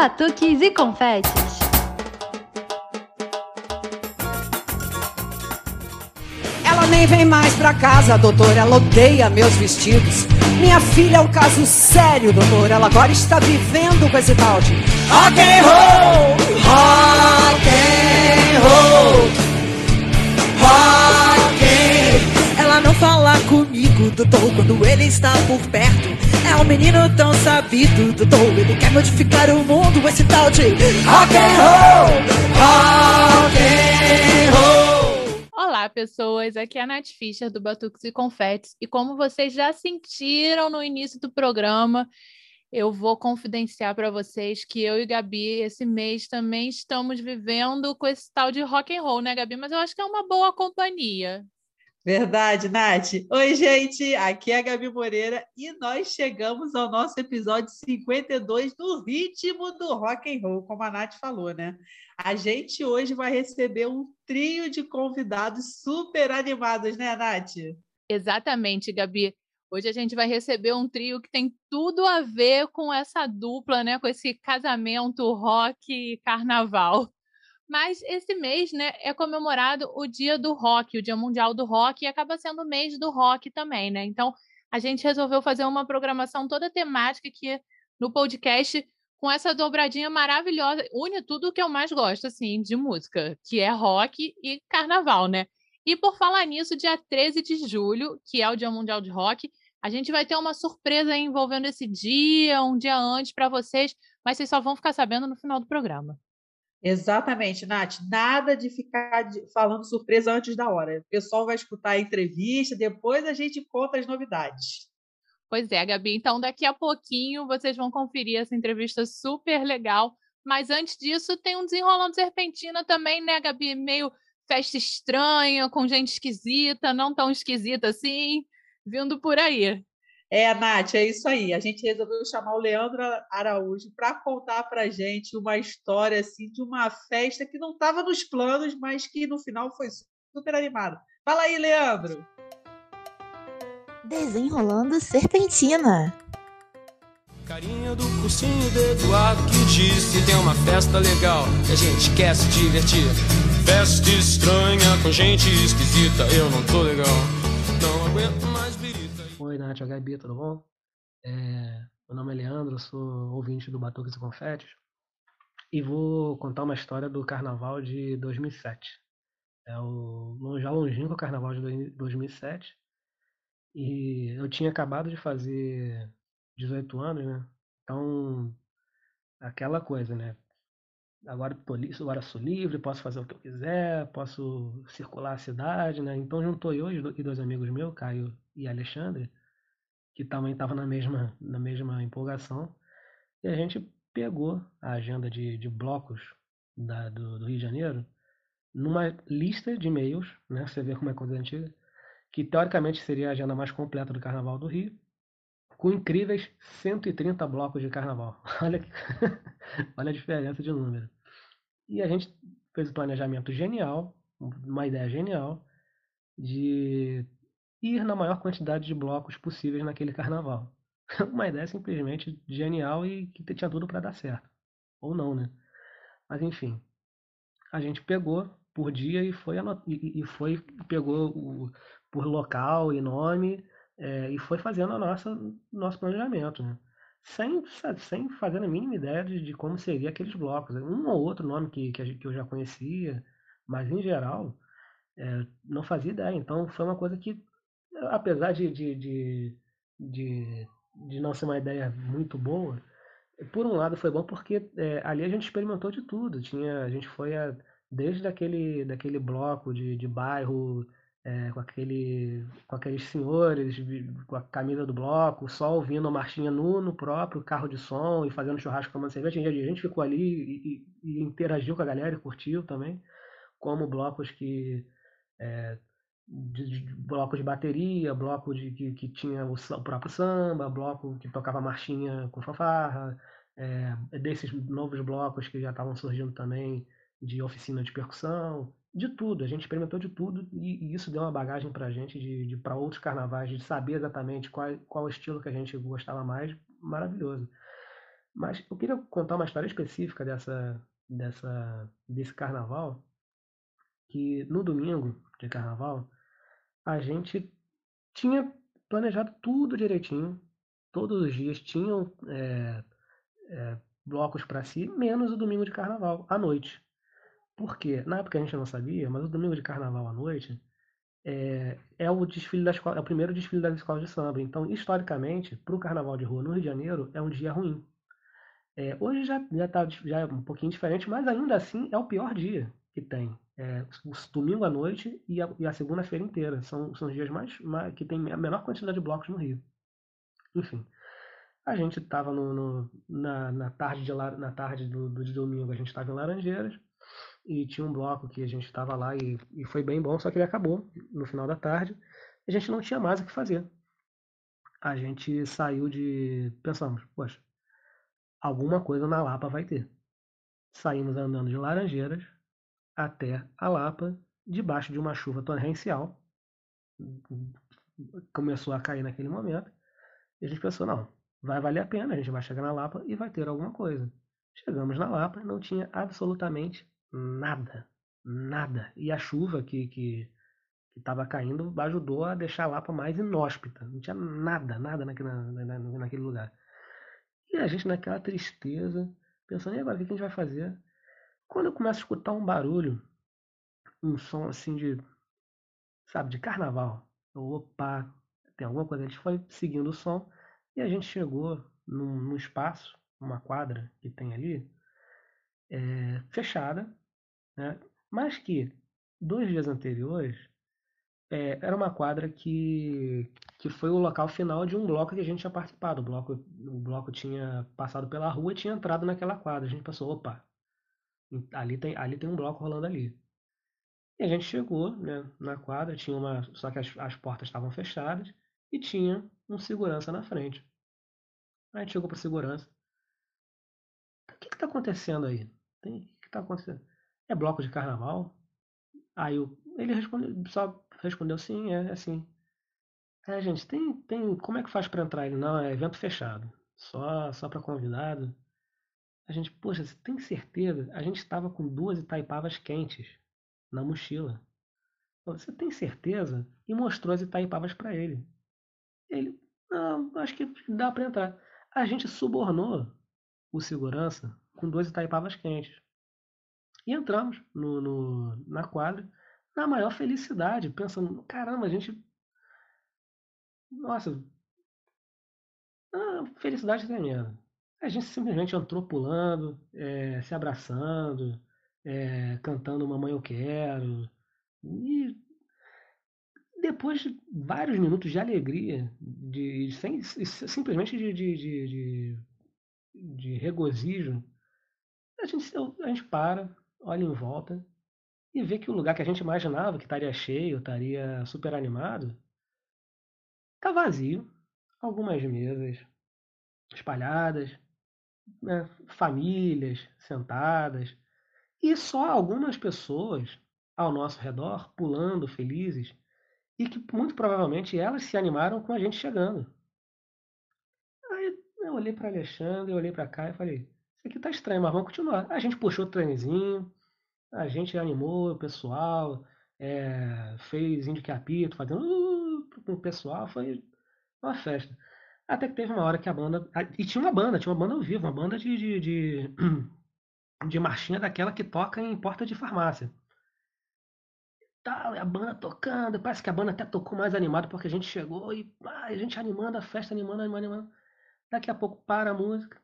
batuques e confetes. Ela nem vem mais pra casa, doutor. Ela odeia meus vestidos. Minha filha é um caso sério, doutor. Ela agora está vivendo com esse tal de rock and roll, rock and roll, rock. and- Ela não fala comigo, doutor, quando ele está por perto. Um menino tão sabido, doutor. Ele quer modificar o mundo, esse tal de rock and roll, rock and roll. Olá, pessoas. Aqui é a Nath Fischer do Batuques e Confetes. E como vocês já sentiram no início do programa, eu vou confidenciar para vocês que eu e Gabi, esse mês, também estamos vivendo com esse tal de rock and roll, né, Gabi? Mas eu acho que é uma boa companhia. Verdade, Nath. Oi, gente. Aqui é a Gabi Moreira e nós chegamos ao nosso episódio 52 do ritmo do rock and roll, como a Nath falou, né? A gente hoje vai receber um trio de convidados super animados, né, Nath? Exatamente, Gabi. Hoje a gente vai receber um trio que tem tudo a ver com essa dupla, né? Com esse casamento rock e carnaval. Mas esse mês, né, é comemorado o Dia do Rock, o Dia Mundial do Rock, e acaba sendo o mês do rock também, né? Então, a gente resolveu fazer uma programação toda temática aqui no podcast com essa dobradinha maravilhosa, une tudo o que eu mais gosto, assim, de música, que é rock e carnaval, né? E por falar nisso, dia 13 de julho, que é o Dia Mundial de Rock, a gente vai ter uma surpresa envolvendo esse dia, um dia antes para vocês, mas vocês só vão ficar sabendo no final do programa. Exatamente, Nath. Nada de ficar falando surpresa antes da hora. O pessoal vai escutar a entrevista, depois a gente conta as novidades. Pois é, Gabi. Então, daqui a pouquinho vocês vão conferir essa entrevista super legal. Mas antes disso, tem um desenrolando serpentina também, né, Gabi? Meio festa estranha, com gente esquisita, não tão esquisita assim, vindo por aí. É, Nath, é isso aí. A gente resolveu chamar o Leandro Araújo para contar para gente uma história assim de uma festa que não estava nos planos, mas que no final foi super animada. Fala aí, Leandro. Desenrolando serpentina. Carinha do cursinho do Eduardo que disse tem uma festa legal e a gente quer se divertir. Festa estranha com gente esquisita, eu não tô legal. Não aguento mais birita. Nath, Gabi, tudo bom? É, meu nome é Leandro, sou ouvinte do Batuques e Confetes e vou contar uma história do carnaval de 2007. É o já longínquo carnaval de dois- 2007 e eu tinha acabado de fazer 18 anos, né? Então, aquela coisa, né? Agora, tô, agora sou livre, posso fazer o que eu quiser, posso circular a cidade, né? Então juntou eu e dois amigos meus, Caio e Alexandre, que também estavam na mesma, na mesma empolgação, e a gente pegou a agenda de, de blocos da- do, do Rio de Janeiro numa lista de e-mails, né? Você vê como é coisa antiga, que teoricamente seria a agenda mais completa do Carnaval do Rio, com incríveis 130 blocos de carnaval. Olha, que- olha a diferença de número. E a gente fez o planejamento genial, uma ideia genial, de ir na maior quantidade de blocos possíveis naquele carnaval. Uma ideia simplesmente genial e que tinha tudo para dar certo. Ou não, né? Mas enfim, a gente pegou por dia e foi, e, foi pegou o, por local e nome é, e foi fazendo a nossa nosso planejamento, né? Sem, sem fazer a mínima ideia de, de como seria aqueles blocos. Um ou outro nome que, que, que eu já conhecia, mas em geral é, não fazia ideia. Então foi uma coisa que, apesar de, de, de, de, de não ser uma ideia muito boa, por um lado foi bom porque é, ali a gente experimentou de tudo. Tinha, a gente foi a, desde aquele, daquele bloco de, de bairro é, com, aquele, com aqueles senhores com a camisa do bloco, só ouvindo a marchinha no, no próprio carro de som e fazendo churrasco tomando cerveja. A gente ficou ali e, e- e interagiu com a galera e curtiu também. Como blocos que é, de, de bloco de bateria, bloco de que, que tinha o, o próprio samba, bloco que tocava marchinha com fanfarra, é, desses novos blocos que já estavam surgindo também de oficina de percussão, de tudo. A gente experimentou de tudo e, e isso deu uma bagagem para a gente de, de para outros carnavais, de saber exatamente qual, qual estilo que a gente gostava mais, maravilhoso. Mas eu queria contar uma história específica dessa, dessa, desse carnaval, que no domingo de carnaval, a gente tinha planejado tudo direitinho, todos os dias tinham é, é, blocos para si, menos o domingo de carnaval, à noite. Por quê? Na época a gente não sabia, mas o domingo de carnaval à noite é, é o desfile da escola, é o primeiro desfile das escolas de samba. Então, historicamente, para o carnaval de rua no Rio de Janeiro, é um dia ruim. É, hoje já já tá já é um pouquinho diferente, mas ainda assim é o pior dia que tem. É, domingo à noite e a, a segunda-feira inteira. São, são os dias mais, mais que tem a menor quantidade de blocos no Rio. Enfim, a gente estava na, na tarde, de, na tarde do, do de domingo, a gente estava em Laranjeiras e tinha um bloco que a gente estava lá e, e foi bem bom, só que ele acabou no final da tarde. A gente não tinha mais o que fazer. A gente saiu de. Pensamos, poxa, alguma coisa na Lapa vai ter. Saímos andando de Laranjeiras até a Lapa, debaixo de uma chuva torrencial. Começou a cair naquele momento. E a gente pensou, não, vai valer a pena, a gente vai chegar na Lapa e vai ter alguma coisa. Chegamos na Lapa, não tinha absolutamente nada. Nada. E a chuva que, que, estava caindo ajudou a deixar a Lapa mais inóspita. Não tinha nada, nada naquele, na, naquele lugar. E a gente naquela tristeza, pensando, e agora o que a gente vai fazer? Quando eu começo a escutar um barulho, um som assim de, sabe, de carnaval. Eu, opa, tem alguma coisa. A gente foi seguindo o som e a gente chegou num, num espaço, uma quadra que tem ali, é, fechada, né? mas que dois dias anteriores é, era uma quadra que, que foi o local final de um bloco que a gente tinha participado. O bloco, o bloco tinha passado pela rua e tinha entrado naquela quadra. A gente pensou, opa, ali tem, ali tem um bloco rolando ali. E a gente chegou né, na quadra, tinha uma. Só que as, as portas estavam fechadas e tinha um segurança na frente. A gente chegou para segurança. O que está acontecendo aí? O que está acontecendo? É bloco de carnaval? Aí eu, ele respondeu, só respondeu sim, é, é assim. É, gente, tem, tem, como é que faz para entrar? Ele, não, é evento fechado, só, só para convidado. A gente, poxa, você tem certeza? A gente estava com duas Itaipavas quentes na mochila. Você tem certeza? E mostrou as Itaipavas para ele. Ele, não, acho que dá para entrar. A gente subornou o segurança com duas Itaipavas quentes. E entramos no, no, na quadra na maior felicidade, pensando, caramba, a gente. Nossa. Ah, felicidade tremenda. A gente simplesmente entrou pulando, é, se abraçando, é, cantando Mamãe Eu Quero. E depois de vários minutos de alegria, de, sem, simplesmente de, de, de, regozijo, a gente, a gente para, olha em volta e vê que o lugar que a gente imaginava que estaria cheio, estaria super animado, está vazio. Algumas mesas espalhadas, né, famílias sentadas, e só algumas pessoas ao nosso redor pulando felizes e que muito provavelmente elas se animaram com a gente chegando. Aí eu olhei para Alexandre, eu olhei para cá e falei: Isso aqui tá estranho, mas vamos continuar. A gente puxou o trenzinho, a gente animou o pessoal, é, fez índio que apito, fazendo uh, o pessoal, foi uma festa. Até que teve uma hora que a banda. E tinha uma banda, tinha uma banda ao vivo, uma banda de, de, de, de marchinha daquela que toca em porta de farmácia. Tal, a banda tocando, parece que a banda até tocou mais animado porque a gente chegou e ah, a gente animando a festa, animando, animando, animando. Daqui a pouco para a música.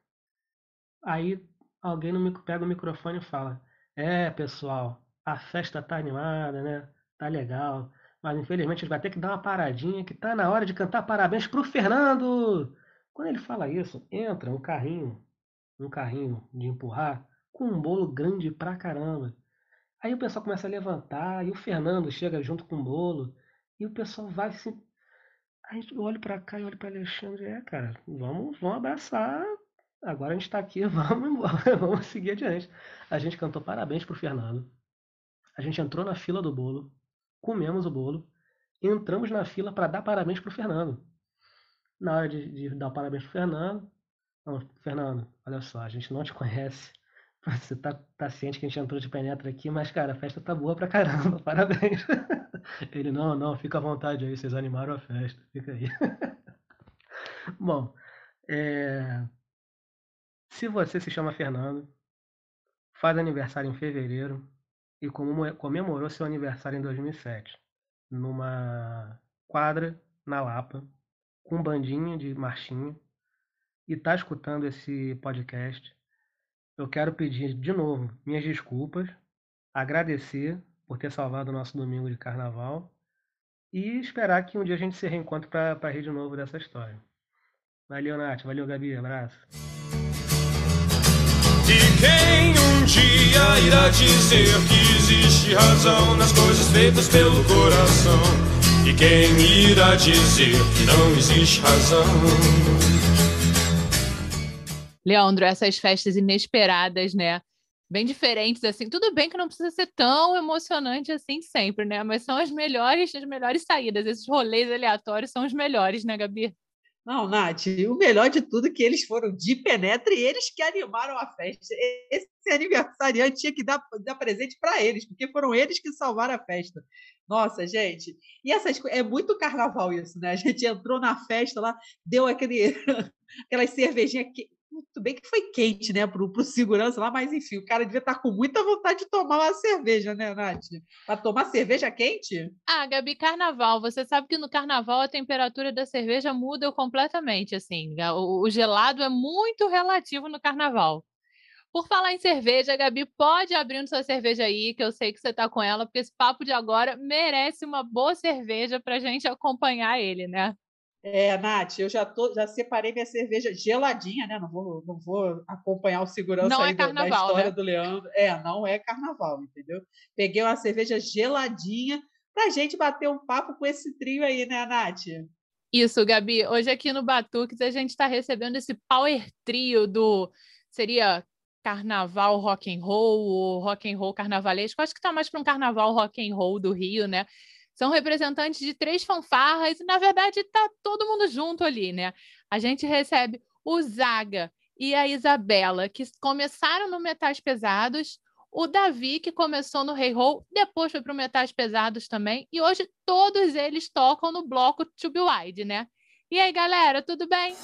Aí alguém no, pega o microfone e fala: É, pessoal, a festa tá animada, né? Tá legal. Mas infelizmente gente vai ter que dar uma paradinha que tá na hora de cantar parabéns pro Fernando. Quando ele fala isso, entra um carrinho, um carrinho de empurrar com um bolo grande pra caramba. Aí o pessoal começa a levantar e o Fernando chega junto com o bolo e o pessoal vai se Aí eu olho para cá e olho para Alexandre, é, cara, vamos, vamos abraçar. Agora a gente está aqui, vamos embora, vamos seguir adiante. A gente cantou parabéns pro Fernando. A gente entrou na fila do bolo comemos o bolo, entramos na fila para dar parabéns para o Fernando. Na hora de, de dar parabéns para o Fernando, Não, Fernando, olha só, a gente não te conhece. Você tá, tá ciente que a gente entrou de penetra aqui, mas, cara, a festa tá boa pra caramba, parabéns. Ele, não, não, fica à vontade aí, vocês animaram a festa, fica aí. Bom, é... se você se chama Fernando, faz aniversário em fevereiro e comemorou seu aniversário em 2007, numa quadra na Lapa, com um bandinho de marchinha, e tá escutando esse podcast, eu quero pedir de novo minhas desculpas, agradecer por ter salvado o nosso domingo de carnaval e esperar que um dia a gente se reencontre para rir de novo dessa história. Valeu, Nath. Valeu, Gabi. Abraço. E quem um dia irá dizer que existe razão nas coisas feitas pelo coração? E quem irá dizer que não existe razão? Leandro, essas festas inesperadas, né? Bem diferentes, assim. Tudo bem que não precisa ser tão emocionante assim sempre, né? Mas são as melhores, as melhores saídas. Esses rolês aleatórios são os melhores, né, Gabi? Não, Nath, o melhor de tudo é que eles foram de penetra e eles que animaram a festa. Esse aniversariante tinha que dar, dar presente para eles, porque foram eles que salvaram a festa. Nossa, gente. E essas é muito carnaval isso, né? A gente entrou na festa lá, deu aquele aquelas cervejinhas muito bem que foi quente, né, pro, pro segurança lá, mas enfim, o cara devia estar tá com muita vontade de tomar uma cerveja, né, Nath? Para tomar cerveja quente? Ah, Gabi, carnaval. Você sabe que no carnaval a temperatura da cerveja muda completamente, assim. O, o gelado é muito relativo no carnaval. Por falar em cerveja, Gabi, pode abrindo sua cerveja aí, que eu sei que você tá com ela, porque esse papo de agora merece uma boa cerveja pra gente acompanhar ele, né? É, Nath, eu já, tô, já separei minha cerveja geladinha, né? Não vou, não vou acompanhar o segurança não é carnaval, da história né? do Leandro. É, não é carnaval, entendeu? Peguei uma cerveja geladinha pra gente bater um papo com esse trio aí, né, Nath? Isso, Gabi. Hoje aqui no Batuques a gente está recebendo esse power trio do seria carnaval rock and roll ou rock and roll carnavalesco. Acho que está mais para um carnaval rock and roll do Rio, né? São representantes de três fanfarras e, na verdade, está todo mundo junto ali, né? A gente recebe o Zaga e a Isabela, que começaram no Metais Pesados, o Davi, que começou no Rei hey depois foi para o Metais Pesados também, e hoje todos eles tocam no bloco To Be Wide, né? E aí, galera, tudo bem?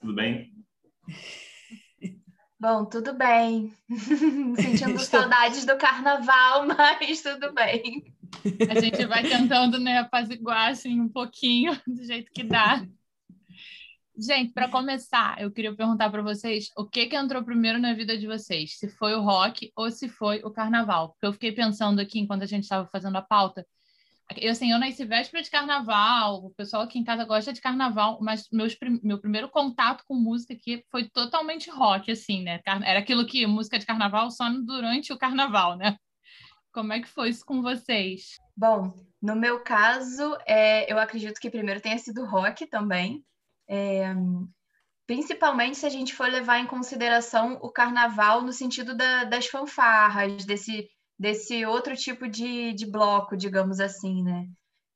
Tudo bem? Bom, tudo bem. Sentindo saudades do carnaval, mas tudo bem. A gente vai tentando né, apaziguar assim, um pouquinho do jeito que dá. Gente, para começar, eu queria perguntar para vocês o que, que entrou primeiro na vida de vocês, se foi o rock ou se foi o carnaval. Porque eu fiquei pensando aqui enquanto a gente estava fazendo a pauta, eu, assim, eu nasci véspera de carnaval, o pessoal aqui em casa gosta de carnaval, mas meus, meu primeiro contato com música aqui foi totalmente rock, assim, né? Era aquilo que música de carnaval só durante o carnaval, né? Como é que foi isso com vocês? Bom, no meu caso, é, eu acredito que primeiro tenha sido rock também. É, principalmente se a gente for levar em consideração o carnaval no sentido da, das fanfarras, desse desse outro tipo de, de bloco, digamos assim, né?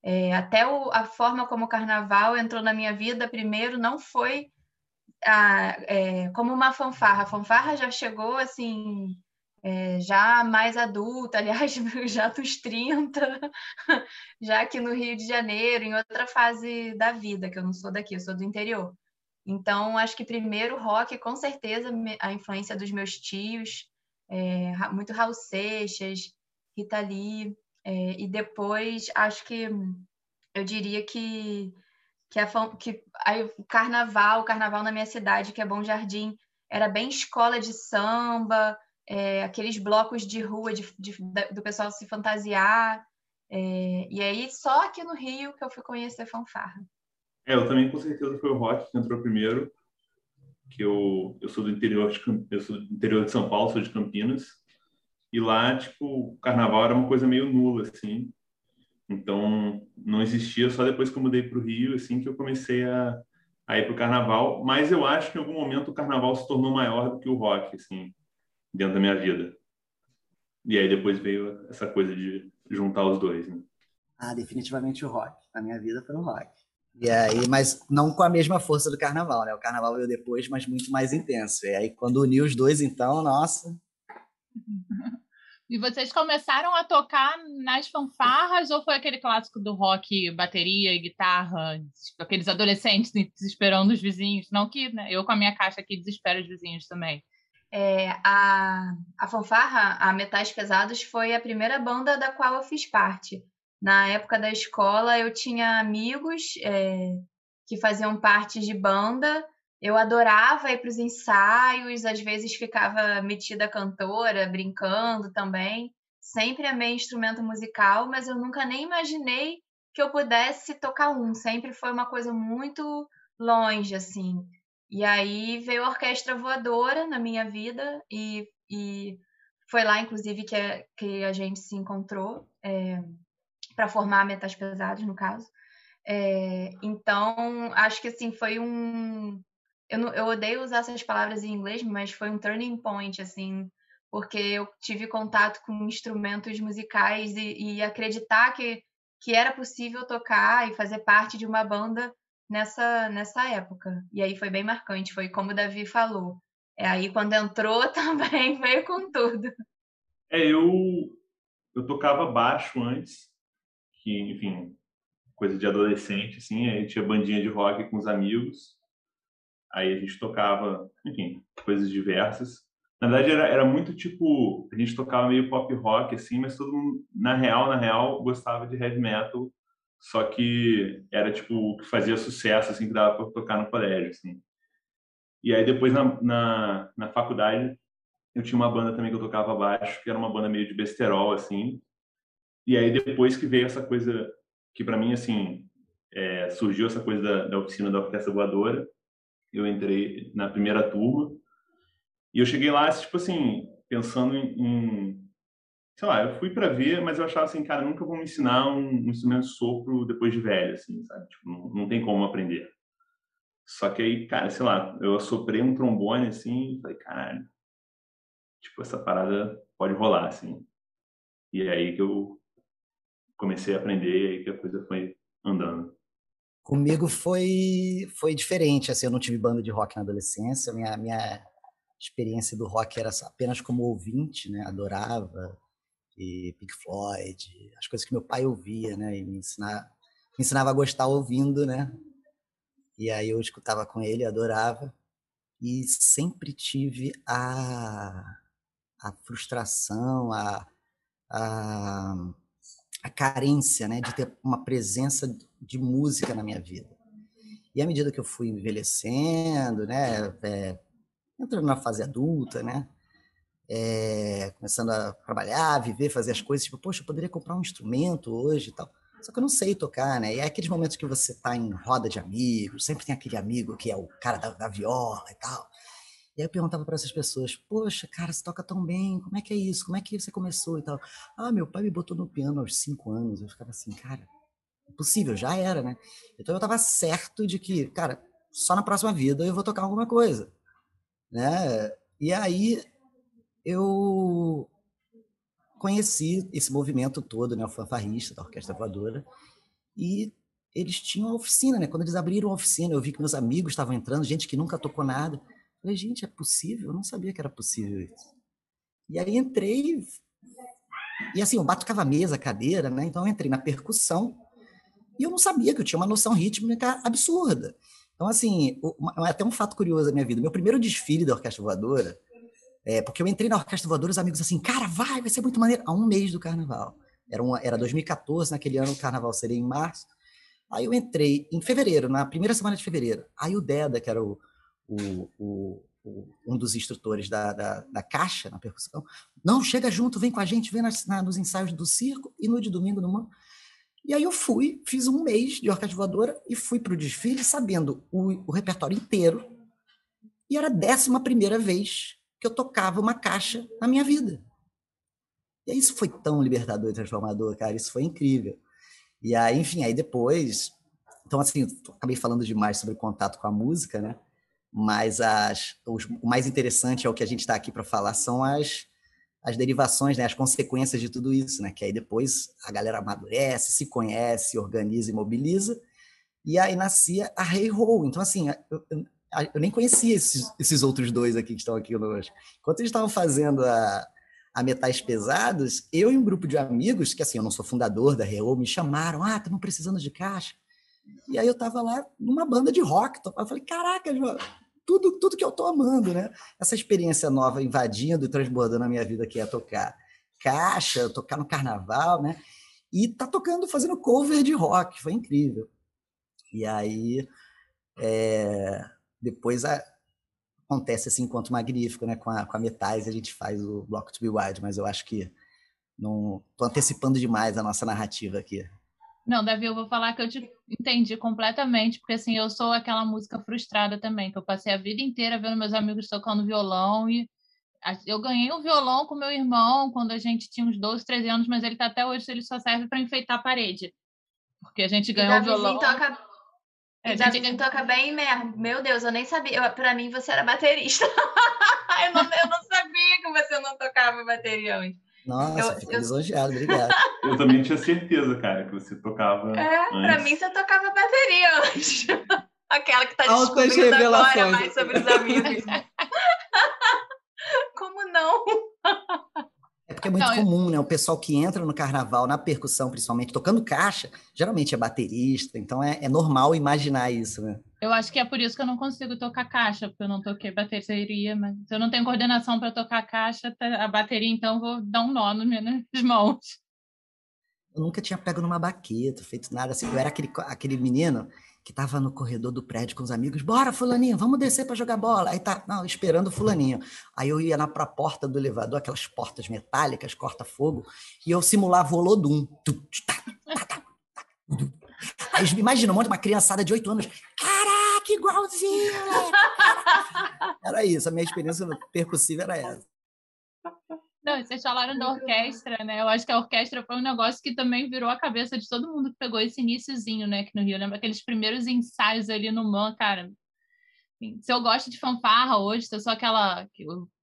É, até o, a forma como o carnaval entrou na minha vida primeiro não foi a, é, como uma fanfarra. A fanfarra já chegou assim, é, já mais adulta, aliás, já dos 30, já aqui no Rio de Janeiro, em outra fase da vida, que eu não sou daqui, eu sou do interior. Então, acho que primeiro rock, com certeza, a influência dos meus tios, é, muito Raul Seixas, Rita Lee, é, e depois acho que eu diria que que, a, que aí, o carnaval, o carnaval na minha cidade, que é Bom Jardim, era bem escola de samba, é, aqueles blocos de rua de, de, do pessoal se fantasiar. É, e aí, só aqui no Rio que eu fui conhecer fanfarra. É, eu também com certeza foi o rock que entrou primeiro, que eu, eu sou do interior de, eu sou do interior de São Paulo, sou de Campinas, e lá, tipo, o carnaval era uma coisa meio nula, assim, então não existia, só depois que eu mudei para o Rio, assim, que eu comecei a, a ir para o carnaval, mas eu acho que em algum momento o carnaval se tornou maior do que o rock, assim, dentro da minha vida. E aí depois veio essa coisa de juntar os dois, né? Ah, definitivamente o rock. Na minha vida foi o rock. E aí, mas não com a mesma força do carnaval, né? O carnaval veio depois, mas muito mais intenso. E aí, quando uniu os dois, então, nossa. E vocês começaram a tocar nas fanfarras ou foi aquele clássico do rock, bateria e guitarra, tipo, aqueles adolescentes desesperando os vizinhos? Não que né, eu com a minha caixa aqui desespero os vizinhos também. É, a, a fanfarra, a Metais Pesados, foi a primeira banda da qual eu fiz parte. Na época da escola, eu tinha amigos é, que faziam parte de banda. Eu adorava ir para os ensaios, às vezes ficava metida cantora, brincando também. Sempre amei instrumento musical, mas eu nunca nem imaginei que eu pudesse tocar um. Sempre foi uma coisa muito longe, assim. E aí veio a Orquestra Voadora na minha vida e, e foi lá, inclusive, que, a, que a gente se encontrou é, para formar Metas Pesados, no caso. É, então, acho que assim, foi um. Eu, não, eu odeio usar essas palavras em inglês, mas foi um turning point, assim, porque eu tive contato com instrumentos musicais e, e acreditar que, que era possível tocar e fazer parte de uma banda nessa, nessa época. E aí foi bem marcante, foi como o Davi falou. É aí quando entrou também veio com tudo. É, eu eu tocava baixo antes, que enfim, coisa de adolescente assim, aí tinha bandinha de rock com os amigos. Aí a gente tocava, enfim, coisas diversas. Na verdade era, era muito tipo, a gente tocava meio pop rock assim, mas todo mundo na real, na real, gostava de heavy metal só que era tipo o que fazia sucesso, assim, que dava para tocar no colégio, assim. E aí depois na, na, na, faculdade eu tinha uma banda também que eu tocava baixo, que era uma banda meio de besterol, assim. E aí depois que veio essa coisa que para mim, assim, é, surgiu essa coisa da, da oficina da orquestra voadora, eu entrei na primeira turma e eu cheguei lá, tipo assim, pensando em, em sei lá, eu fui para ver, mas eu achava assim, cara, nunca vão me ensinar um, um instrumento de sopro depois de velho, assim, sabe? Tipo, não, não tem como aprender. Só que aí, cara, sei lá, eu assoprei um trombone, assim, e falei, caralho, tipo, essa parada pode rolar, assim. E é aí que eu comecei a aprender, e aí que a coisa foi andando. Comigo foi foi diferente, assim, eu não tive banda de rock na adolescência, minha minha experiência do rock era apenas como ouvinte, né? Adorava e Pink Floyd, as coisas que meu pai ouvia, né? E me ensinava, me ensinava a gostar ouvindo, né? E aí eu escutava com ele, adorava. E sempre tive a, a frustração, a, a, a carência, né? De ter uma presença de música na minha vida. E à medida que eu fui envelhecendo, né? É, entrando na fase adulta, né? é, começando a trabalhar, viver, fazer as coisas, tipo, poxa, eu poderia comprar um instrumento hoje e tal. Só que eu não sei tocar, né? E é aqueles momentos que você tá em roda de amigos, sempre tem aquele amigo que é o cara da, da viola e tal. E aí eu perguntava para essas pessoas, poxa, cara, você toca tão bem, como é que é isso? Como é que você começou e tal? Ah, meu pai me botou no piano aos cinco anos. Eu ficava assim, cara, impossível, já era, né? Então eu tava certo de que, cara, só na próxima vida eu vou tocar alguma coisa, né? E aí eu conheci esse movimento todo, né, o fanfarrista da Orquestra Voadora, e eles tinham a oficina, né? Quando eles abriram a oficina, eu vi que meus amigos estavam entrando, gente que nunca tocou nada. Falei, gente, é possível? Eu não sabia que era possível isso. E aí entrei, e assim, eu batucava mesa, cadeira, né? Então eu entrei na percussão, e eu não sabia que eu tinha uma noção rítmica absurda. Então, assim, até um fato curioso da minha vida. Meu primeiro desfile da Orquestra Voadora é, porque eu entrei na Orquestra Voadora, os amigos assim, cara, vai, vai ser muito maneiro. Há um mês do carnaval. Era, uma, era 2014, naquele ano o carnaval seria em março. Aí eu entrei em fevereiro, na primeira semana de fevereiro. Aí o Deda, que era o, o, o, o, um dos instrutores da, da, da, caixa na percussão, não, chega junto, vem com a gente, vem nas, na, nos ensaios do circo e no de domingo no Mano. E aí eu fui, fiz um mês de orquestra voadora e fui para o desfile sabendo o, o, repertório inteiro. E era a décima primeira vez que eu tocava uma caixa na minha vida. E aí isso foi tão libertador e transformador, cara, isso foi incrível. E aí, enfim, aí depois... Então, assim, acabei falando demais sobre o contato com a música, né? Mas as, os, o mais interessante é o que a gente está aqui para falar são as, as derivações, né, as consequências de tudo isso, né, que aí depois a galera amadurece, se conhece, organiza e mobiliza, e aí nascia a Hey Ho. Então, assim, eu, eu, eu nem conhecia esses, esses, outros dois aqui que estão aqui conosco. Enquanto eles estavam fazendo a, a Metais Pesados, eu e um grupo de amigos, que assim, eu não sou fundador da Hey Ho, me chamaram, ah, estamos precisando de caixa. E aí eu estava lá numa banda de rock, eu falei, caraca, tudo, tudo que eu estou amando, né? Essa experiência nova invadindo e transbordando a minha vida, que é tocar caixa, tocar no carnaval, né? E tá tocando, fazendo cover de rock, foi incrível. E aí, é, depois a, acontece assim, enquanto magnífico, né? Com a, com a Metais, a gente faz o Block to Be Wild, mas eu acho que não tô antecipando demais a nossa narrativa aqui. Não, Davi, eu vou falar que eu te entendi completamente, porque assim, eu sou aquela música frustrada também, que eu passei a vida inteira vendo meus amigos tocando violão e eu ganhei um violão com meu irmão quando a gente tinha uns 12, 13 anos, mas ele tá até hoje, ele só serve para enfeitar a parede. Porque a gente ganhou o violão. Toca... É, Davi gente... toca bem mesmo. Meu Deus, eu nem sabia. Para mim, você era baterista. eu, não, eu não sabia que você não tocava bateria antes. Nossa, eu, fico eu... lisonjeado, obrigado. Eu também tinha certeza, cara, que você tocava. É, antes. pra mim você tocava bateria antes. Aquela que tá descobrindo agora mais sobre os amigos. Como não? É porque é muito não, comum, eu... né? O pessoal que entra no carnaval, na percussão, principalmente, tocando caixa, geralmente é baterista, então é, é normal imaginar isso, né? Eu acho que é por isso que eu não consigo tocar caixa, porque eu não toquei bateria, mas se eu não tenho coordenação para tocar caixa, tá, a bateria, então vou dar um nó nas minhas mãos. Eu nunca tinha pego numa baqueta, feito nada assim. Eu era aquele, aquele menino que estava no corredor do prédio com os amigos, bora, fulaninho, vamos descer para jogar bola. Aí tá, não, esperando o fulaninho. Aí eu ia na pra porta do elevador, aquelas portas metálicas, corta-fogo, e eu simulava o Olodum. Aí imagina um monte de uma criançada de oito anos, caraca, igualzinho! Era isso, a minha experiência percussiva era essa. Não, vocês falaram da orquestra, né? Eu acho que a orquestra foi um negócio que também virou a cabeça de todo mundo que pegou esse iníciozinho, né? Aqui no Rio. Lembra aqueles primeiros ensaios ali no MAN, cara? Se eu gosto de fanfarra hoje, se eu sou aquela.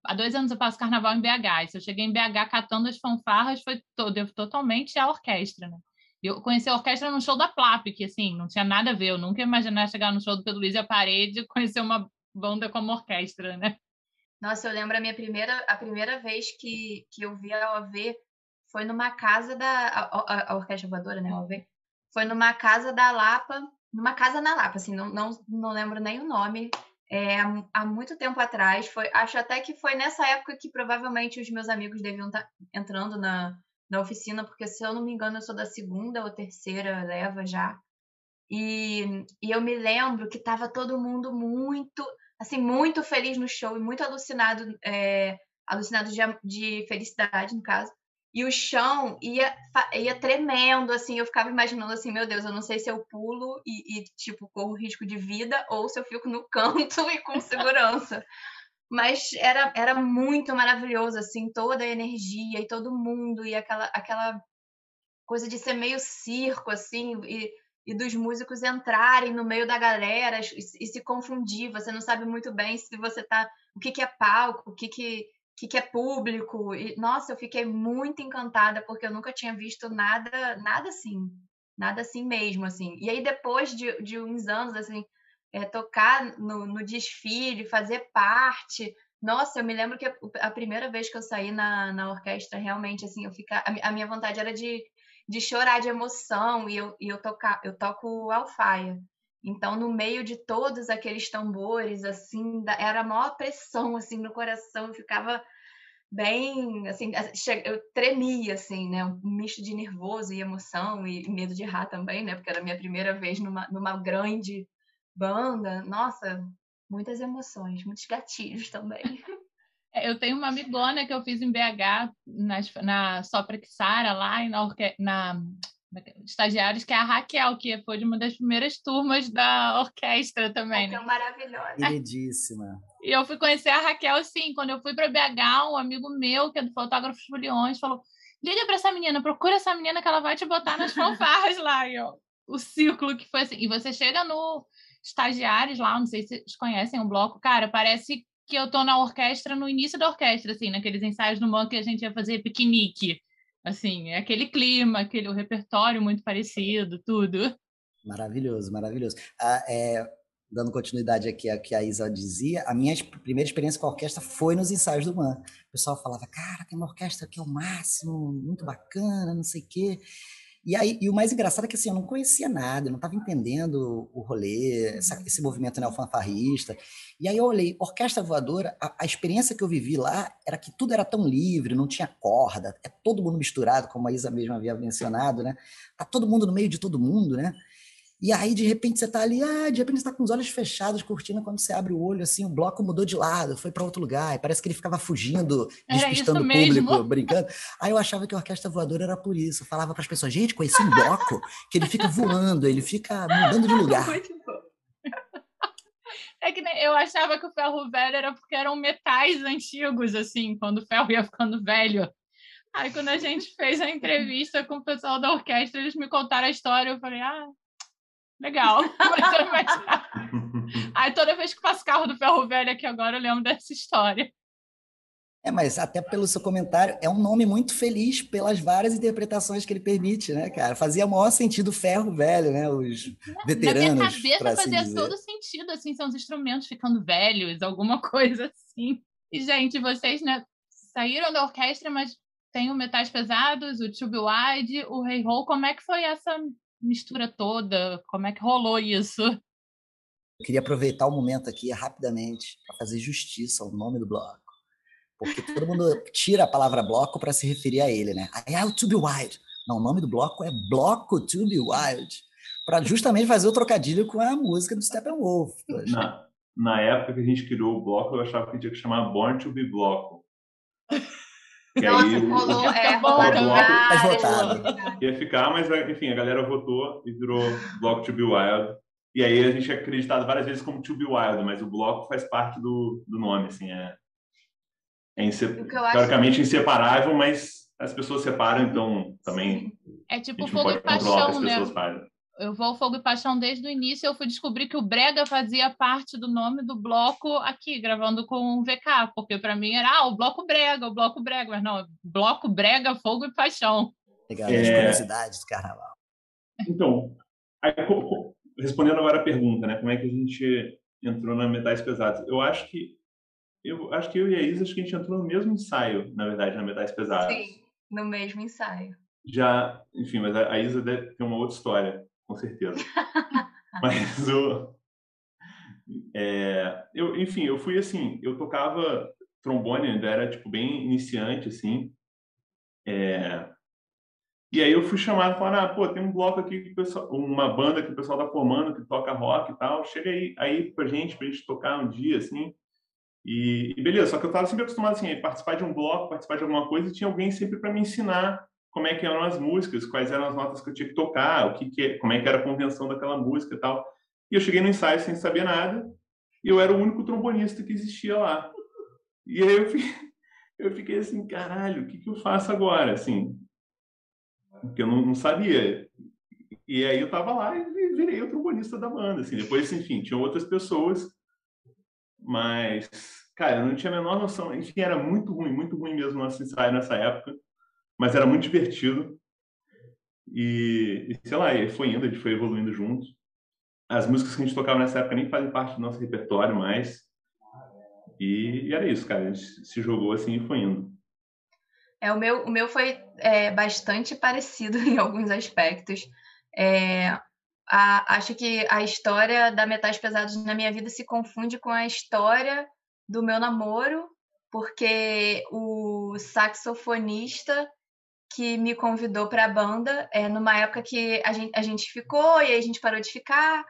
há dois anos eu passo carnaval em BH. Se eu cheguei em BH catando as fanfarras, foi todo, totalmente a orquestra, né? Eu conheci a orquestra no show da Plap, que assim, não tinha nada a ver. Eu nunca ia imaginar chegar no show do Pedro Luiz e a parede e conhecer uma banda como orquestra, né? Nossa, eu lembro a minha primeira, a primeira vez que, que eu vi a OV foi numa casa da. A, a, a Orquestra Voadora, né? A OV. Foi numa casa da Lapa, numa casa na Lapa, assim, não, não, não lembro nem o nome. É, há muito tempo atrás, foi, acho até que foi nessa época que provavelmente os meus amigos deviam estar tá entrando na, na oficina, porque se eu não me engano, eu sou da segunda ou terceira leva já. E, e eu me lembro que estava todo mundo muito assim, muito feliz no show e muito alucinado, é, alucinado de, de felicidade, no caso. E o chão ia, ia tremendo, assim, eu ficava imaginando assim, meu Deus, eu não sei se eu pulo e, e tipo, corro risco de vida ou se eu fico no canto e com segurança. Mas era, era muito maravilhoso, assim, toda a energia e todo mundo e aquela, aquela coisa de ser meio circo, assim, e e dos músicos entrarem no meio da galera e, e, se confundir. Você não sabe muito bem se você tá. O que, que é palco, o que, que, que, é público. E, nossa, eu fiquei muito encantada porque eu nunca tinha visto nada, nada assim. Nada assim mesmo, assim. E aí, depois de, de uns anos, assim, é, tocar no, no desfile, fazer parte. Nossa, eu me lembro que a primeira vez que eu saí na, na orquestra, realmente, assim, eu ficar, a minha vontade era de de chorar de emoção e eu, e eu, tocar, eu toco alfaia. Então, no meio de todos aqueles tambores, assim, era a maior pressão, assim, no coração, eu ficava bem, assim, eu tremia, assim, né, um misto de nervoso e emoção e medo de errar também, né, porque era a minha primeira vez numa, numa grande banda, nossa, Muitas emoções, muitos gatilhos também. É, eu tenho uma amigona que eu fiz em BH, na, na Sopra Quixara, lá e na, orque... na estagiários, que é a Raquel, que foi de uma das primeiras turmas da orquestra também. Raquel né? maravilhosa. Queridíssima. E eu fui conhecer a Raquel, sim, quando eu fui para BH, um amigo meu, que é do fotógrafo Juliões, falou: liga para essa menina, procura essa menina que ela vai te botar nas fanfarras lá. E eu, o círculo que foi assim. E você chega no estagiários lá, não sei se vocês conhecem o bloco, cara, parece que eu tô na orquestra, no início da orquestra, assim, naqueles ensaios no banco que a gente ia fazer piquenique. Assim, é aquele clima, aquele o repertório muito parecido, tudo. Maravilhoso, maravilhoso. Ah, é, dando continuidade aqui ao que a Isa dizia, a minha primeira experiência com a orquestra foi nos ensaios do MAN. O pessoal falava, cara, tem uma orquestra que é o máximo, muito bacana, não sei o quê. E, aí, e o mais engraçado é que assim, eu não conhecia nada, eu não estava entendendo o rolê, essa, uhum. esse movimento neofanfarrista. E aí eu olhei, orquestra voadora, a, a, experiência que eu vivi lá era que tudo era tão livre, não tinha corda, é todo mundo misturado, como a Isa mesmo havia mencionado, né? Tá todo mundo no meio de todo mundo, né? E aí, de repente, você está ali, ah, de repente você está com os olhos fechados, curtindo, quando você abre o olho, assim, o bloco mudou de lado, foi para outro lugar, e parece que ele ficava fugindo, despistando o público, brincando. Aí eu achava que a orquestra voadora era por isso. Eu falava para as pessoas, gente, conheci um bloco que ele fica voando, ele fica mudando de lugar. É que eu achava que o ferro velho era porque eram metais antigos, assim, quando o ferro ia ficando velho. Aí, quando a gente fez a entrevista com o pessoal da orquestra, eles me contaram a história. Eu falei, ah, legal. Aí toda vez que passo carro do ferro velho aqui agora, eu lembro dessa história. É, mas até pelo seu comentário, é um nome muito feliz pelas várias interpretações que ele permite, né, cara? Fazia maior sentido ferro velho, né? Os veteranos. Na minha cabeça assim fazia dizer. todo sentido, assim, são os instrumentos ficando velhos, alguma coisa assim. E, gente, vocês, né, saíram da orquestra, mas tem o Metais Pesados, o Tube Wide, o Rei hey Roll. Como é que foi essa mistura toda? Como é que rolou isso? Eu queria aproveitar o momento aqui rapidamente para fazer justiça ao nome do bloco. Porque todo mundo tira a palavra bloco para se referir a ele, né? Aí é o To Be Wild. Não, o nome do bloco é Bloco To Be Wild. Para justamente fazer o trocadilho com a música do Steppenwolf. Na, na época que a gente criou o bloco, eu achava que tinha que chamar Born to Be Bloco. Que Nossa, aí, rolou, é, rolaram várias. Ia ficar, mas enfim, a galera votou e virou Bloco To Be Wild. E aí a gente é acreditado várias vezes como To Be Wild, mas o bloco faz parte do, do nome, assim, é, é inse... teoricamente acho... inseparável, mas as pessoas separam, então também. É tipo fogo e paixão, né? Eu vou ao Fogo e Paixão desde o início. Eu fui descobrir que o Brega fazia parte do nome do bloco aqui, gravando com o VK, porque para mim era ah, o Bloco Brega, o Bloco Brega, mas não, Bloco Brega, Fogo e Paixão. Legal, é... as curiosidades do carnaval. Então, aí, respondendo agora a pergunta, né? Como é que a gente entrou na Metais Pesados? Eu acho que eu acho que eu e a Isa acho que a gente entrou no mesmo ensaio, na verdade, na Metais Pesados. Sim, no mesmo ensaio. Já, enfim, mas a Isa tem uma outra história com certeza. Mas o. É, eu, enfim, eu fui assim, eu tocava trombone, ainda era tipo bem iniciante, assim. É, e aí eu fui chamado falando, ah, pô, tem um bloco aqui, que pessoal, uma banda que o pessoal tá formando, que toca rock e tal, chega aí, aí pra gente, pra gente tocar um dia, assim. E, e beleza, só que eu tava sempre acostumado, assim, a participar de um bloco, participar de alguma coisa, e tinha alguém sempre para me ensinar como é que eram as músicas, quais eram as notas que eu tinha que tocar, o que, que como é que era a convenção daquela música e tal. E eu cheguei no ensaio sem saber nada, e eu era o único trombonista que existia lá. E aí eu fiquei, eu fiquei assim, caralho, o que, que eu faço agora, assim? Porque eu não, não sabia. E aí eu tava lá e virei o trombonista da banda, assim. Depois, enfim, tinha outras pessoas, mas, cara, eu não tinha a menor noção. Enfim, era muito ruim, muito ruim mesmo nosso ensaio nessa época mas era muito divertido. E, e sei lá, foi indo, a gente foi evoluindo juntos. As músicas que a gente tocava nessa época nem fazem parte do nosso repertório mais. E, e era isso, cara. A gente se jogou assim e foi indo. É, o meu, o meu foi é, bastante parecido em alguns aspectos. É, a, acho que a história da Metais Pesados na minha vida se confunde com a história do meu namoro, porque o saxofonista que me convidou para a banda, é, numa época que a gente, a gente ficou e aí a gente parou de ficar.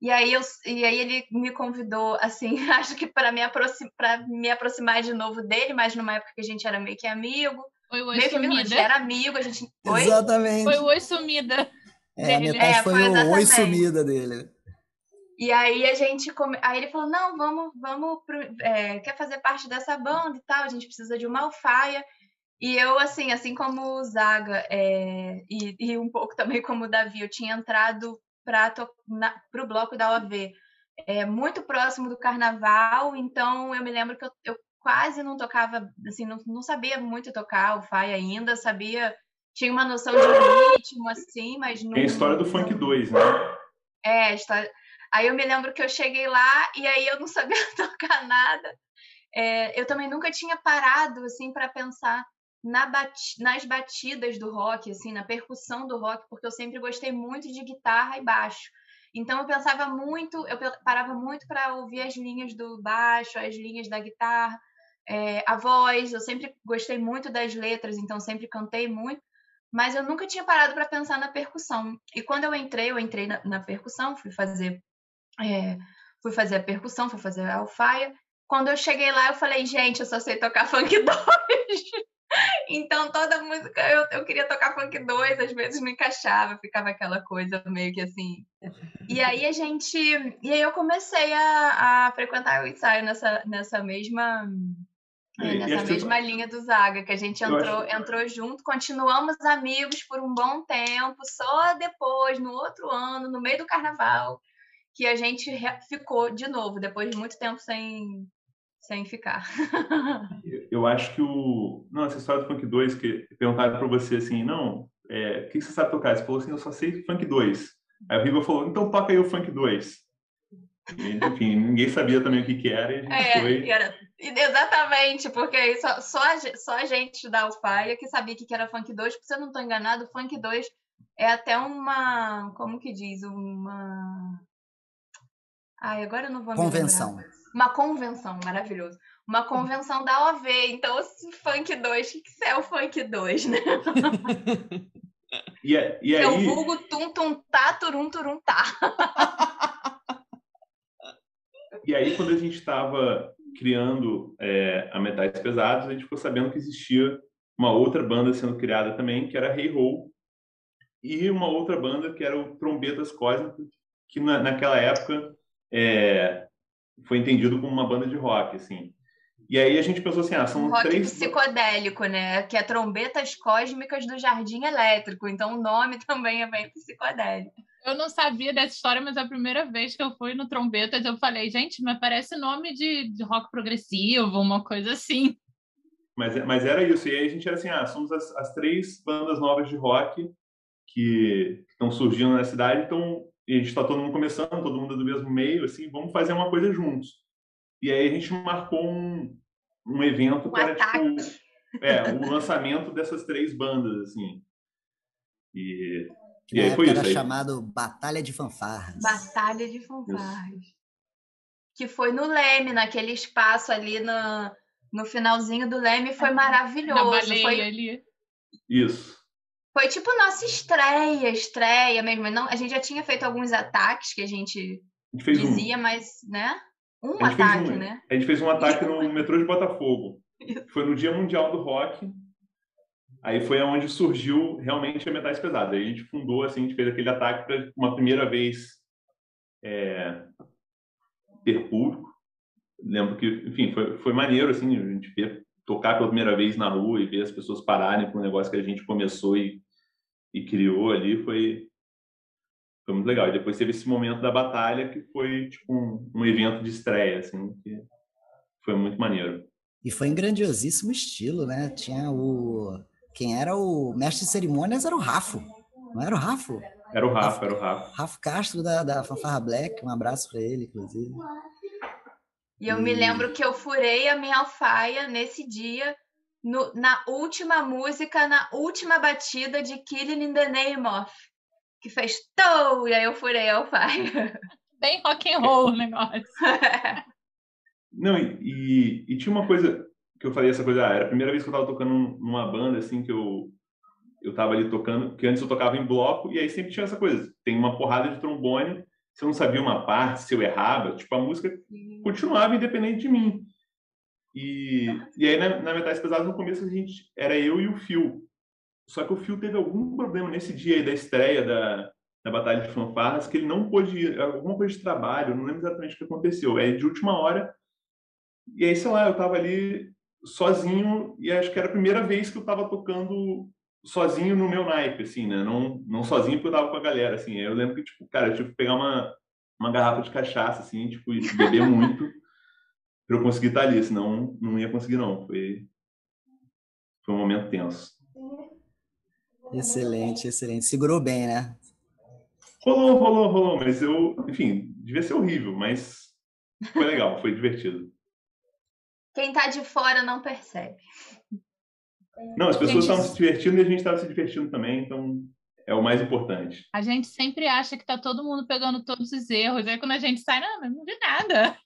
E aí, eu, e aí ele me convidou, assim, acho que para me, aproxim, me aproximar de novo dele, mas numa época que a gente era meio que amigo. Foi o Oi meio Sumida. que amigo, a gente era amigo, a gente... Oi? Exatamente. Foi o Oi Sumida. É, a dele. metade É, foi, foi o oi sumida dele. E aí a gente come... aí ele falou não vamos vamos pro... é, quer fazer parte dessa banda e tal a gente precisa de uma alfaia e eu assim assim como o Zaga é, e, e um pouco também como o Davi eu tinha entrado para o bloco da OAV é, muito próximo do carnaval então eu me lembro que eu, eu quase não tocava assim não, não sabia muito tocar alfaia ainda sabia tinha uma noção de ritmo assim mas não Tem a história do Funk 2, né? é, a história. Aí eu me lembro que eu cheguei lá e aí eu não sabia tocar nada. É, eu também nunca tinha parado assim para pensar na bati nas batidas do rock, assim, na percussão do rock, porque eu sempre gostei muito de guitarra e baixo. Então eu pensava muito, eu parava muito para ouvir as linhas do baixo, as linhas da guitarra, é, a voz. Eu sempre gostei muito das letras, então sempre cantei muito mas eu nunca tinha parado para pensar na percussão. E quando eu entrei, eu entrei na, na percussão, fui fazer, é, fui fazer a percussão, fui fazer a alfaia. Quando eu cheguei lá, eu falei, gente, eu só sei tocar funk 2. Então toda música eu, eu queria tocar funk 2, às vezes não encaixava, ficava aquela coisa meio que assim. E aí a gente, e aí eu comecei a, a frequentar o ensaio nessa nessa mesma é, e nessa mesma linha do Zaga, que a gente entrou, acho- entrou junto, continuamos amigos por um bom tempo, só depois, no outro ano, no meio do carnaval, que a gente ficou de novo, depois de muito tempo sem, sem ficar. Eu acho que o. Não, essa história do Funk 2, que perguntaram pra você assim, não, é, o que você sabe tocar? Você falou assim, eu só sei Funk 2. Aí o Riva falou, então toca aí o Funk 2. E, enfim, ninguém sabia também o que, que era e a gente É, foi. era- exatamente, porque aí só, só, a, só a gente da Alfaia que sabia que que era Funk 2, porque se eu não estou enganado, o Funk 2 é até uma. Como que diz? Uma. Ai, agora eu não vou Convenção. lembrar. Uma convenção, maravilhoso. Uma convenção da OV. Então, Funk 2, o que que é o Funk 2, né? E, a- e é aí, vulgo tum tum tá, turum turum tá. e aí, quando a gente estava criando é, a Metais Pesados, a gente ficou sabendo que existia uma outra banda sendo criada também, que era Hey Ho, e uma outra banda que era o Trombetas Cósmicas, que na, naquela época é, foi entendido como uma banda de rock, assim. E aí a gente pensou assim, ah, são Um rock três... psicodélico, né? Que é Trombetas Cósmicas do Jardim Elétrico. Então o nome também é bem psicodélico. Eu não sabia dessa história, mas a primeira vez que eu fui no Trombetas, eu falei, gente, mas parece nome de, de rock progressivo, uma coisa assim. Mas, mas era isso. E aí a gente era assim, ah, somos as, as três bandas novas de rock que estão surgindo na cidade, então e a gente está todo mundo começando, todo mundo do mesmo meio, assim, vamos fazer uma coisa juntos. E aí a gente marcou um, um evento Um que era ataque. tipo é, o lançamento dessas três bandas, assim. E, Que E na aí foi época era isso aí. chamado Batalha de Fanfarras. Batalha de Fanfarras. Que foi no Leme, naquele espaço ali no, no finalzinho do Leme. Foi Na maravilhoso. baleia Foi, ali. isso. Foi tipo nossa estreia, estreia mesmo. Não, a gente já tinha feito alguns ataques que a gente A gente fez um, dizia, mas, né? Um ataque, um- né? A gente fez um ataque no metrô de Botafogo. Foi no Dia Mundial do Rock. Aí foi onde surgiu realmente a Metais Pesados. Aí a gente fundou, assim, a gente fez aquele ataque para uma primeira vez é, ter público. Lembro que, enfim, foi, foi maneiro, assim, a gente ver, tocar pela primeira vez na rua e ver as pessoas pararem para um negócio que a gente começou e, e criou ali. Foi, foi muito legal. E depois teve esse momento da batalha que foi, tipo, um, um evento de estreia, assim, que foi muito maneiro. E foi em grandiosíssimo estilo, né? Tinha o. Quem era o mestre de cerimônias era o Rafo. Não era o Rafo? Era o Rafa, era o Rafa. Rafa Castro da, da Fanfarra Black. Um abraço para ele, inclusive. E eu me lembro que eu furei a minha alfaia nesse dia, no- na última música, na última batida de Killing in the Name of, que fez tou, e aí eu furei a alfaia. Bem rock and roll o negócio. Não, e, e, e tinha uma coisa que eu falei, essa coisa, ah, era a primeira vez que eu tava tocando numa banda, assim, que eu, eu tava ali tocando, que antes eu tocava em bloco, e aí sempre tinha essa coisa, tem uma porrada de trombone, se eu não sabia uma parte, se eu errava, tipo, a música continuava independente de mim. E, e aí, na, na Metais Pesadas, no começo, a gente era eu e o Phil. Só que o Phil teve algum problema nesse dia aí da estreia da, da Batalha de Fanfarras, que ele não pôde ir, alguma coisa de trabalho, não lembro exatamente o que aconteceu. É de última hora. E aí, sei lá, eu tava ali sozinho, e acho que era a primeira vez que eu tava tocando sozinho no meu naipe, assim, né? Não, não sozinho porque eu tava com a galera, assim. Eu lembro que, tipo, cara, eu tive que pegar uma, uma garrafa de cachaça, assim, tipo, e beber muito para eu conseguir estar ali, senão não ia conseguir, não. Foi, foi um momento tenso. Excelente, excelente. Segurou bem, né? Rolou, rolou, rolou, mas eu, enfim, devia ser horrível, mas foi legal, foi divertido. Quem tá de fora não percebe. Não, as pessoas estavam se divertindo e a gente estava se divertindo também, então é o mais importante. A gente sempre acha que tá todo mundo pegando todos os erros, aí quando a gente sai, não, não vi nada.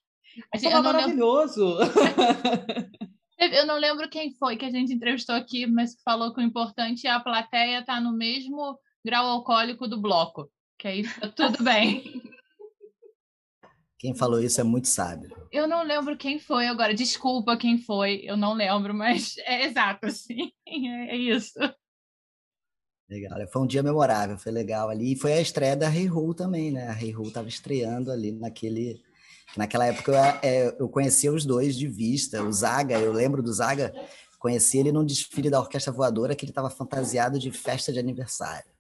A gente, eu não maravilhoso! Lembro... Eu não lembro quem foi que a gente entrevistou aqui, mas que falou que o importante é a plateia estar tá no mesmo grau alcoólico do bloco, que aí fica tudo bem. Quem falou isso é muito sábio. Eu não lembro quem foi agora. Desculpa quem foi, eu não lembro, mas é exato, assim. É isso. Legal. Foi um dia memorável, foi legal ali. E foi a estreia da Hey Ho também, né? A Hey Ho estava estreando ali naquele Naquela época eu, é, eu conhecia os dois de vista. O Zaga, eu lembro do Zaga, conheci ele num desfile da Orquestra Voadora que ele estava fantasiado de festa de aniversário.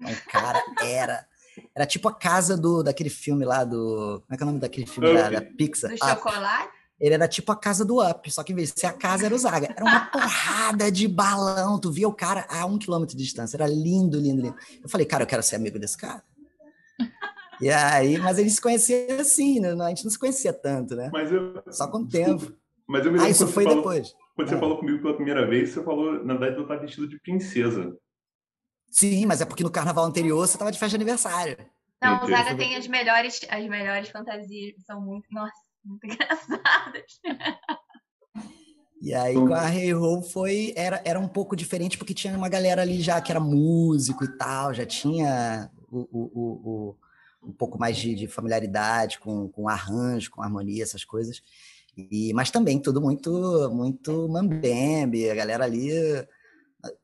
Então, o cara era era tipo a casa do daquele filme lá do como é que é o nome daquele filme da, da Pixar? Do chocolate? Ele era tipo a casa do Up, só que em vez de ser a casa era o Zaga. Era uma porrada de balão. Tu via o cara a um quilômetro de distância. Era lindo, lindo, lindo. Eu falei, cara, eu quero ser amigo desse cara. E aí, mas eles se conheciam assim, né? a gente não se conhecia tanto, né? Mas eu, Só com o tempo. Mas eu me ah, isso foi falou, depois. Quando você é. falou comigo pela primeira vez, você falou, na verdade, eu estava vestido de princesa. Sim, mas é porque no carnaval anterior você estava de festa de aniversário. Não, o Zaga tem as melhores, as melhores fantasias, são muito, nossa, muito engraçadas. E aí com a Hey Ho foi era, era um pouco diferente porque tinha uma galera ali já que era músico e tal, já tinha o, o, o, um pouco mais de, de familiaridade com, com arranjo, com harmonia, essas coisas. E, mas também tudo muito muito mambembe, a galera ali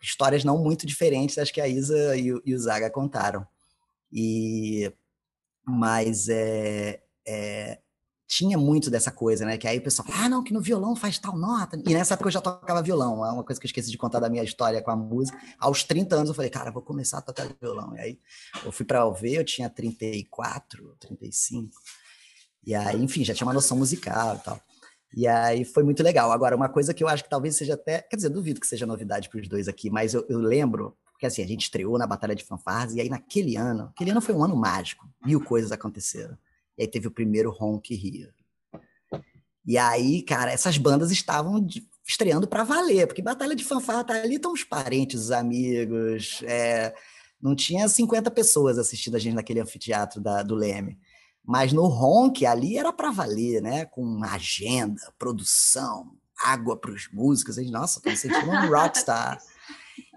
histórias não muito diferentes das que a Isa e, e o Zaga contaram. E mas é, é, tinha muito dessa coisa, né? Que aí o pessoal, ah, não, que no violão faz tal nota. E nessa época eu já tocava violão, é uma coisa que eu esqueci de contar da minha história com a música. Aos 30 anos eu falei, cara, vou começar a tocar violão. E aí eu fui para UV, eu tinha 34, 35. E aí, enfim, já tinha uma noção musical e tal. E aí foi muito legal. Agora, uma coisa que eu acho que talvez seja até, quer dizer, duvido que seja novidade para os dois aqui, mas eu, eu lembro, porque assim, a gente estreou na Batalha de Fanfarras, e aí naquele ano, aquele ano foi um ano mágico, mil coisas aconteceram. E aí teve o primeiro Honk Rio. E aí, cara, essas bandas estavam de, estreando para valer, porque Batalha de Fanfarra tá ali, estão os parentes, os amigos. É, não tinha 50 pessoas assistindo a gente naquele anfiteatro da, do Leme. Mas no Honk, ali era para valer, né? Com agenda, produção, água para os músicos. A gente, nossa, tô me sentindo um rockstar.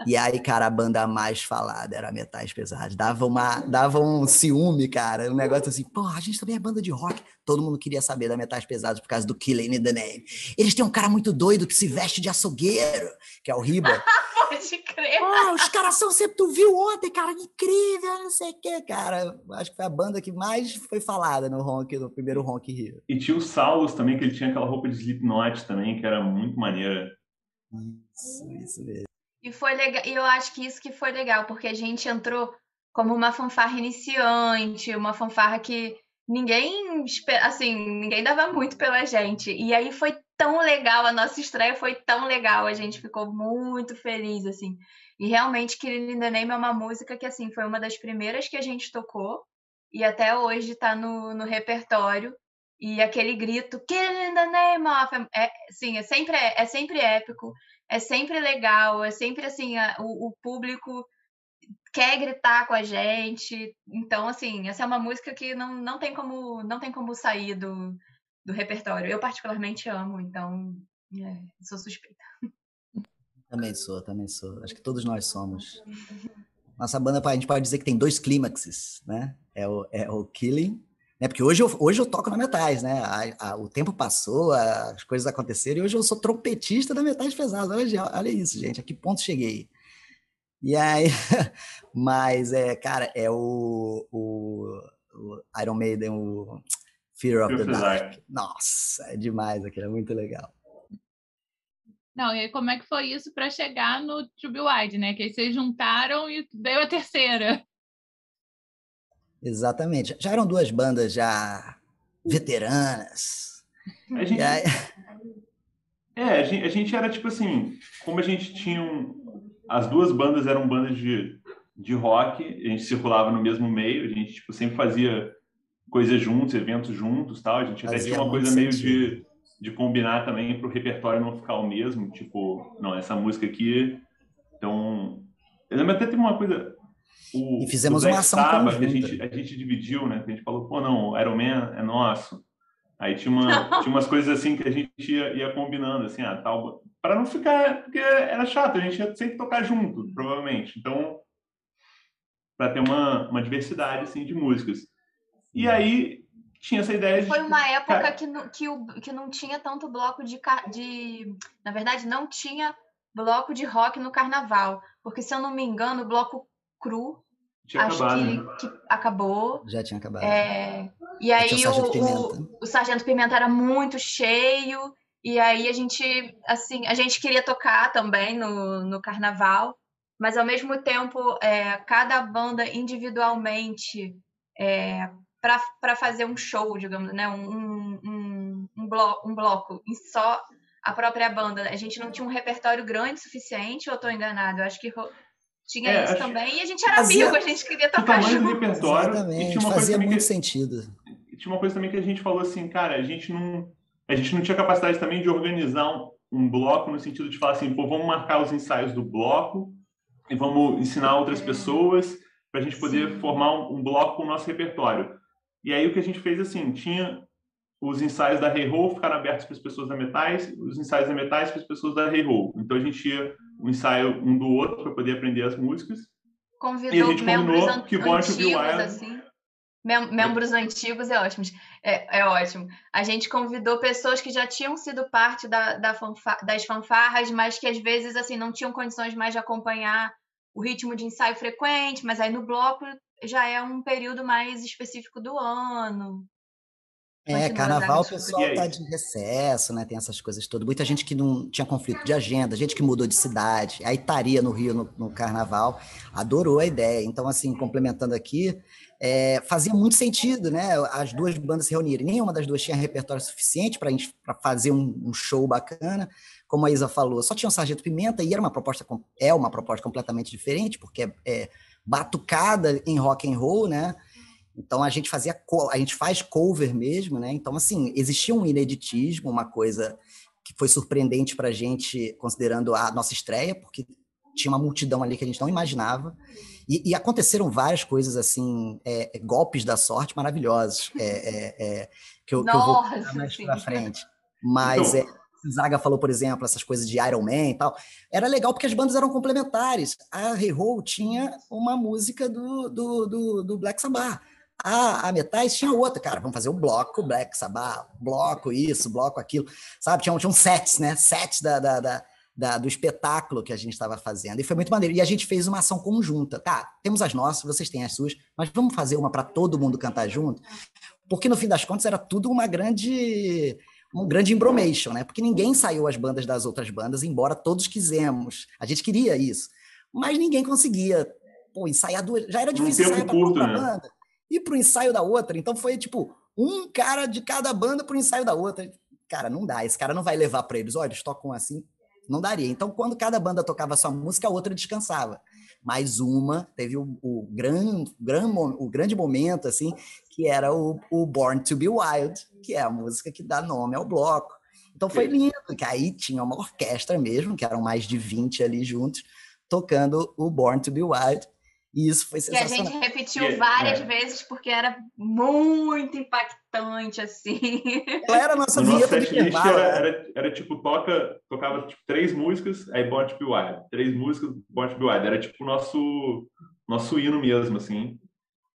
E aí, cara, a banda mais falada era Metais Pesados. Dava, uma, dava um ciúme, cara. Um negócio assim, pô, a gente também é banda de rock. Todo mundo queria saber da Metais Pesados por causa do Killing in the Name. Eles têm um cara muito doido que se veste de açougueiro, que é o Riba. Pode crer. Pô, os caras são sempre. Tu viu ontem, cara? Incrível, não sei o quê, cara. Acho que foi a banda que mais foi falada no Honk, no primeiro Honk Rio. E tinha o Saulus também, que ele tinha aquela roupa de Slipknot também, que era muito maneira. Isso, isso mesmo. E foi legal, eu acho que isso que foi legal, porque a gente entrou como uma fanfarra iniciante, uma fanfarra que ninguém, assim, ninguém dava muito pela gente. E aí foi tão legal, a nossa estreia foi tão legal, a gente ficou muito feliz, assim. E realmente, Killing in the Name é uma música que, assim, foi uma das primeiras que a gente tocou e até hoje está no, no repertório. E aquele grito, Killing in the Name of... É, sim, é sempre, é sempre épico é sempre legal, é sempre assim, a, o, o, público quer gritar com a gente. Então, assim, essa é uma música que não, não, tem, como, não tem como sair do, do repertório. Eu particularmente amo, então é, sou suspeita. Também sou, também sou. Acho que todos nós somos. Nossa banda, a gente pode dizer que tem dois clímaxes, né? é o, é o Killing, né? Porque hoje eu, hoje eu toco na Metais, né? A, a, o tempo passou, a, as coisas aconteceram, e hoje eu sou trompetista da Metais Pesada. Hoje, olha isso, gente, a que ponto cheguei. E aí, mas é, cara, é o, o, o Iron Maiden, o Fear of the Dark. Nossa, é demais aquilo, é muito legal. Não, e aí como é que foi isso para chegar no To Be Wide, né? Que aí vocês juntaram e veio a terceira. Exatamente. Já eram duas bandas já veteranas. A gente, aí... É, a gente, a gente, era tipo assim, como a gente tinha um, as duas bandas eram bandas de, de rock, a gente circulava no mesmo meio, a gente tipo sempre fazia coisas juntos, eventos juntos, tal. A gente até tinha uma coisa meio de, de combinar também para o repertório não ficar o mesmo, tipo, não, essa música aqui, então, eu lembro até tem uma coisa, o, e fizemos uma ação Sabbath, que a gente, a gente dividiu, né? A gente falou, pô, não, Iron Man é nosso. Aí tinha, uma, tinha umas coisas assim que a gente ia, ia combinando, assim, ah, tal, para não ficar, porque era chato, a gente ia sempre tocar junto, provavelmente. Então, para ter uma, uma diversidade, assim, de músicas. E aí, tinha essa ideia de... Foi uma época cara... que, não, que, o, que não tinha tanto bloco de, de... Na verdade, não tinha bloco de rock no carnaval. Porque, se eu não me engano, o bloco cru. Tinha acho acabado, que, né? que, acabou. Já tinha acabado. É, e aí o Sargento, o, o Sargento Pimenta era muito cheio. E aí a gente, assim, a gente queria tocar também no, no carnaval, mas ao mesmo tempo, é, cada banda individualmente é, para fazer um show, digamos, né? Um, um, um, bloco, um bloco em só a própria banda. A gente não tinha um repertório grande suficiente, ou estou enganado? Eu acho que tinha é, isso acho... também, e a gente era fazia... amigo, a gente queria tocar junto. do repertório. Exatamente, e tinha uma fazia coisa muito que... sentido. Tinha uma coisa também que a gente falou assim, cara, a gente não, a gente não tinha capacidade também de organizar um, um bloco no sentido de falar assim, pô, vamos marcar os ensaios do bloco e vamos ensinar outras pessoas para a gente poder Sim. formar um, um bloco com o nosso repertório. E aí o que a gente fez assim, tinha os ensaios da Hey Ho ficaram abertos para as pessoas da Metais, os ensaios da Metais para as pessoas da Hey Ho. Então a gente ia um ensaio um do outro para poder aprender as músicas. Convidou e a gente combinou que Born to Be Wild... Assim. Mem membros antigos é ótimo. É, é, ótimo. A gente convidou pessoas que já tinham sido parte da, da fanfa das fanfarras, mas que às vezes assim não tinham condições mais de acompanhar o ritmo de ensaio frequente, mas aí no bloco já é um período mais específico do ano. É, carnaval o pessoal tá de recesso, né? Tem essas coisas todas. Muita gente que não tinha conflito de agenda, gente que mudou de cidade, aí estaria no Rio no, no, carnaval, adorou a ideia. Então, assim, complementando aqui, é, fazia muito sentido, né? As duas bandas se reunirem. Nenhuma das duas tinha repertório suficiente para fazer um, um, show bacana. Como a Isa falou, só tinha o Sargento Pimenta e era uma proposta, é uma proposta completamente diferente, porque é, é batucada em rock and roll, né? Então a gente fazia a gente faz cover mesmo, né? Então assim existia um ineditismo, uma coisa que foi surpreendente para a gente considerando a nossa estreia, porque tinha uma multidão ali que a gente não imaginava e, e aconteceram várias coisas assim, é, é golpes da sorte maravilhosos, é, é, é que, eu, Nossa, que, eu, vou contar mais para frente. Mas então... é, Zaga falou, por exemplo, essas coisas de Iron Man e tal. Era legal porque as bandas eram complementares. A Hey Ho tinha uma música do, do, do, do Black Sabbath a, a Metais tinha outra, cara, vamos fazer um bloco Black Sabbath, bloco isso, bloco aquilo, sabe? Tinha, tinha um sets, né? Sets da, da, da, da do espetáculo que a gente estava fazendo. E foi muito maneiro. E a gente fez uma ação conjunta. Tá, temos as nossas, vocês têm as suas, mas vamos fazer uma para todo mundo cantar junto? Porque no fim das contas era tudo uma grande um grande embromation, né? Porque ninguém saiu as bandas das outras bandas, embora todos quisemos. A gente queria isso, mas ninguém conseguia. Pô, ensaiar duas. Já era difícil um ensaiar curto, né? banda e pro ensaio da outra. Então foi tipo um cara de cada banda pro ensaio da outra. Cara, não dá. Esse cara não vai levar para eles. Olha, eles tocam assim. Não daria. Então, quando cada banda tocava sua música, a outra descansava. Mais uma teve o, o, gran, gran, o grande momento, assim, que era o, o Born to Be Wild, que é a música que dá nome ao bloco. Então foi lindo, que aí tinha uma orquestra mesmo, que eram mais de 20 ali juntos, tocando o Born to Be Wild. E isso foi sensacional. Que a gente repetiu é, várias é. vezes porque era muito impactante, assim. Ela era a nossa vinheta de era, era, era, tipo, toca, tocava tipo, três músicas, aí Born to Be Wild. Três músicas, Born to Be Wild. Era tipo o nosso, nosso hino mesmo, assim.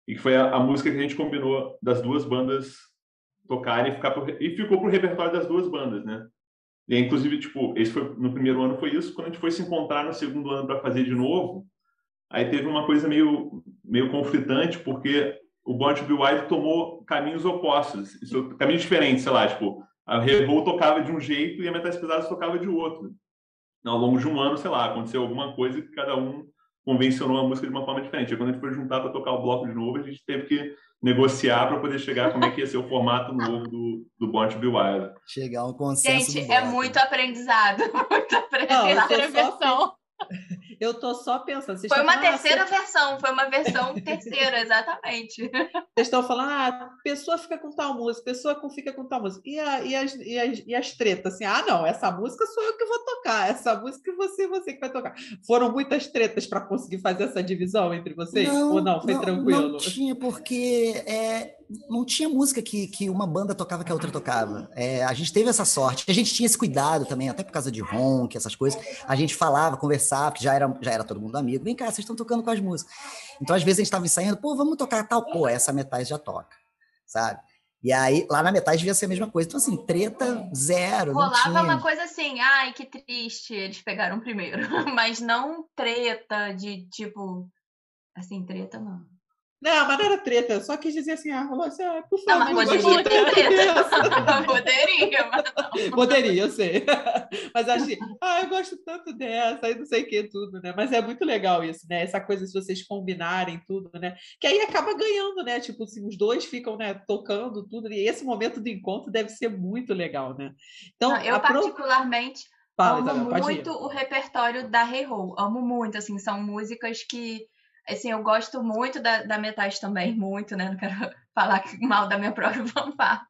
E que foi a, a música que a gente combinou das duas bandas tocarem e, ficar pro, e ficou pro repertório das duas bandas, né? E inclusive, tipo, esse foi no primeiro ano foi isso, quando a gente foi se encontrar no segundo ano para fazer de novo, aí teve uma coisa meio meio conflitante, porque o Born to Be Wild tomou caminhos opostos, isso, caminhos diferentes, sei lá, tipo, a Revolt tocava de um jeito e a Metais Pesadas tocava de outro. Ao longo de um ano, sei lá, aconteceu alguma coisa que cada um convencionou a música de uma forma diferente. E quando a gente foi juntar para tocar o bloco de novo, a gente teve que negociar para poder chegar como é que ia ser o formato novo do, do Born to Be Wild. Chegar a um consenso Gente, é muito aprendizado. Muito aprendizado. Não, Terceira só versão. Eu tô só pensando. Vocês Foi uma falando, ah, terceira versão, foi uma versão terceira, exatamente. Vocês estão falando, ah, a pessoa fica com tal música, pessoa com- fica com tal música. E, a- e as, e, as, e as tretas, assim, ah, não, essa música sou eu que vou tocar, essa música é você, você que vai tocar. Foram muitas tretas para conseguir fazer essa divisão entre vocês? Ou não, foi tranquilo? Não tinha, porque é, não tinha música que, que uma banda tocava que a outra tocava. É, a gente teve essa sorte. A gente tinha esse cuidado também, até por causa de ronk, essas coisas. A gente falava, conversava, porque já era, já era todo mundo amigo. Vem cá, vocês estão tocando com as músicas. Então, às vezes, a gente estava ensaiando, pô, vamos tocar tal. Pô, essa Metais já toca, sabe? E aí, lá na Metais devia ser a mesma coisa. Então, assim, treta zero. não Rolava uma coisa assim, ai, que triste, eles pegaram primeiro. Mas não treta de tipo. Assim, treta não. Não, mas não era treta, só quis dizer assim, ah, rolou assim, ah, por Não, favor. mas não poderia gosto ter treta. Poderia, mas Poderia, eu sei. Mas achei, ah, eu gosto tanto dessa, e não sei o que, tudo, né? Mas é muito legal isso, né? Essa coisa, se vocês combinarem tudo, né? Que aí acaba ganhando, né? Tipo, assim, os dois ficam, né, tocando tudo, e esse momento do encontro deve ser muito legal, né? Então, Não, eu pro- particularmente Fala, amo Isabel, muito o repertório da Hey Ho. Amo muito, assim, são músicas que, assim, eu gosto muito da, da Metais também, muito, né? Não quero falar mal da minha própria fanfarra.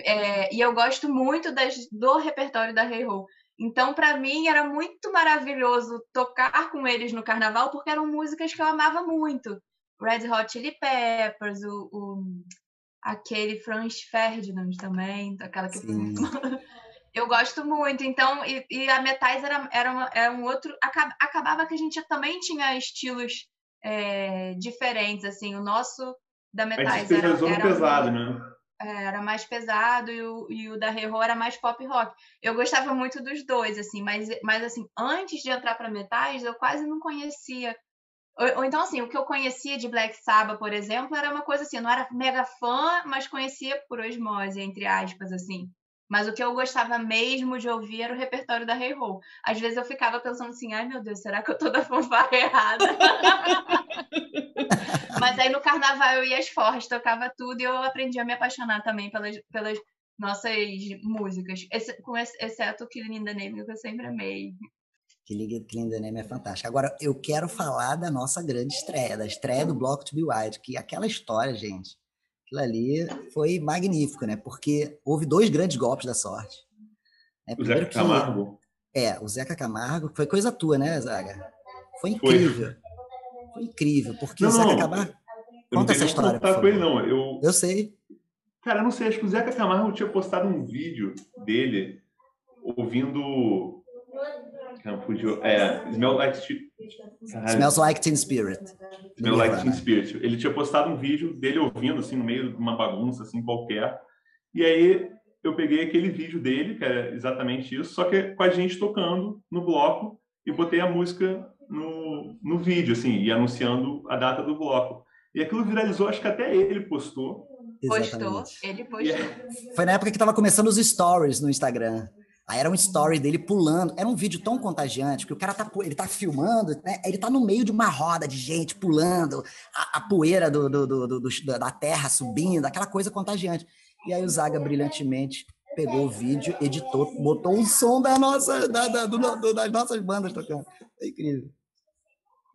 É, e eu gosto muito das, do repertório da Hey Ho. Então, para mim, era muito maravilhoso tocar com eles no carnaval, porque eram músicas que eu amava muito. Red Hot Chili Peppers, o, o- aquele Franz Ferdinand também, aquela que Sim. eu gosto muito. Então, e, e a Metais era, era, uma- era um outro. aca- Acabava que a gente também tinha estilos é, diferentes, assim. O nosso da Metais era, era, pesado, né? é, era mais pesado e o, e o da Reho era mais pop rock. Eu gostava muito dos dois, assim, mas, mas assim, antes de entrar para Metais, eu quase não conhecia. Ou, ou então, assim, o que eu conhecia de Black Sabbath, por exemplo, era uma coisa assim, eu não era mega fã, mas conhecia por osmose, entre aspas, assim. Mas o que eu gostava mesmo de ouvir era o repertório da Hey Ho. Às vezes eu ficava pensando assim, ai meu Deus, será que eu tô da fanfarra errada? Mas aí no carnaval eu ia às forras, tocava tudo e eu aprendi a me apaixonar também pelas, pelas nossas músicas. Esse- com ex- exceto in the Name, que eu sempre amei. Que the Name é fantástico. Agora, eu quero falar da nossa grande estreia, da estreia do Block to Be Wild, que aquela história, gente, aquilo ali foi magnífico, né? Porque houve dois grandes golpes da sorte. né? O Zeca que- Camargo. É, o Zeca Camargo, foi coisa tua, né, Zaga? Foi Foi. incrível. Foi incrível, porque Não, o Zeca não. Camargo. Eu não Conta essa história, por com ele, não. Eu, Eu sei. Cara, eu não sei, acho que o Zeca Camargo tinha postado um vídeo dele ouvindo. Fugiu. É, Smell Like Teen Smells Like Teen Spirit. Smell Like Teen. Spirit. Ele tinha postado um vídeo dele ouvindo, assim, no meio de uma bagunça, assim, qualquer. E aí eu peguei aquele vídeo dele, que era exatamente isso, só que com a gente tocando no bloco e botei a música no, no vídeo, assim, e anunciando a data do bloco. E aquilo viralizou, acho que até ele postou. Postou, Exatamente. ele postou. é- Foi na época que tava começando os stories no Instagram. Aí era um story dele pulando. Era um vídeo tão contagiante que o cara tá, ele tá filmando, né? Ele tá no meio de uma roda de gente pulando, a, a poeira do, do- do- da terra subindo, aquela coisa contagiante. E aí o Zaga brilhantemente pegou o vídeo, editou, botou um som da nossa, da- da- do- do- das nossas bandas tocando. É incrível.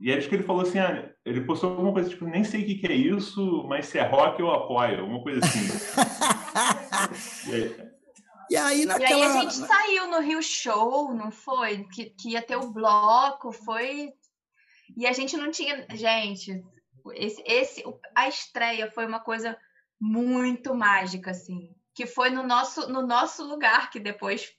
E aí acho que ele falou assim, ah, ele postou alguma coisa tipo, nem sei o que, que é isso, mas se é rock eu apoio, alguma coisa assim. E aí- E aí E naquela. aí a gente saiu no Rio Show, não foi? Que, que ia ter o bloco, foi. E a gente não tinha. Gente, esse, esse, a estreia foi uma coisa muito mágica, assim. Que foi no nosso, no nosso lugar, que depois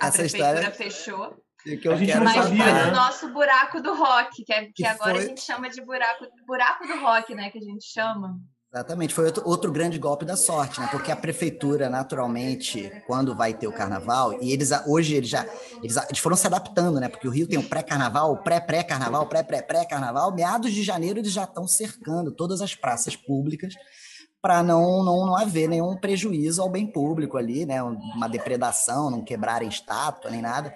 a Essa prefeitura história- fechou. que eu A gente não Mas sabia, foi né? o nosso buraco do rock, que, é, que Que agora foi- a gente chama de buraco, buraco do rock, né? Que a gente chama. Exatamente, foi outro, outro grande golpe da sorte, né? Porque a prefeitura, naturalmente, quando vai ter o carnaval, e eles hoje eles já eles, eles foram se adaptando, né? Porque o Rio tem o pré-carnaval, pré-pré-carnaval, pré-pré-pré-carnaval. Meados de janeiro eles já estão cercando todas as praças públicas para não, não, não haver nenhum prejuízo ao bem público ali, né? Uma depredação, não quebrarem estátua nem nada.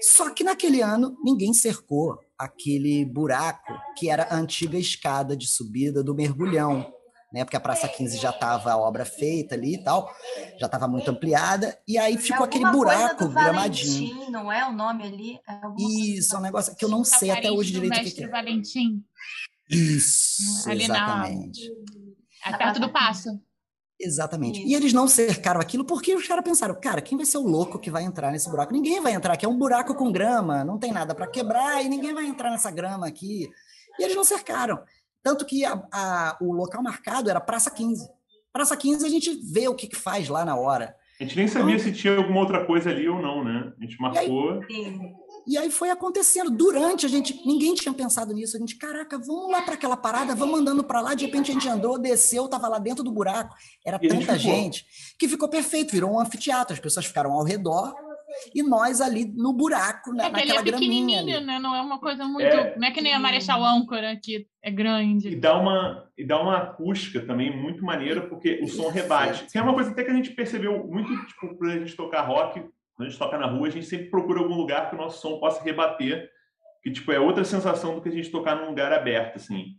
Só que naquele ano ninguém cercou aquele buraco que era a antiga escada de subida do mergulhão, né? Porque a Praça 15 já estava a obra feita ali e tal, já estava muito ampliada, e aí ficou é aquele buraco do gramadinho. Valentim, não é o nome ali? É Isso, é um negócio que eu não sei até hoje direito o que, é. Valentim, Isso, Ali na- exatamente. é perto do passo. Exatamente. Isso. E eles não cercaram aquilo porque os caras pensaram, cara, quem vai ser o louco que vai entrar nesse buraco? Ninguém vai entrar, que é um buraco com grama, não tem nada para quebrar e ninguém vai entrar nessa grama aqui. E eles não cercaram. Tanto que a- a- o local marcado era Praça 15. Praça 15 a gente vê o que, que faz lá na hora. A gente nem sabia se tinha alguma outra coisa ali ou não, né? A gente marcou. Sim. E aí foi acontecendo. Durante a gente, ninguém tinha pensado nisso. A gente, caraca, vamos lá para aquela parada, vamos andando para lá. De repente a gente andou, desceu, tava lá dentro do buraco. Era E gente tanta ficou. gente que ficou perfeito, virou um anfiteatro. As pessoas ficaram ao redor e nós ali no buraco, na, É que ele naquela é pequenininho, né? Não é uma coisa muito. É. Não é que nem a Marechal Âncora, que é E grande. dá uma, e dá uma acústica também muito maneira, porque o som rebate. Que é uma coisa até que a gente percebeu muito, tipo, quando a gente tocar rock, quando a gente toca na rua, a gente sempre procura algum lugar que o nosso som possa rebater, que, tipo, é outra sensação do que a gente tocar num lugar aberto, assim.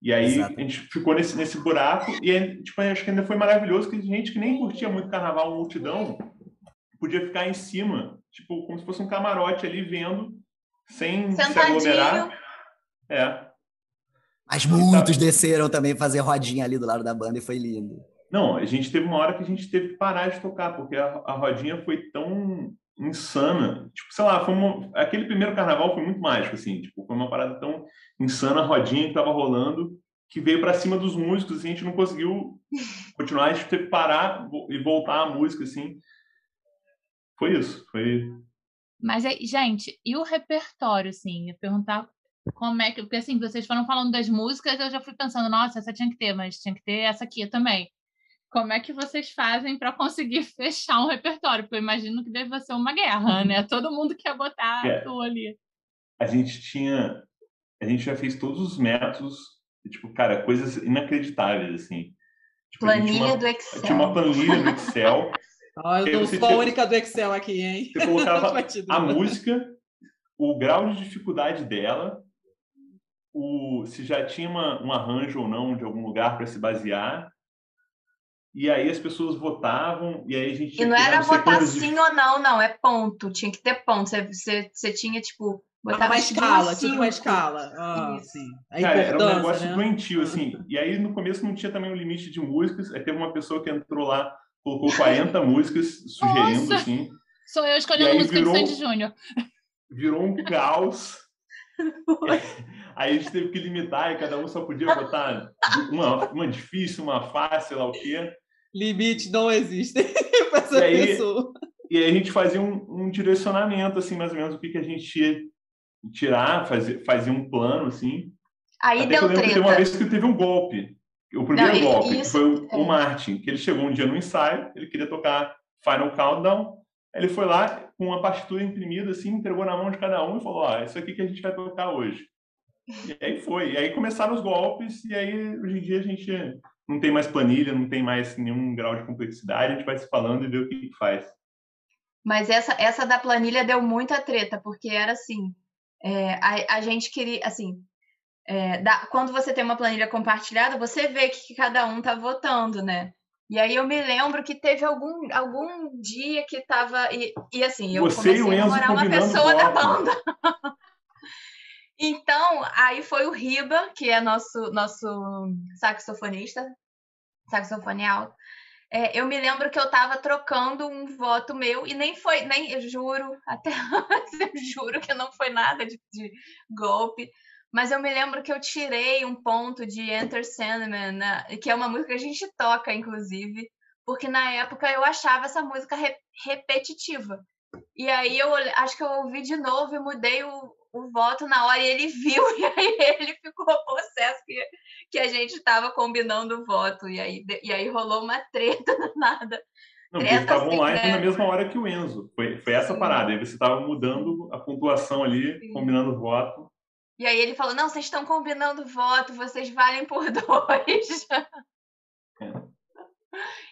E aí Exato. a gente ficou nesse, nesse buraco, e aí, tipo, acho que ainda foi maravilhoso, que gente que nem curtia muito carnaval, multidão, podia ficar em cima, tipo, como se fosse um camarote ali, vendo, sem se Sentadinho. aglomerar. É. Mas muitos desceram também fazer rodinha ali do lado da banda e foi lindo. Não, a gente teve uma hora que a gente teve que parar de tocar, porque a, a rodinha foi tão insana. Tipo, sei lá, foi uma- aquele primeiro carnaval foi muito mágico, assim. Tipo, foi uma parada tão insana, a rodinha que tava rolando, que veio para cima dos músicos, assim, a gente não conseguiu continuar, a gente teve que parar e voltar a música, assim. Foi isso, foi... Mas, aí, gente, e o repertório, assim? Eu perguntar como é que. Porque, assim, vocês foram falando das músicas, eu já fui pensando, nossa, essa tinha que ter, mas tinha que ter essa aqui também. Como é que vocês fazem para conseguir fechar um repertório? Porque eu imagino que deve ser uma guerra, né? Todo mundo quer botar É. a tua ali. a gente tinha a gente já fez todos os métodos tipo cara coisas inacreditáveis assim Tipo, Planilha uma- do Excel. tinha uma planilha no Excel Ó, eu não sou a tinha- única do Excel aqui, hein? você colocava a música o grau de dificuldade dela o se já tinha uma, um arranjo ou não de algum lugar para se basear e aí as pessoas votavam e aí a gente E tinha não era votar sim ou não, não, é ponto. Tinha que ter ponto. Você, você, você tinha, tipo, Ah, botava uma tipo, escala, tipo uma escala. Ah, sim. A Cara, era um negócio né? doentio, assim. E aí, no começo, não tinha também um limite de músicas. Aí teve uma pessoa que entrou lá, colocou 40 músicas, sugerindo, Nossa! assim. Sou eu escolhendo aí música virou- de Sandy Júnior. Virou um caos. Aí a gente teve que limitar e cada um só podia botar uma, uma difícil, uma fácil, sei lá o quê. Limites não existem para essa E aí- pessoa. E aí a gente fazia um, um direcionamento, assim, mais ou menos, o que, que a gente ia tirar, fazia, fazia um plano, assim. Aí Até que eu deu lembro que teve uma treta. vez que teve um golpe. O primeiro Não, golpe, que isso- foi o, é. o Martin, que ele chegou um dia no ensaio, ele queria tocar Final Countdown, ele foi lá com uma partitura imprimida, assim, entregou na mão de cada um e falou, ó, isso aqui que a gente vai tocar hoje. E aí foi. E aí começaram os golpes, e aí hoje em dia a gente não tem mais planilha, não tem mais nenhum grau de complexidade, a gente vai se falando e vê o que, que faz. Mas essa, essa da planilha deu muita treta, porque era assim, é, a, a gente queria, assim, é, da- quando você tem uma planilha compartilhada, você vê que, que cada um tá votando, né? E aí eu me lembro que teve algum, algum dia que tava, e, e assim, eu Você comecei a namorar uma pessoa da banda. Então, aí foi o Riba, que é nosso, nosso saxofonista, saxofone alto. É, eu me lembro que eu tava trocando um voto meu e nem foi, nem, eu juro, até eu juro que não foi nada de, de golpe. Mas eu me lembro que eu tirei um ponto de Enter Sandman, né, que é uma música que a gente toca, inclusive, porque na época eu achava essa música re- repetitiva. E aí eu acho que eu ouvi de novo e mudei o, o voto na hora e ele viu, e aí ele ficou possesso que, que a gente estava combinando o voto. E aí, e aí rolou uma treta nada. Não, porque eles estavam online né? na mesma hora que o Enzo. Foi, foi essa Sim. parada. Aí você estava mudando a pontuação ali, Sim. combinando o voto. E aí ele falou: não, vocês estão combinando voto, vocês valem por dois. É.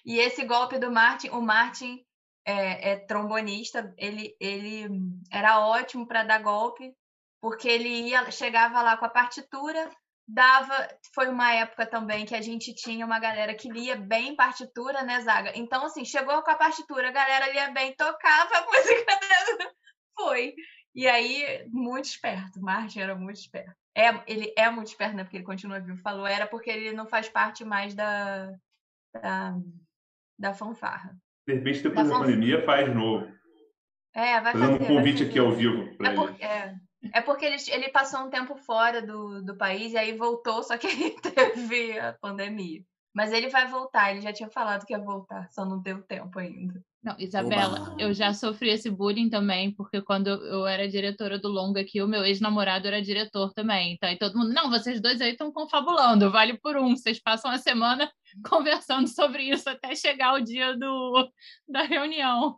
E esse golpe do Martin, o Martin é, é trombonista, ele, ele era ótimo para dar golpe, porque ele ia, chegava lá com a partitura, dava. Foi uma época também que a gente tinha uma galera que lia bem partitura, né, Zaga? Então, assim, chegou com a partitura, a galera lia bem, tocava a música dela. Foi. E aí, muito esperto. Martin era muito esperto. É, ele é muito esperto, né? Porque ele continua vivo. Falou, era porque ele não faz parte mais da, da, da fanfarra. De repente, depois da, da pandemia, faz novo. É, vai Fazendo fazer. um convite aqui ao vivo para é ele. é, é porque ele, ele passou um tempo fora do, do país e aí voltou, só que ele teve a pandemia. Mas ele vai voltar, ele já tinha falado que ia voltar, só não deu tempo ainda. Não, Isabela, Oba. eu já sofri esse bullying também, porque quando eu era diretora do longa aqui, o meu ex-namorado era diretor também. Então, aí todo mundo, não, vocês dois aí estão confabulando, vale por um. Vocês passam a semana conversando sobre isso até chegar o dia do, da reunião.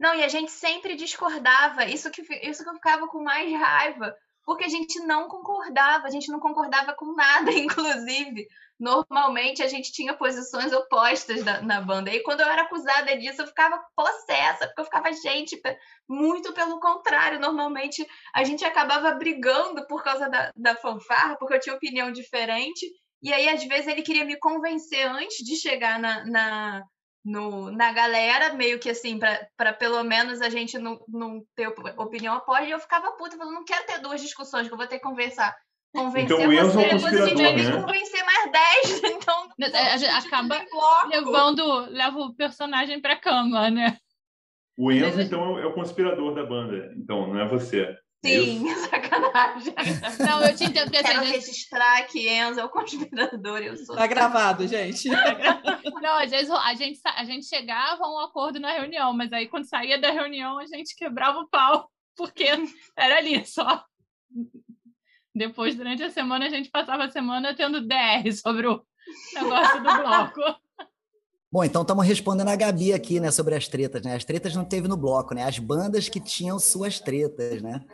Não, e a gente sempre discordava, isso que, isso que eu ficava com mais raiva, porque a gente não concordava, a gente não concordava com nada, inclusive. Normalmente a gente tinha posições opostas na banda. E quando eu era acusada disso, eu ficava possessa, porque eu ficava, gente, muito pelo contrário. Normalmente a gente acabava brigando por causa da, da fanfarra, porque eu tinha opinião diferente. E aí, às vezes, ele queria me convencer antes de chegar na, na, no, na galera, meio que assim, para pelo menos a gente não, não ter opinião oposta. E eu ficava puta, falando, não quero ter duas discussões, que eu vou ter que conversar. Convencer então, o Enzo você, é depois a gente vai né? convencer mais dez. Então, a gente acaba levando, leva o personagem pra cama, né? O Enzo, então, é o conspirador da banda. Então, não é você. Sim, sacanagem. Não, eu te entendo. Porque, Quero assim, registrar que Enzo é o conspirador eu sou. Tá gravado, gente. Não, às vezes a gente, a gente chegava a um acordo na reunião, mas aí quando saía da reunião a gente quebrava o pau, porque era ali só. Depois, durante a semana, a gente passava a semana tendo DR sobre o negócio do bloco. Bom, então estamos respondendo a Gabi aqui, né, sobre as tretas, né? As tretas não teve no bloco, né? As bandas que tinham suas tretas, né?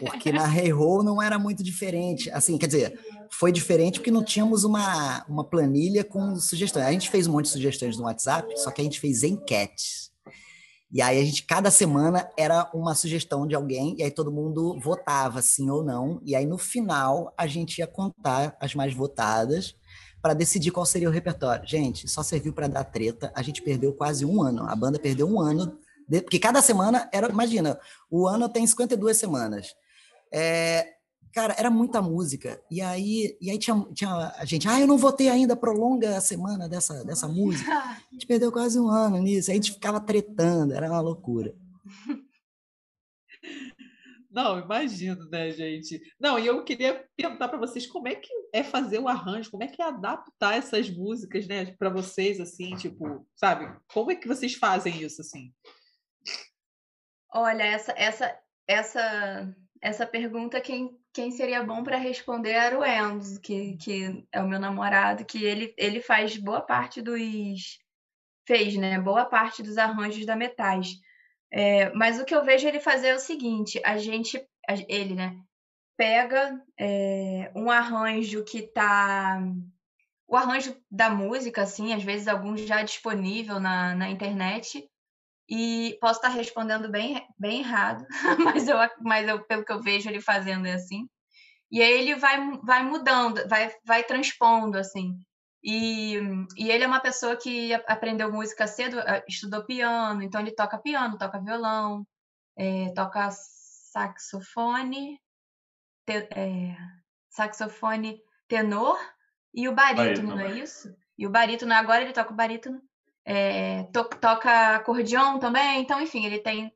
Porque na Hey Ho não era muito diferente. Assim, quer dizer, foi diferente porque não tínhamos uma, uma planilha com sugestões. A gente fez um monte de sugestões no WhatsApp, só que a gente fez enquetes. E aí a gente, cada semana, era uma sugestão de alguém, e aí todo mundo votava sim ou não. E aí no final a gente ia contar as mais votadas para decidir qual seria o repertório. Gente, só serviu para dar treta. A gente perdeu quase um ano. A banda perdeu um ano, de... porque cada semana era. Imagina, o ano tem 52 semanas. É, cara, era muita música. E aí, e aí tinha, tinha a gente, ah, eu não votei ainda, prolonga a semana dessa, dessa música. A gente perdeu quase um ano nisso. A gente ficava tretando, era uma loucura. Não, imagino, né, gente? Não, e eu queria perguntar para vocês como é que é fazer o arranjo, como é que é adaptar essas músicas, né, para vocês, assim, tipo, sabe? Como é que vocês fazem isso, assim? Olha, essa, essa, essa, essa pergunta, quem, quem seria bom para responder era o Enzo, que, que é o meu namorado, que ele, ele faz boa parte dos. fez, né? Boa parte dos arranjos da Metais. É, mas o que eu vejo ele fazer é o seguinte: a gente, ele, né, pega é, um arranjo que tá. O arranjo da música, assim, às vezes alguns já disponível na, na internet, e posso estar respondendo bem, bem errado, mas, eu, mas eu, pelo que eu vejo ele fazendo é assim. E aí ele vai, vai mudando, vai, vai transpondo, assim. E, e ele é uma pessoa que aprendeu música cedo, eh, estudou piano, então ele toca piano, toca violão, é, toca saxofone, te, é, saxofone tenor e o barítono, não é isso? E o barítono, agora ele toca o barítono, é, to, toca acordeão também, então, enfim, ele tem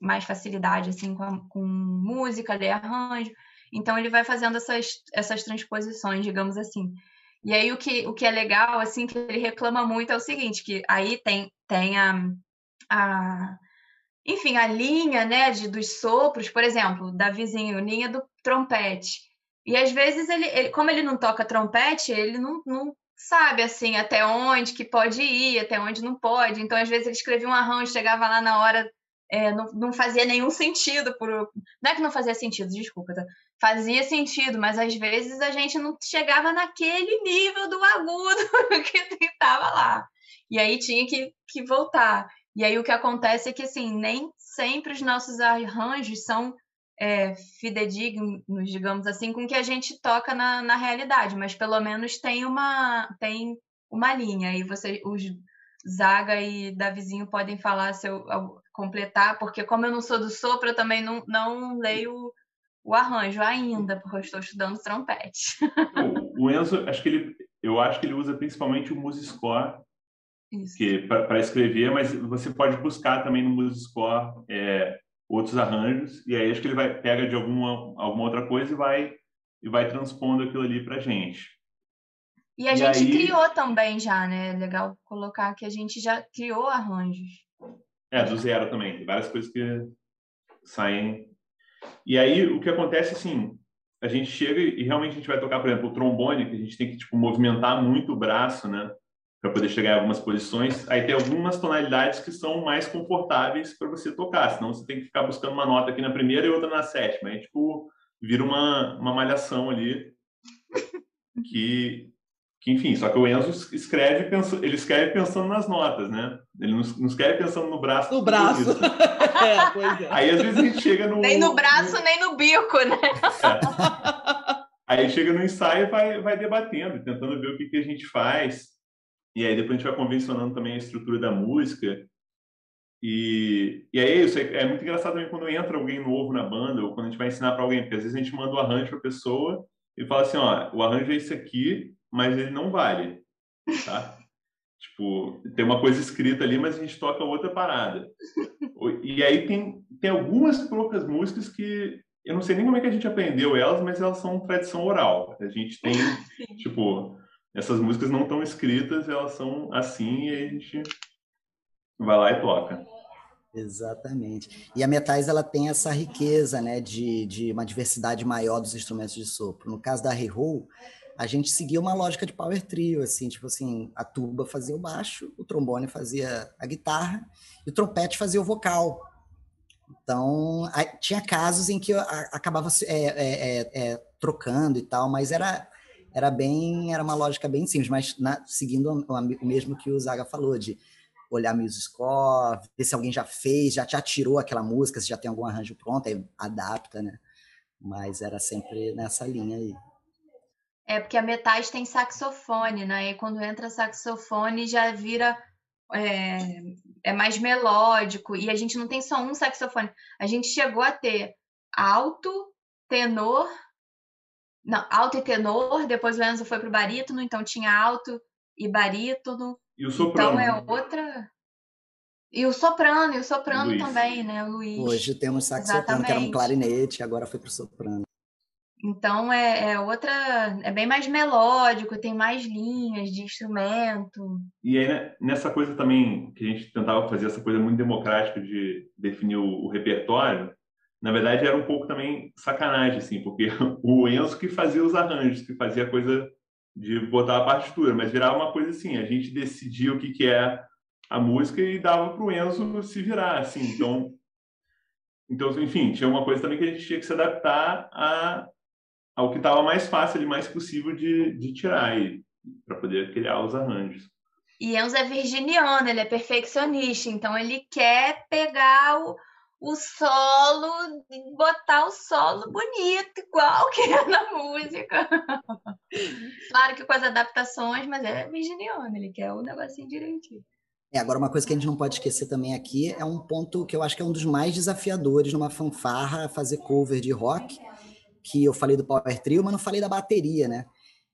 mais facilidade assim com, com música, ler arranjo, então ele vai fazendo essas, essas transposições, digamos assim. E aí o que, o que é legal, assim, que ele reclama muito é o seguinte, que aí tem, tem a, a, enfim, a linha, né, de, dos sopros, por exemplo, da vizinho, linha do trompete. E às vezes ele, ele como ele não toca trompete, ele não, não sabe assim até onde que pode ir, até onde não pode. Então, às vezes, ele escrevia um arranjo, chegava lá na hora, é, não, não fazia nenhum sentido. Por... Não é que não fazia sentido, desculpa, tá? Fazia sentido, mas às vezes a gente não chegava naquele nível do agudo que estava lá. E aí tinha que, que voltar. E aí o que acontece é que assim, nem sempre os nossos arranjos são é, fidedignos, digamos assim, com que a gente toca na, na realidade, mas pelo menos tem uma, tem uma linha. E você, os Zaga e Davizinho podem falar se eu, completar, porque como eu não sou do sopro, eu também não, não leio o arranjo ainda, porque eu estou estudando trompete. o Enzo, acho que ele, eu acho que ele usa principalmente o Musiscore que para escrever, mas você pode buscar também no Musiscore é, outros arranjos e aí acho que ele vai pega de alguma alguma outra coisa e vai e vai transpondo aquilo ali para gente. E a e gente aí... criou também já, né? É legal colocar que a gente já criou arranjos. É, do zero também. Tem várias coisas que saem. E aí o que acontece assim, a gente chega e realmente a gente vai tocar, por exemplo, o trombone, que a gente tem que tipo movimentar muito o braço, né? para poder chegar em algumas posições. Aí tem algumas tonalidades que são mais confortáveis para você tocar, senão você tem que ficar buscando uma nota aqui na primeira e outra na sétima. Aí, tipo, vira uma, uma malhação ali que, que, enfim, só que o Enzo escreve, penso, ele escreve pensando nas notas, né? Ele não, não escreve pensando no braço. No braço. é, pois é. Aí, às vezes, a gente chega no... Nem no braço, no... nem no bico, né? É. Aí chega no ensaio e vai, vai debatendo, tentando ver o que, que a gente faz. E aí depois a gente vai convencionando também a estrutura da música. E, e aí é isso, é, é muito engraçado também quando entra alguém novo na banda, ou quando a gente vai ensinar para alguém, porque às vezes a gente manda o arranjo para a pessoa e fala assim, ó, o arranjo é esse aqui, mas ele não vale, tá? tipo, tem uma coisa escrita ali, mas a gente toca outra parada. E aí tem, tem algumas poucas músicas que eu não sei nem como é que a gente aprendeu elas, mas elas são tradição oral. A gente tem, tipo, essas músicas não estão escritas, elas são assim e a gente vai lá e toca. Exatamente. E a Metais ela tem essa riqueza, né, de, de uma diversidade maior dos instrumentos de sopro. No caso da Re-Roll, a gente seguia uma lógica de power trio, assim, tipo assim, a tuba fazia o baixo, o trombone fazia a guitarra e o trompete fazia o vocal. Então, tinha casos em que eu acabava é, é, é, é, trocando e tal, mas era era bem, era uma lógica bem simples, mas na, seguindo o, o, mesmo que o Zaga falou, de olhar music score, ver se alguém já fez, já te atirou aquela música, se já tem algum arranjo pronto, aí adapta, né? Mas era sempre nessa linha aí. É, porque a Metais tem saxofone, né? E quando entra saxofone já vira. É, é mais melódico. E a gente não tem só um saxofone. A gente chegou a ter alto, tenor não, alto e tenor, depois o Enzo foi pro barítono, então tinha alto e barítono. E o soprano. Então é outra. E o soprano, e o soprano Luiz. também, né? O Luiz. Hoje temos sax soprano, que era um clarinete, agora foi pro soprano. Então é, é, outra, é bem mais melódico, tem mais linhas de instrumento. E aí né, nessa coisa também que a gente tentava fazer essa coisa muito democrática de definir o, o repertório, na verdade era um pouco também sacanagem, assim, porque o Enzo que fazia os arranjos, que fazia a coisa de botar a partitura, mas virava uma coisa assim, a gente decidia o que, que é a música e dava para o Enzo se virar, assim, então, então, enfim, tinha uma coisa também que a gente tinha que se adaptar a, ao que estava mais fácil e mais possível de, de tirar para poder criar os arranjos. E Enzo é virginiano, ele é perfeccionista, então ele quer pegar o o solo, botar o solo bonito, igual que é na música. claro que com as adaptações, mas é virginiano, ele quer o negocinho direitinho. É, agora, uma coisa que a gente não pode esquecer também aqui é um ponto que eu acho que é um dos mais desafiadores numa fanfarra fazer cover de rock, que eu falei do Power Trio, mas não falei da bateria, né?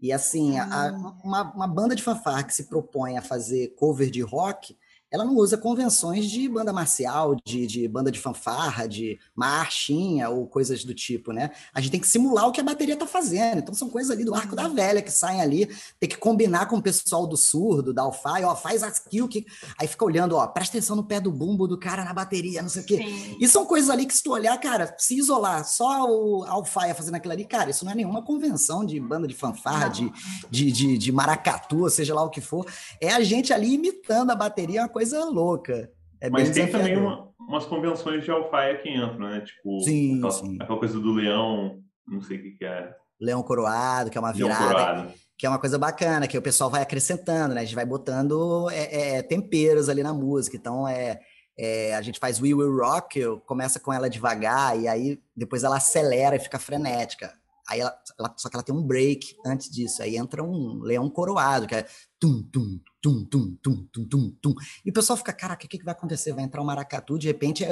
E assim, a, hum. uma, uma banda de fanfarra que se propõe a fazer cover de rock, ela não usa convenções de banda marcial, de, de banda de fanfarra, de marchinha ou coisas do tipo, né? A gente tem que simular o que a bateria está fazendo. Então são coisas ali do arco da velha que saem ali, tem que combinar com o pessoal do surdo, da alfaia, ó, faz aquilo que. Aí fica olhando, ó, presta atenção no pé do bumbo do cara na bateria, não sei o quê. Sim. E são coisas ali que, se tu olhar, cara, se isolar só o alfaia fazendo aquilo ali, cara, isso não é nenhuma convenção de banda de fanfarra, de, de, de, de maracatu, seja lá o que for. É a gente ali imitando a bateria, é uma coisa louca. É Mas tem também uma- umas convenções de alfaia que entram, né? Tipo, Sim, aquela, sim. aquela coisa do leão, não sei o que, que é. Leão coroado, que é uma Leão virada, coroado. que é uma coisa bacana, que o pessoal vai acrescentando, né? A gente vai botando é, é, temperos ali na música. Então, é, é, a gente faz We Will Rock, eu- começa com ela devagar, e aí depois ela acelera e fica frenética. Aí ela, ela- só que ela tem um break antes disso. Aí entra um leão coroado, que é tum, tum, tum, tum, tum, tum, tum, tum. E o pessoal fica, caraca, o que, que vai acontecer? Vai entrar um maracatu, de repente é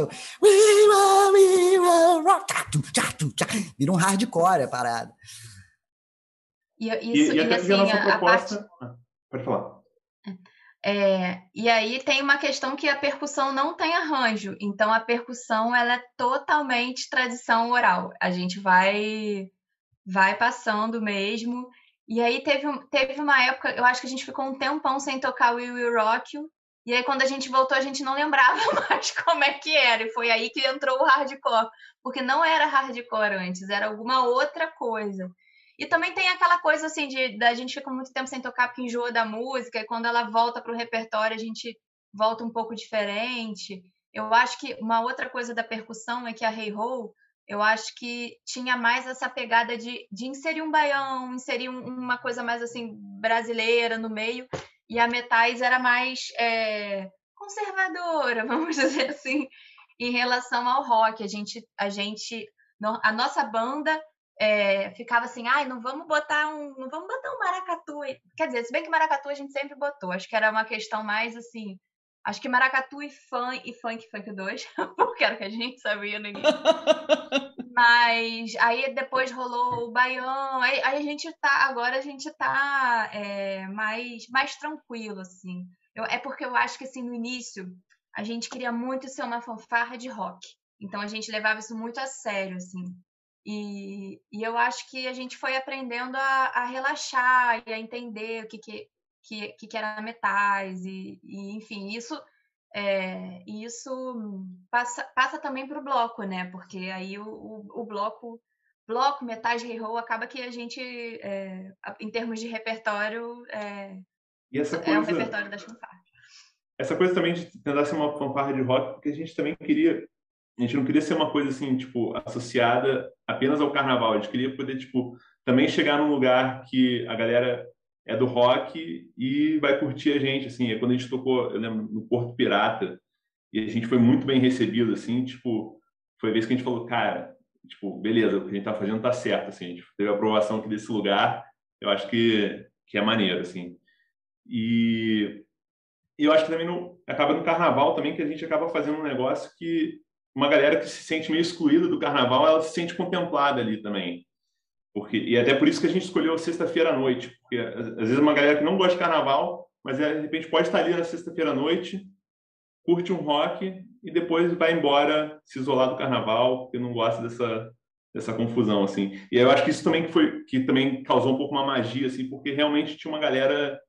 vira um hardcore a parada. E, isso, e e, até porque assim, a nossa a, a parte proposta. Ah, pode falar. É, e aí tem uma questão que a percussão não tem arranjo, então a percussão ela é totalmente tradição oral. A gente vai vai passando mesmo. E aí teve, teve uma época, eu acho que a gente ficou um tempão sem tocar We Will Rock You, e aí quando a gente voltou a gente não lembrava mais como é que era, e foi aí que entrou o hardcore, porque não era hardcore antes, era alguma outra coisa. E também tem aquela coisa assim de da gente fica muito tempo sem tocar porque enjoa da música, e quando ela volta para o repertório a gente volta um pouco diferente. Eu acho que uma outra coisa da percussão é que a Hey Ho, eu acho que tinha mais essa pegada de, de inserir um baião, inserir um- uma coisa mais assim brasileira no meio, e a Metais era mais é, conservadora, vamos dizer assim, em relação ao rock. A gente, a gente, a nossa banda é, ficava assim, ai, não vamos botar um, não vamos botar um maracatu. aí." Quer dizer, se bem que maracatu a gente sempre botou, acho que era uma questão mais assim, acho que maracatu e funk e funk funk 2, porque era o que a gente sabia no início. Mas aí depois rolou o baião, aí, aí a gente tá, agora a gente tá é, mais, mais tranquilo, assim. Eu- é porque eu acho que assim, no início a gente queria muito ser uma fanfarra de rock. Então a gente levava isso muito a sério, assim. E, e eu acho que a gente foi aprendendo a, a relaxar e a entender o que, que, que, que era metais, e, e enfim, isso é, e isso passa, passa também para o bloco, né? Porque aí o, o, o bloco, bloco, metais, ho, acaba que a gente, é, em termos de repertório, é, essa é o coisa, repertório das fanfarras. essa coisa também de tentar ser uma fanfarra de rock, porque a gente também queria, a gente não queria ser uma coisa assim, tipo, associada apenas ao carnaval. A gente queria poder, tipo, também chegar num lugar que a galera é do rock e vai curtir a gente, assim. É quando a gente tocou, eu lembro, no Porto Pirata, e a gente foi muito bem recebido, assim, tipo, foi a vez que a gente falou, cara, tipo, beleza, o que a gente tá fazendo tá certo, assim. A gente teve aprovação aqui desse lugar, eu acho que, que é maneiro, assim. E e eu acho que também no, acaba no carnaval também que a gente acaba fazendo um negócio que uma galera que se sente meio excluída do carnaval, ela se sente contemplada ali também. Porque, e até por isso que a gente escolheu sexta-feira à noite. Porque às, vezes uma galera que não gosta de carnaval, mas é, de repente pode estar ali na sexta-feira à noite, curte um rock e depois vai embora se isolar do carnaval, porque não gosta dessa, dessa confusão, assim. E eu acho que isso também foi que também causou um pouco uma magia, assim, porque realmente tinha uma galera,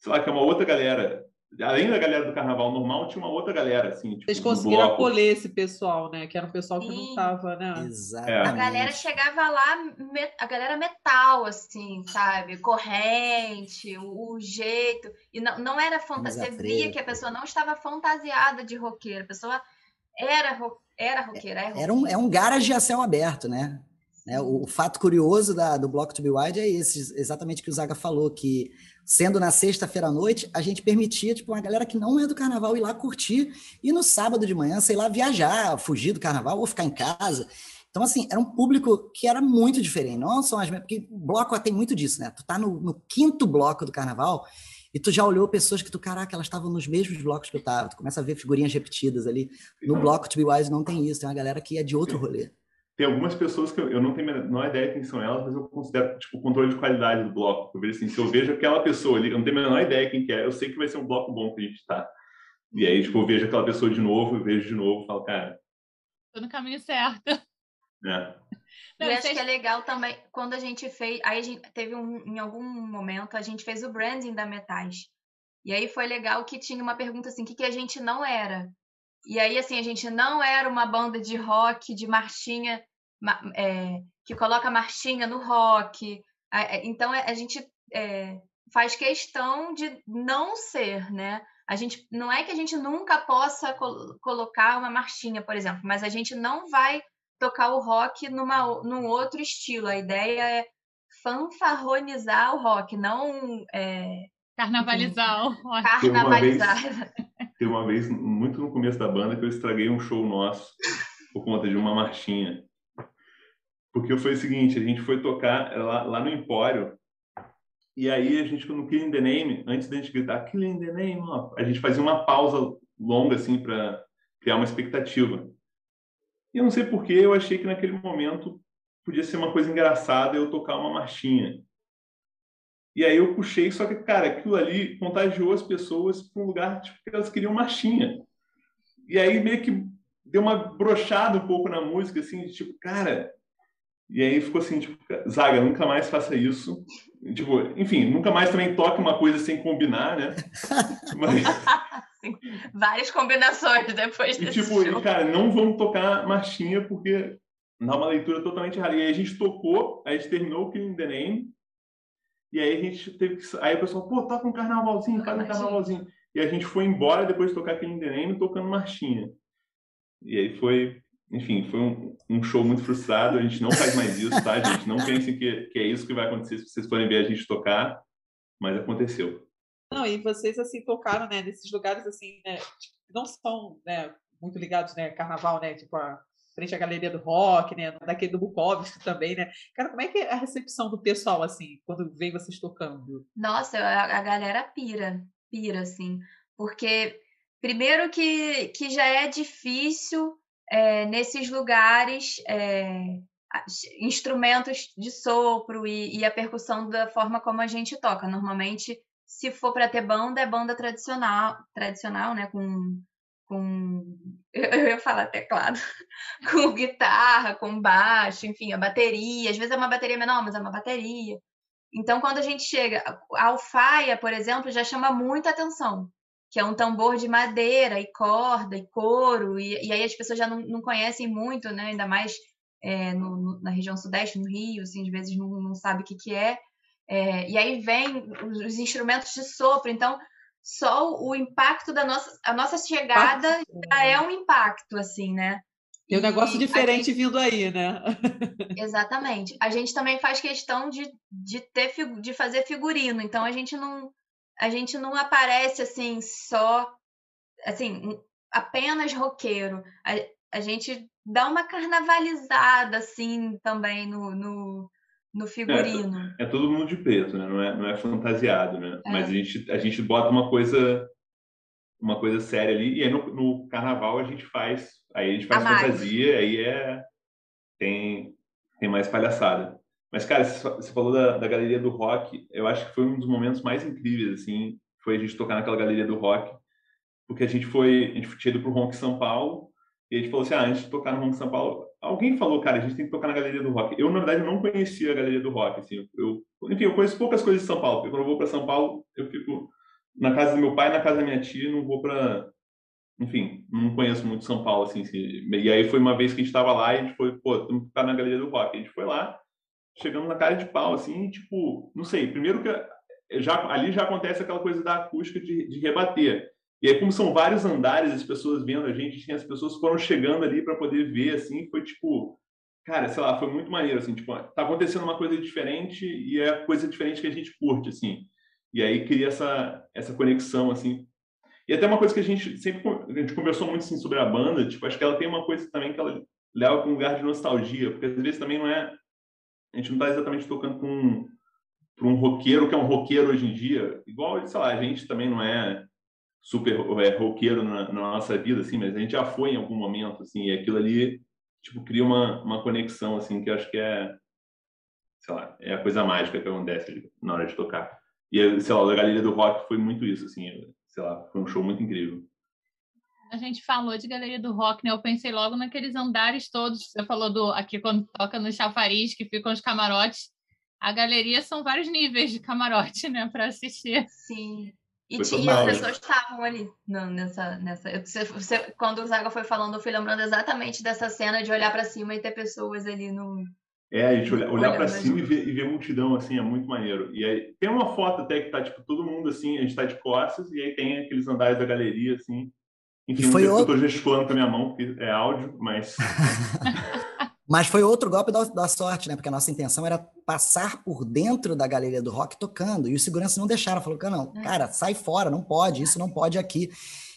sei lá, que é uma outra galera. Além da galera do carnaval normal, tinha uma outra galera, assim, tipo, Vocês conseguiram bloco. acolher esse pessoal, né? Que era um pessoal que não estava, né? Exatamente. A galera chegava lá, a galera metal, assim, sabe? Corrente, o, jeito. E não, não era fantasia. Você via que a pessoa não estava fantasiada de roqueira. A pessoa era, ro- era roqueira. É Era um, é um garage a céu aberto, né? Né, O, o fato curioso da- do Block to be Wide é esse, exatamente o que o Zaga falou, que sendo na sexta-feira à noite, a gente permitia, tipo, uma galera que não é do carnaval ir lá curtir, e no sábado de manhã, sei lá, viajar, fugir do carnaval ou ficar em casa. Então, assim, era um público que era muito diferente. Não são as porque o bloco tem muito disso, né? Tu tá no, no quinto bloco do carnaval e tu já olhou pessoas que tu, caraca, elas estavam nos mesmos blocos que eu tava. Tu começa a ver figurinhas repetidas ali. No bloco to be wise não tem isso, tem uma galera que é de outro rolê. Tem algumas pessoas que eu, eu não tenho a menor ideia quem são elas, mas eu considero tipo o controle de qualidade do bloco. Eu vejo assim, se eu vejo aquela pessoa ali, eu não tenho a menor ideia quem que é, eu sei que vai ser um bloco bom que a gente está. E aí, tipo, eu vejo aquela pessoa de novo, eu vejo de novo, falo, cara. Tô no caminho certo. É. Não, e acho que é legal também, quando a gente fez. Aí a gente teve um, em algum momento, a gente fez o branding da Metais. E aí foi legal que tinha uma pergunta assim: o que, que a gente não era? E aí, assim, a gente não era uma banda de rock, de marchinha, é, que coloca marchinha no rock. Então, a gente é, faz questão de não ser, né? A gente não é que a gente nunca possa col colocar uma marchinha, por exemplo, mas a gente não vai tocar o rock numa, num outro estilo. A ideia é fanfarronizar o rock, não é, carnavalizar o rock. Carnavalizar. Tem uma, vez, muito no começo da banda, que eu estraguei um show nosso por conta de uma marchinha. Porque foi o seguinte, a gente foi tocar lá, lá no Empório, e aí a gente, no Killing the Name, antes da gente gritar Killing the Name, ó, a gente fazia uma pausa longa, assim, para criar uma expectativa. E eu não sei porquê, eu achei que naquele momento podia ser uma coisa engraçada eu tocar uma marchinha. E aí eu puxei, só que, cara, aquilo ali contagiou as pessoas para um lugar tipo, que elas queriam marchinha. E aí meio que deu uma brochada um pouco na música, assim, de, tipo, cara. E aí ficou assim, tipo, Zaga, nunca mais faça isso. Tipo, enfim, nunca mais também toque uma coisa sem combinar, né? Mas... Várias combinações depois desse e, tipo, show. cara, não vamos tocar marchinha porque dá uma leitura totalmente errada. E aí a gente tocou, a gente terminou o Killing the Name, e aí a gente teve que. Aí o pessoal, pô, toca um carnavalzinho, faz um carnavalzinho. E a gente foi embora depois de tocar the Name tocando marchinha. E aí foi, enfim, foi um, um, show muito frustrado. A gente não faz mais isso, tá, gente? Não pensem que, que é isso que vai acontecer se vocês forem ver a gente tocar, mas aconteceu. Não, e vocês assim tocaram, né, nesses lugares assim, né, tipo, não são, né, muito ligados, né, carnaval, né, tipo a frente à galeria do rock, né, daquele do Bukowski também, né? Cara, como é que é a recepção do pessoal assim, quando vem vocês tocando? Nossa, a, a galera pira, pira assim, porque primeiro que que já é difícil é, nesses lugares é, instrumentos de sopro e, e, a percussão da forma como a gente toca. Normalmente se for para ter banda, é banda tradicional, tradicional, né? Com, com eu ia falar teclado, com guitarra, com baixo, enfim, a bateria. Às vezes é uma bateria menor, mas é uma bateria. Então, quando a gente chega, a alfaia, por exemplo, já chama muita atenção, que é um tambor de madeira e corda e couro, e, e aí as pessoas já não, não conhecem muito, né? Ainda mais é, no, na região sudeste, no Rio, assim, às vezes não, não sabe o que, que é. É, e aí vem os instrumentos de sopro. Então, só o impacto da nossa, a nossa chegada já é um impacto, assim, né? Tem um negócio diferente gente... vindo aí, né? Exatamente. A gente também faz questão de, de, ter, de fazer figurino, então a gente não a gente não aparece assim só assim apenas roqueiro. A, a gente dá uma carnavalizada assim também no, no, no figurino. É, é, todo mundo de preto, né? Não é, não é fantasiado, né? É. Mas a gente, a gente bota uma coisa uma coisa séria ali e aí no, no carnaval a gente faz aí a gente faz a fantasia mais. aí é tem tem mais palhaçada mas cara você falou da, da galeria do rock eu acho que foi um dos momentos mais incríveis assim foi a gente tocar naquela galeria do rock porque a gente foi a gente tinha ido pro Ronk São Paulo e a gente falou assim ah, antes de tocar no Ronk São Paulo alguém falou, cara, a gente tem que tocar na Galeria do Rock. Eu, na verdade, não conhecia a Galeria do Rock. Assim, eu, enfim, eu conheço poucas coisas de São Paulo. Porque quando eu vou para São Paulo, eu fico na casa do meu pai, na casa da minha tia, não vou para. Enfim, não conheço muito São Paulo, assim, assim. E aí foi uma vez que a gente estava lá e a gente foi, pô, temos que ficar na Galeria do Rock. A gente foi lá, chegamos na cara de pau, assim, tipo, não sei, primeiro que já, ali já acontece aquela coisa da acústica de, de rebater. E aí, como são vários andares, as pessoas vendo a gente, tinha as pessoas foram chegando ali para poder ver, assim, foi tipo, cara, sei lá, foi muito maneiro, assim, tipo, tá acontecendo uma coisa diferente e é coisa diferente que a gente curte, assim. E aí cria essa, essa conexão, assim. E até uma coisa que a gente sempre, a gente conversou muito, assim, sobre a banda, tipo, acho que ela tem uma coisa também que ela leva para um lugar de nostalgia, porque às vezes também não é, a gente não tá exatamente tocando com para um roqueiro que é um roqueiro hoje em dia, igual, sei lá, a gente também não é super é, roqueiro na, na, nossa vida, assim, mas a gente já foi em algum momento, assim, e aquilo ali, tipo, cria uma, uma conexão, assim, que eu acho que é, sei lá, é a coisa mágica que acontece na hora de tocar. E, sei lá, a Galeria do Rock foi muito isso, assim, sei lá, foi um show muito incrível. A gente falou de galeria do rock, né? Eu pensei logo naqueles andares todos. Você falou do aqui quando toca no chafariz, que ficam os camarotes. A galeria são vários níveis de camarote, né, para assistir. Sim. E, Foi tinha, as pessoas estavam ali não, nessa. nessa eu- você- você- quando o Zaga foi falando, eu fui lembrando exatamente dessa cena de olhar para cima e ter pessoas ali no. É, a gente olhar, olhar Olha, para cima e ver, e ver multidão, assim, é muito maneiro. E aí, tem uma foto até que tá, tipo, todo mundo, assim, a gente tá de costas, e aí tem aqueles andares da galeria, assim. Enfim, E não foi sei se eu outro- tô gesticulando com a minha mão, porque é áudio, mas... Mas foi outro golpe da, da sorte, né? Porque a nossa intenção era passar por dentro da galeria do rock tocando. E os seguranças não deixaram. Falou, cara, não, cara, sai fora, não pode, isso não pode aqui.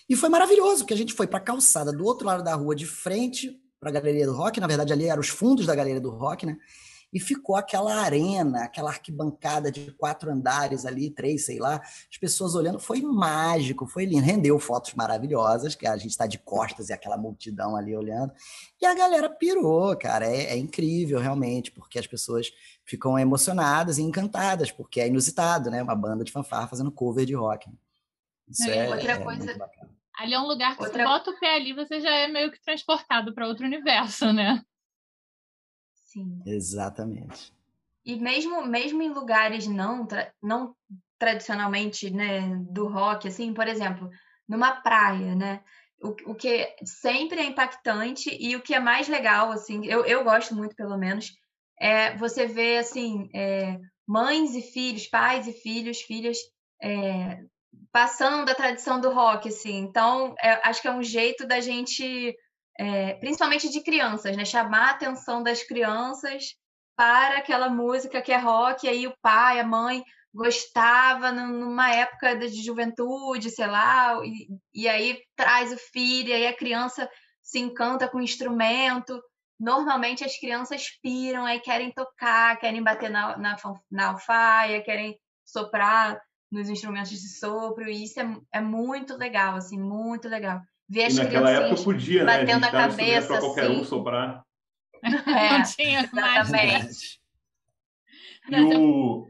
E foi maravilhoso, porque a gente foi para a calçada do outro lado da rua, de frente para a galeria do rock. Na verdade, ali eram os fundos da galeria do rock, né? E ficou aquela arena, aquela arquibancada de quatro andares ali, três, sei lá, as pessoas olhando. Foi mágico, foi lindo. Rendeu fotos maravilhosas, que a gente está de costas e aquela multidão ali olhando. E a galera pirou, cara. É, é incrível, realmente, porque as pessoas ficam emocionadas e encantadas, porque é inusitado, né? Uma banda de fanfarra fazendo cover de rock. Isso É, é, outra é coisa-. Ali é um lugar que Outra- você bota o pé ali, você já é meio que transportado para outro universo, né? Sim. Exatamente. E mesmo, mesmo em lugares não, tra- não tradicionalmente né, do rock, assim, por exemplo, numa praia, né? O, o que sempre é impactante e o que é mais legal, assim, eu, eu gosto muito, pelo menos, é você ver, assim, é, mães e filhos, pais e filhos, filhas, é, passando da tradição do rock, assim. Então, é, acho que é um jeito da gente, é, principalmente de crianças, né? Chamar a atenção das crianças para aquela música que é rock, e aí o pai, a mãe gostava num- numa época de juventude, sei lá, e, e aí traz o filho, e aí a criança se encanta com o instrumento. Normalmente as crianças piram, aí querem tocar, querem bater na, na, na alfaia, querem soprar nos instrumentos de sopro, e isso é, é muito legal, assim, muito legal. Ver E as naquela época podia, né? A gente batendo a dava instrumento cabeça, para qualquer um assim. soprar. É, Não tinha mais. exatamente. E o...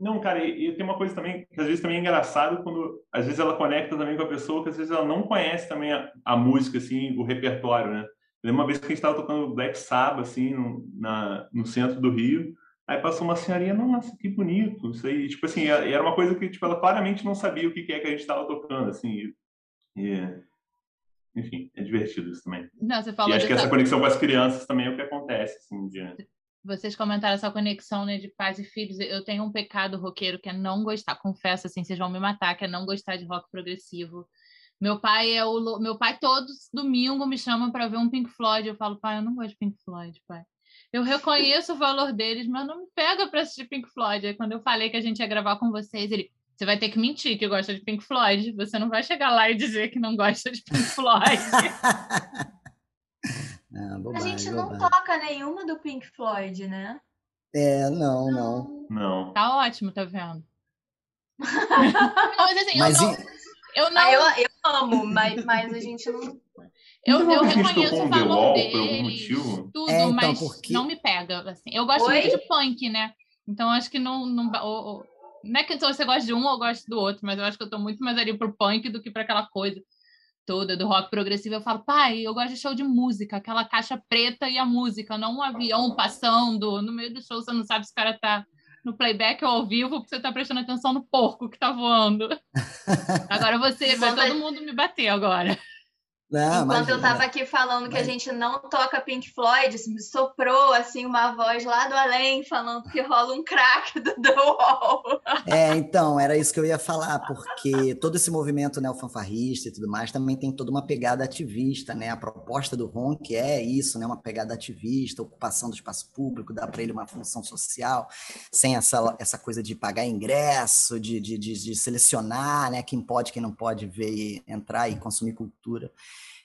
Não, cara, e, e tem uma coisa também que às vezes também é engraçado quando às vezes ela conecta também com a pessoa que às vezes ela não conhece também a, a música, assim, o repertório, né? Eu lembro uma vez que a gente estava tocando Black Sabbath, assim, no, na, no centro do Rio, aí passou uma senhorinha, nossa, que bonito, isso aí, tipo assim, era uma coisa que, tipo, ela claramente não sabia o que que é que a gente estava tocando, assim, e, e- enfim, é divertido isso também. Não, você E falou acho que essa conexão com as crianças também é o que acontece, assim, de... Vocês comentaram essa conexão né, de pais e filhos. Eu tenho um pecado roqueiro que é não gostar, confesso assim, vocês vão me matar, que é não gostar de rock progressivo. Meu pai é o meu pai todos domingo me chama para ver um Pink Floyd. Eu falo, pai, eu não gosto de Pink Floyd, pai. Eu reconheço o valor deles, mas não me pega para assistir Pink Floyd. Aí quando eu falei que a gente ia gravar com vocês, ele, você vai ter que mentir que gosta de Pink Floyd. Você não vai chegar lá e dizer que não gosta de Pink Floyd. Ah, A bobagem, gente não bobagem. toca nenhuma do Pink Floyd, né? É, não, não. Não. Tá ótimo, tá vendo? Não, mas assim, Mas eu não, e- eu não Ah, eu, eu amo, mas, mas a gente não. Eu, Não eu a reconheço o valor deles, tudo, É, então, mas porque- não me pega. Assim. Eu gosto Oi? muito de punk, né? Então acho que não. Não, o- não é que você gosta de um ou gosta do outro, mas eu acho que eu tô muito mais ali pro punk do que para aquela coisa toda do rock progressivo. Eu falo, pai, eu gosto de show de música, aquela caixa preta e a música, não um avião passando. No meio do show você não sabe se o cara tá no playback ou ao vivo, porque você tá prestando atenção no porco que tá voando. Agora você, vai todo mundo me bater agora. Não, Enquanto eu imagina. tava aqui falando que a gente não toca Pink Floyd, assim, soprou assim uma voz lá do além falando que rola um crack do The Wall. É, então, era isso que eu ia falar, porque todo esse movimento neofanfarrista e tudo mais também tem toda uma pegada ativista, né? A proposta do Ronk é isso, né? Uma pegada ativista, ocupação do espaço público, dá para ele uma função social, sem essa, essa coisa de pagar ingresso, de, de, de, de selecionar, né? Quem pode, quem não pode ver e entrar e consumir cultura.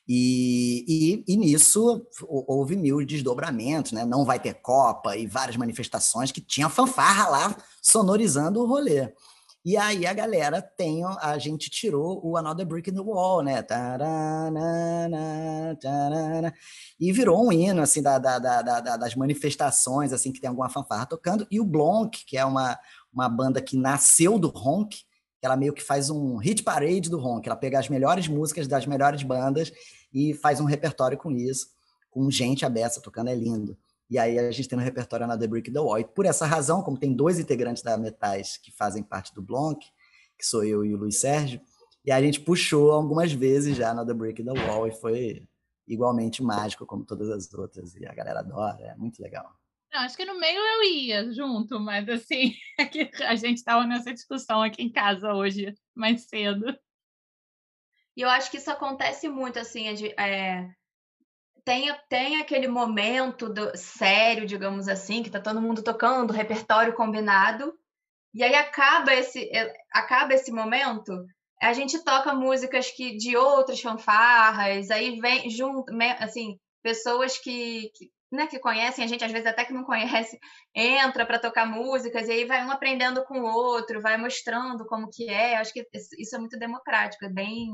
E, e, e nisso hou- houve mil desdobramentos, né? Não vai ter Copa e várias manifestações que tinha fanfarra lá sonorizando o rolê. E aí a galera tem, a gente tirou o Another Brick in the Wall, né? Taranana, tarana, e virou um hino, assim, da, da- da- da- da- das manifestações, assim, que tem alguma fanfarra tocando. E o Blonk, que é uma, uma banda que nasceu do Honk, ela meio que faz um hit parade do rock. Ela pega as melhores músicas das melhores bandas e faz um repertório com isso, com gente abessa tocando, é lindo. E aí a gente tem no repertório na The Brick the Wall. E por essa razão, como tem dois integrantes da Metais que fazem parte do Blanc, que sou eu e o Luiz Sérgio, e a gente puxou algumas vezes já na The Brick the Wall e foi igualmente mágico como todas as outras. E a galera adora, é muito legal. Não, acho que no meio eu ia junto, mas assim, é a gente estava nessa discussão aqui em casa hoje, mais cedo. E eu acho que isso acontece muito, assim, é, tem, tem aquele momento do, sério, digamos assim, que tá todo mundo tocando, repertório combinado, e aí acaba esse, é, acaba esse momento, a gente toca músicas que de outras fanfarras, aí vem junto, assim, pessoas que, que, né, que conhecem a gente, às vezes até que não conhece, entra para tocar músicas, e aí vai um aprendendo com o outro, vai mostrando como que é. Acho que isso é muito democrático, é bem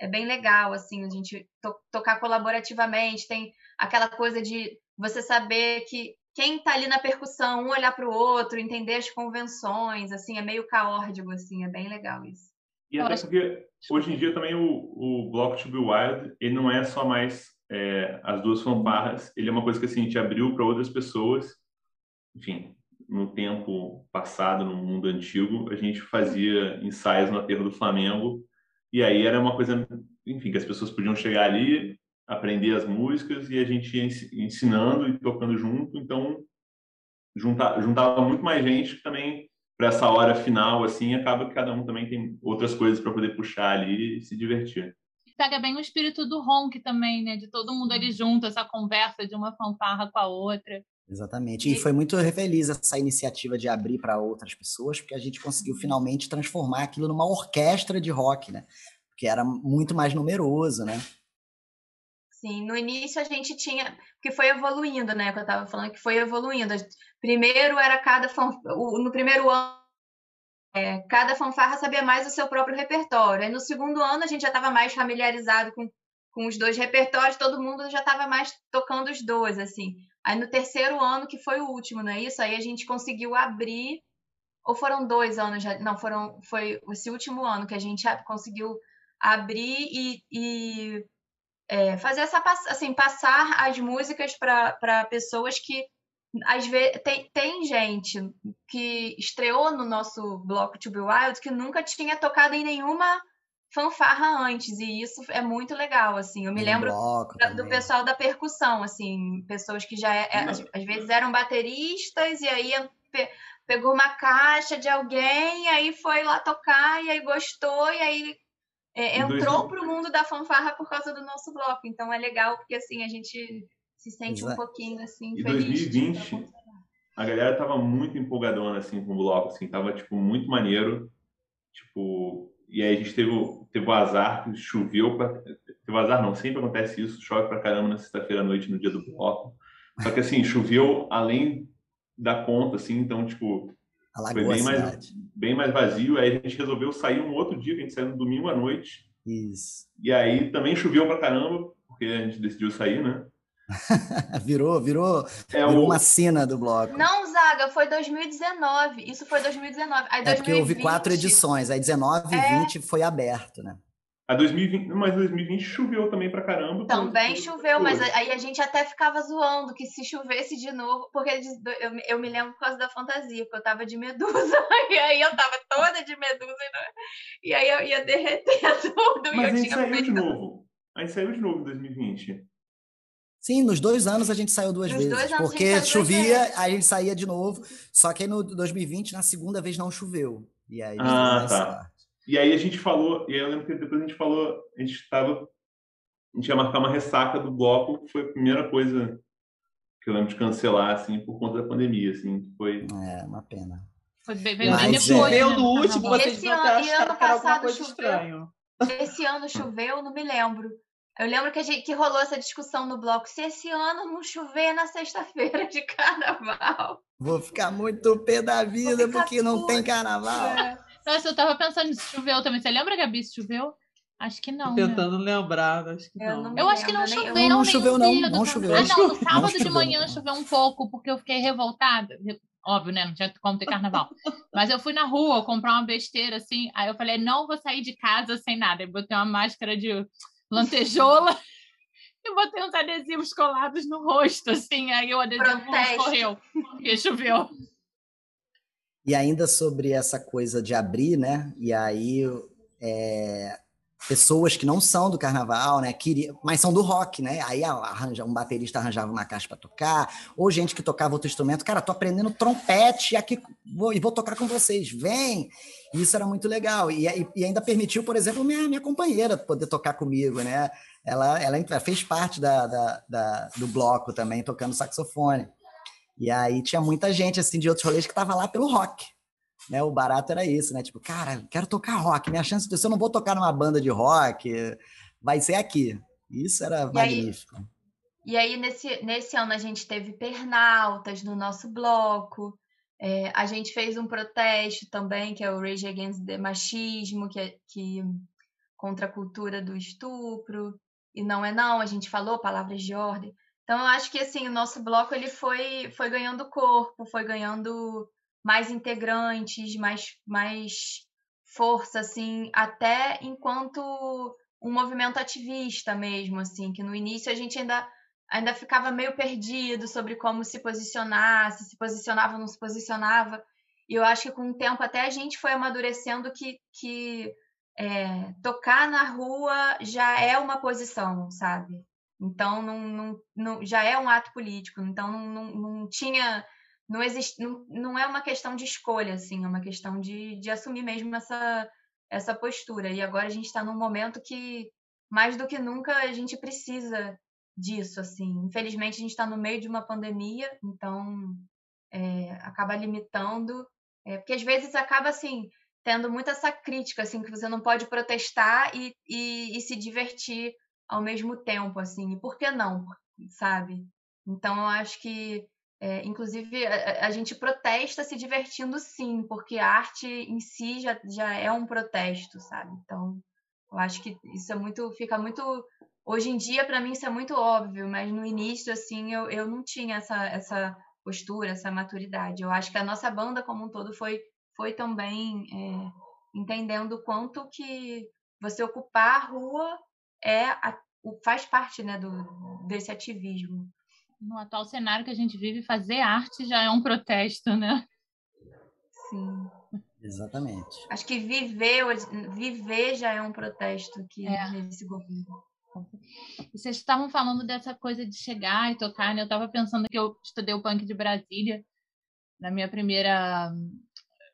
é bem legal, assim, a gente to tocar colaborativamente, tem aquela coisa de você saber que quem está ali na percussão, um olhar para o outro, entender as convenções, assim, é meio caórdico, assim, é bem legal isso. E até porque hoje em dia também o, o Block to be Wild, ele não é só mais é, as duas fanfarras, ele é uma coisa que assim, a gente abriu para outras pessoas, enfim, no tempo passado, no mundo antigo, a gente fazia ensaios no aterro do Flamengo e aí era uma coisa, enfim, que as pessoas podiam chegar ali, aprender as músicas e a gente ia ensinando e tocando junto. Então, junta, juntava muito mais gente também para essa hora final, assim, acaba que cada um também tem outras coisas para poder puxar ali e se divertir. Pega bem o espírito do ronk também, né? De todo mundo ali junto, essa conversa de uma fanfarra com a outra. Exatamente. E foi muito feliz essa iniciativa de abrir para outras pessoas, porque a gente conseguiu finalmente transformar aquilo numa orquestra de rock, né? Porque era muito mais numeroso, né? Sim, no início a gente tinha, que foi evoluindo, né? Que eu estava falando que foi evoluindo. Primeiro era cada no primeiro ano é, cada fanfarra sabia mais o seu próprio repertório. Aí no segundo ano a gente já estava mais familiarizado com, com os dois repertórios, todo mundo já estava mais tocando os dois, assim. Aí no terceiro ano, que foi o último, não é isso? Aí a gente conseguiu abrir, ou foram dois anos já, não, foram, foi esse último ano que a gente conseguiu abrir e, e é, fazer essa, assim, passar as músicas para pessoas que às vezes tem, tem gente que estreou no nosso bloco To Be Wild que nunca tinha tocado em nenhuma fanfarra antes, e isso é muito legal, assim. Eu me lembro do pessoal da percussão, assim, pessoas que já é, é às, às, vezes eram bateristas e aí pe, pegou uma caixa de alguém, e aí foi lá tocar e aí gostou e aí é, entrou para o mundo da fanfarra por causa do nosso bloco. Então é legal porque assim a gente se sente Exato. um pouquinho assim e feliz. 2020 a galera tava muito empolgadona assim com o bloco, assim, tava tipo muito maneiro, tipo e aí a gente teve, teve o azar que choveu. Pra, teve o azar, não, sempre acontece isso, chove pra caramba na sexta-feira à noite, no dia do bloco. Só que assim, choveu além da conta, assim, então, tipo, Alagou foi bem mais, bem mais vazio. Aí a gente resolveu sair um outro dia, que a gente saiu no domingo à noite. Isso. E aí também choveu pra caramba, porque a gente decidiu sair, né? virou, virou, é virou o... uma cena do bloco. Não, Zaga, foi 2019. Isso foi 2019. Aí, 2020... É porque houve quatro edições, aí 19 e é... 20 foi aberto, né? A 2020, mas 2020 choveu também pra caramba. Também choveu, mas aí a gente até ficava zoando que se chovesse de novo, porque eu, eu me lembro por causa da fantasia, porque eu tava de medusa, e aí eu tava toda de medusa, e aí eu ia derreter tudo. Mas a gente saiu de novo. A gente saiu de novo em 2020. Sim, nos dois anos a gente saiu duas nos vezes. Porque chovia, vezes. aí a gente saía de novo. Só que aí no 2020, na segunda vez, não choveu. E aí ah, tá. E aí a gente falou, e aí eu lembro que depois a gente falou, a gente estava. A gente ia marcar uma ressaca do bloco, que foi a primeira coisa que eu lembro de cancelar, assim, por conta da pandemia, assim, foi... É, uma pena. Foi bem, bem Mas, depois, é. né? no último, vocês esse ano, e ano passado choveu. Estranho. Esse ano choveu, não me lembro. Eu lembro que, a gente, que rolou essa discussão no bloco. Se esse ano não chover na sexta-feira de carnaval. Vou ficar muito pé da vida porque não tem carnaval. É. Nossa, eu tava pensando se choveu também. Você lembra, Gabi, se choveu? Acho que não. Tô né? tentando né? lembrar, acho que eu não. Eu acho que não choveu. Não, não choveu, não. Não choveu. Ah, não, no sábado não de manhã choveu um pouco, porque eu fiquei revoltada. óbvio, né? Não tinha como ter carnaval. Mas eu fui na rua comprar uma besteira, assim. Aí eu falei, não vou sair de casa sem nada. Eu botei uma máscara de lantejoula e botei uns adesivos colados no rosto, assim. Aí o adesivo escorreu, porque choveu. E ainda sobre essa coisa de abrir, né? E aí é, pessoas que não são do carnaval, né? Queria, mas são do rock, né? Aí arranja, um baterista arranjava uma caixa para tocar, ou gente que tocava outro instrumento. Cara, tô aprendendo trompete aqui vou, e vou tocar com vocês. Vem! Isso era muito legal. E, e, ainda permitiu, por exemplo, minha, minha companheira poder tocar comigo, né? Ela, ela fez parte da, da, da, do bloco também, tocando saxofone. E aí tinha muita gente assim de outros rolês que tava lá pelo rock. Né, o barato era isso, né? Tipo, cara, quero tocar rock. Minha chance de se eu não vou tocar numa banda de rock, vai ser aqui. Isso era E magnífico. E aí, nesse, nesse ano, a gente teve pernaltas no nosso bloco. É, a gente fez um protesto também, que é o Rage Against the Machismo, que, é, que contra a cultura do estupro. E não é não, a gente falou palavras de ordem. Então, eu acho que assim, o nosso bloco ele foi, foi ganhando corpo, foi ganhando mais integrantes, mais, mais força, assim, até enquanto um movimento ativista mesmo, assim, que no início a gente ainda, ainda ficava meio perdido sobre como se posicionar, se se posicionava ou não se posicionava. E eu acho que com o tempo até a gente foi amadurecendo que, que é, tocar na rua já é uma posição, sabe? Então não, não, não, já é um ato político. Então não, não, não tinha não existe não, não é uma questão de escolha assim é uma questão de, de assumir mesmo essa essa postura. E agora a gente está num momento que mais do que nunca a gente precisa disso assim. Infelizmente a gente está no meio de uma pandemia então é, acaba limitando é, porque às vezes acaba assim tendo muito essa crítica assim que você não pode protestar e, e, e se divertir ao mesmo tempo assim. E por que não sabe? Então eu acho que é, inclusive, a, a, gente protesta se divertindo sim, porque a arte em si já, já é um protesto, sabe? Então, eu acho que isso é muito, fica muito. Hoje em dia, para mim, isso é muito óbvio, mas no início, assim, eu, eu não tinha essa, essa postura, essa maturidade. Eu acho que a nossa banda como um todo foi, foi também é, entendendo quanto que você ocupar a rua é a, faz parte né, do, desse ativismo no atual cenário que a gente vive, fazer arte já é um protesto, né? Sim. Exatamente. Acho que viver, viver já é um protesto aqui é. nesse governo. E vocês estavam falando dessa coisa de chegar e tocar, né? Eu estava pensando que eu estudei o punk de Brasília na minha primeira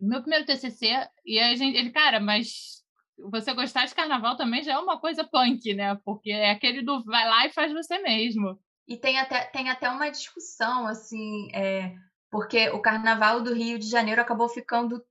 meu primeiro TCC e a gente ele cara, mas você gostar de carnaval também já é uma coisa punk, né? Porque é aquele do vai lá e faz você mesmo. E tem até, tem até uma discussão, assim, é, porque o carnaval do Rio de Janeiro acabou ficando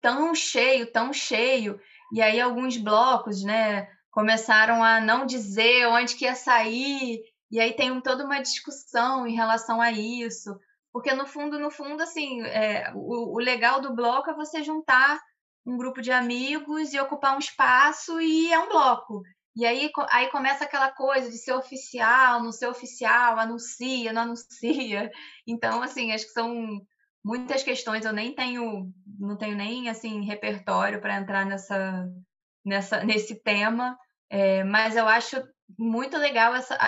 tão cheio, tão cheio, e aí alguns blocos, né, começaram a não dizer onde que ia sair, e aí tem toda uma discussão em relação a isso, porque no fundo, no fundo, assim, é, o, o legal do bloco é você juntar um grupo de amigos e ocupar um espaço e é um bloco. E aí, aí começa aquela coisa de ser oficial, não ser oficial, anuncia, não anuncia. Então, assim, acho que são muitas questões. Eu nem tenho, não tenho nem assim repertório para entrar nessa, nessa, nesse tema. É, mas eu acho muito legal essa,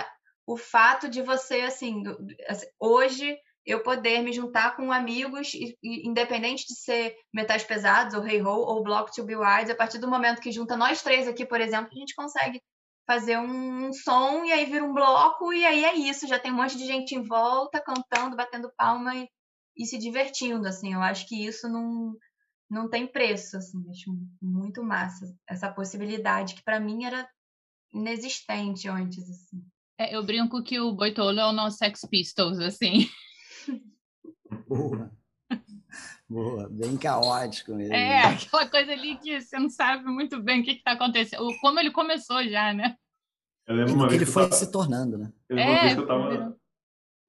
o fato de você, assim, assim, hoje eu poder me juntar com amigos, independente de ser metais pesados, ou Hey Ho, ou Block to Be Wise, a partir do momento que junta nós três aqui, por exemplo, a gente consegue fazer um, um som e aí vira um bloco e aí é isso, já tem um monte de gente em volta cantando, batendo palma e, e se divertindo, assim, eu acho que isso não, não tem preço, assim, acho muito massa essa possibilidade que para mim era inexistente antes, assim. É, eu brinco que o Boitolo é o nosso Sex Pistols, assim. Boa. Boa, bem caótico mesmo. É, aquela coisa ali que você não sabe muito bem o que está acontecendo. Como ele começou já, né? Eu lembro uma ele, vez ele foi tava... se tornando, né? Eu lembro é, uma vez que eu tava,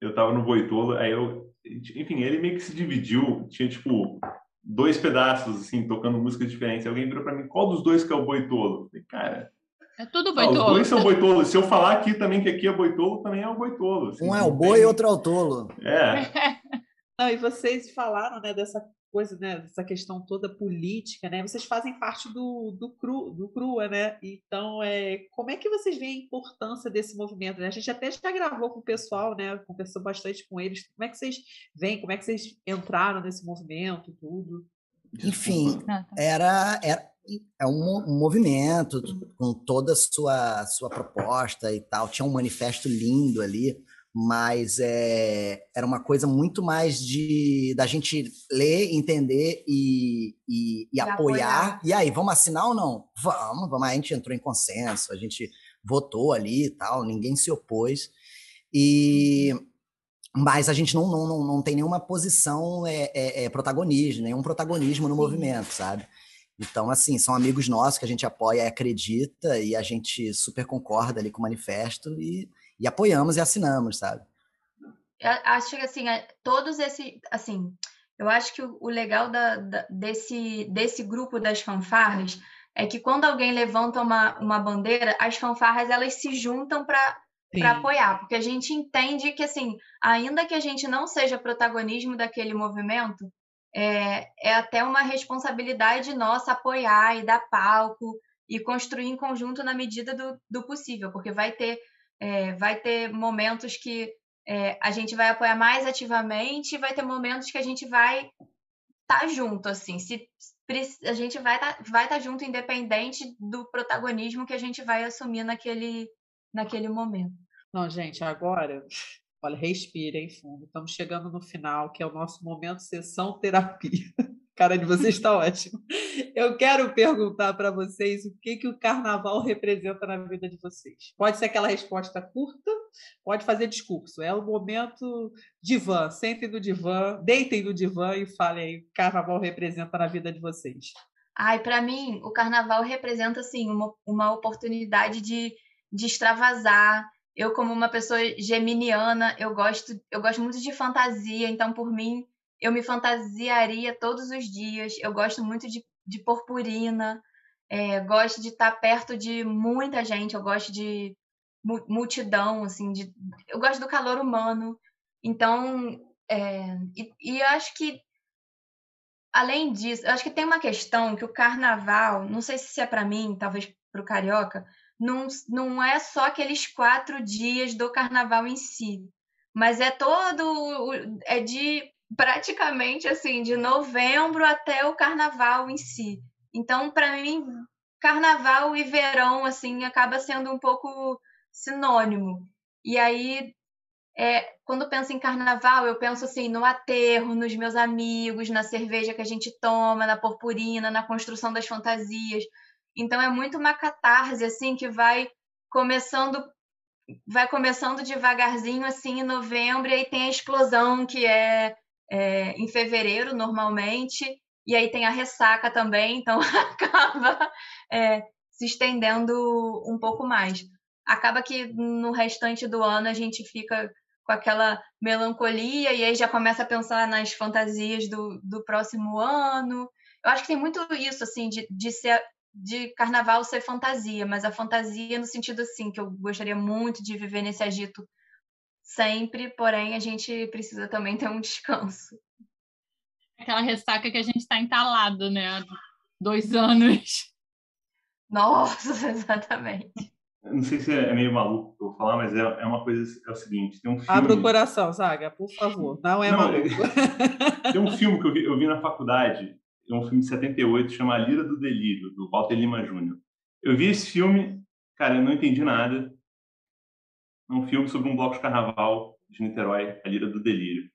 eu tava no Boitolo, aí eu... Enfim, ele meio que se dividiu, tinha, tipo, dois pedaços, assim, tocando músicas diferentes. Alguém virou pra mim, qual dos dois que é o Boitolo? Eu falei, cara... É tudo boitolo. Ah, os dois são boitolo. Se eu falar aqui também que aqui é boitolo, também é o boitolo. Assim, um é o boi e outro é o tolo. É. Não, e vocês falaram né, dessa coisa, né, dessa questão toda política, né? Vocês fazem parte do, do, cru, do CRUA, né? Então, é, como é que vocês veem a importância desse movimento? Né? A gente até já gravou com o pessoal, né? Conversou bastante com eles. Como é que vocês veem? Como é que vocês entraram nesse movimento, tudo? Enfim, era, era é um, um movimento com toda a sua, sua proposta e tal. Tinha um manifesto lindo ali mas é, era uma coisa muito mais de da gente ler, entender e, e, e apoiar. apoiar. E aí, vamos assinar ou não? Vamos, vamos. A gente entrou em consenso, a gente votou ali e tal, ninguém se opôs. E mas a gente não, não, não, não tem nenhuma posição é, é, é protagonismo, nenhum protagonismo no Sim. movimento, sabe? Então, assim, são amigos nossos que a gente apoia e acredita, e a gente super concorda ali com o manifesto, e e apoiamos e assinamos, sabe? Eu acho que assim, é, todos esse, assim, eu acho que o, legal da, da, desse, desse grupo das fanfarras é que quando alguém levanta uma, uma bandeira, as fanfarras elas se juntam para para apoiar, porque a gente entende que assim, ainda que a gente não seja protagonismo daquele movimento, é, é até uma responsabilidade nossa apoiar e dar palco e construir em conjunto na medida do, do possível, porque vai ter é, vai ter momentos que é, a gente vai apoiar mais ativamente e vai ter momentos que a gente vai estar tá junto, assim. Se, a gente vai estar tá, vai tá junto independente do protagonismo que a gente vai assumir naquele, naquele momento. Não, gente, agora, olha, respirem fundo. Estamos chegando no final, que é o nosso momento sessão terapia. cara de vocês está ótimo. Eu quero perguntar para vocês o que, que o carnaval representa na vida de vocês. Pode ser aquela resposta curta, pode fazer discurso. É o momento divã. Sentem no divã, deitem no divã e falem aí o que carnaval representa na vida de vocês. Ai, para mim, o carnaval representa assim uma, uma oportunidade de, de extravasar. Eu, como uma pessoa geminiana, eu gosto, eu gosto muito de fantasia, então, por mim, eu me fantasiaria todos os dias. Eu gosto muito de, de purpurina, é, gosto de estar perto de muita gente, eu gosto de multidão, assim, de, eu gosto do calor humano. Então, é, e, e eu acho que, além disso, eu acho que tem uma questão que o carnaval, não sei se é para mim, talvez para o carioca, não, não é só aqueles quatro dias do carnaval em si, mas é todo, é de praticamente assim, de novembro até o carnaval em si. Então, para mim, carnaval e verão assim acaba sendo um pouco sinônimo. E aí, é, quando penso em carnaval, eu penso assim no aterro, nos meus amigos, na cerveja que a gente toma, na purpurina, na construção das fantasias. Então é muito uma catarse assim que vai começando vai começando devagarzinho assim em novembro e aí tem a explosão que é é, em fevereiro, normalmente, e aí tem a ressaca também, então acaba é, se estendendo um pouco mais. Acaba que no restante do ano a gente fica com aquela melancolia e aí já começa a pensar nas fantasias do, do próximo ano. Eu acho que tem muito isso, assim, de, de ser de carnaval ser fantasia, mas a fantasia no sentido assim, que eu gostaria muito de viver nesse agito sempre, porém a gente precisa também ter um descanso. Aquela ressaca que a gente está entalado, né? Dois anos. Nossa, exatamente. Não sei se é meio maluco que eu vou falar, mas é, é uma coisa, é o seguinte, tem um filme... Abre o coração, Zaga, por favor, não é não, maluco. tem um filme que eu vi, eu vi na faculdade, é um filme de 78, chama A Lira do Delírio, do Walter Lima Jr. Eu vi esse filme, cara, eu não entendi nada, um filme sobre um bloco de carnaval de Niterói, a Lira do Delírio.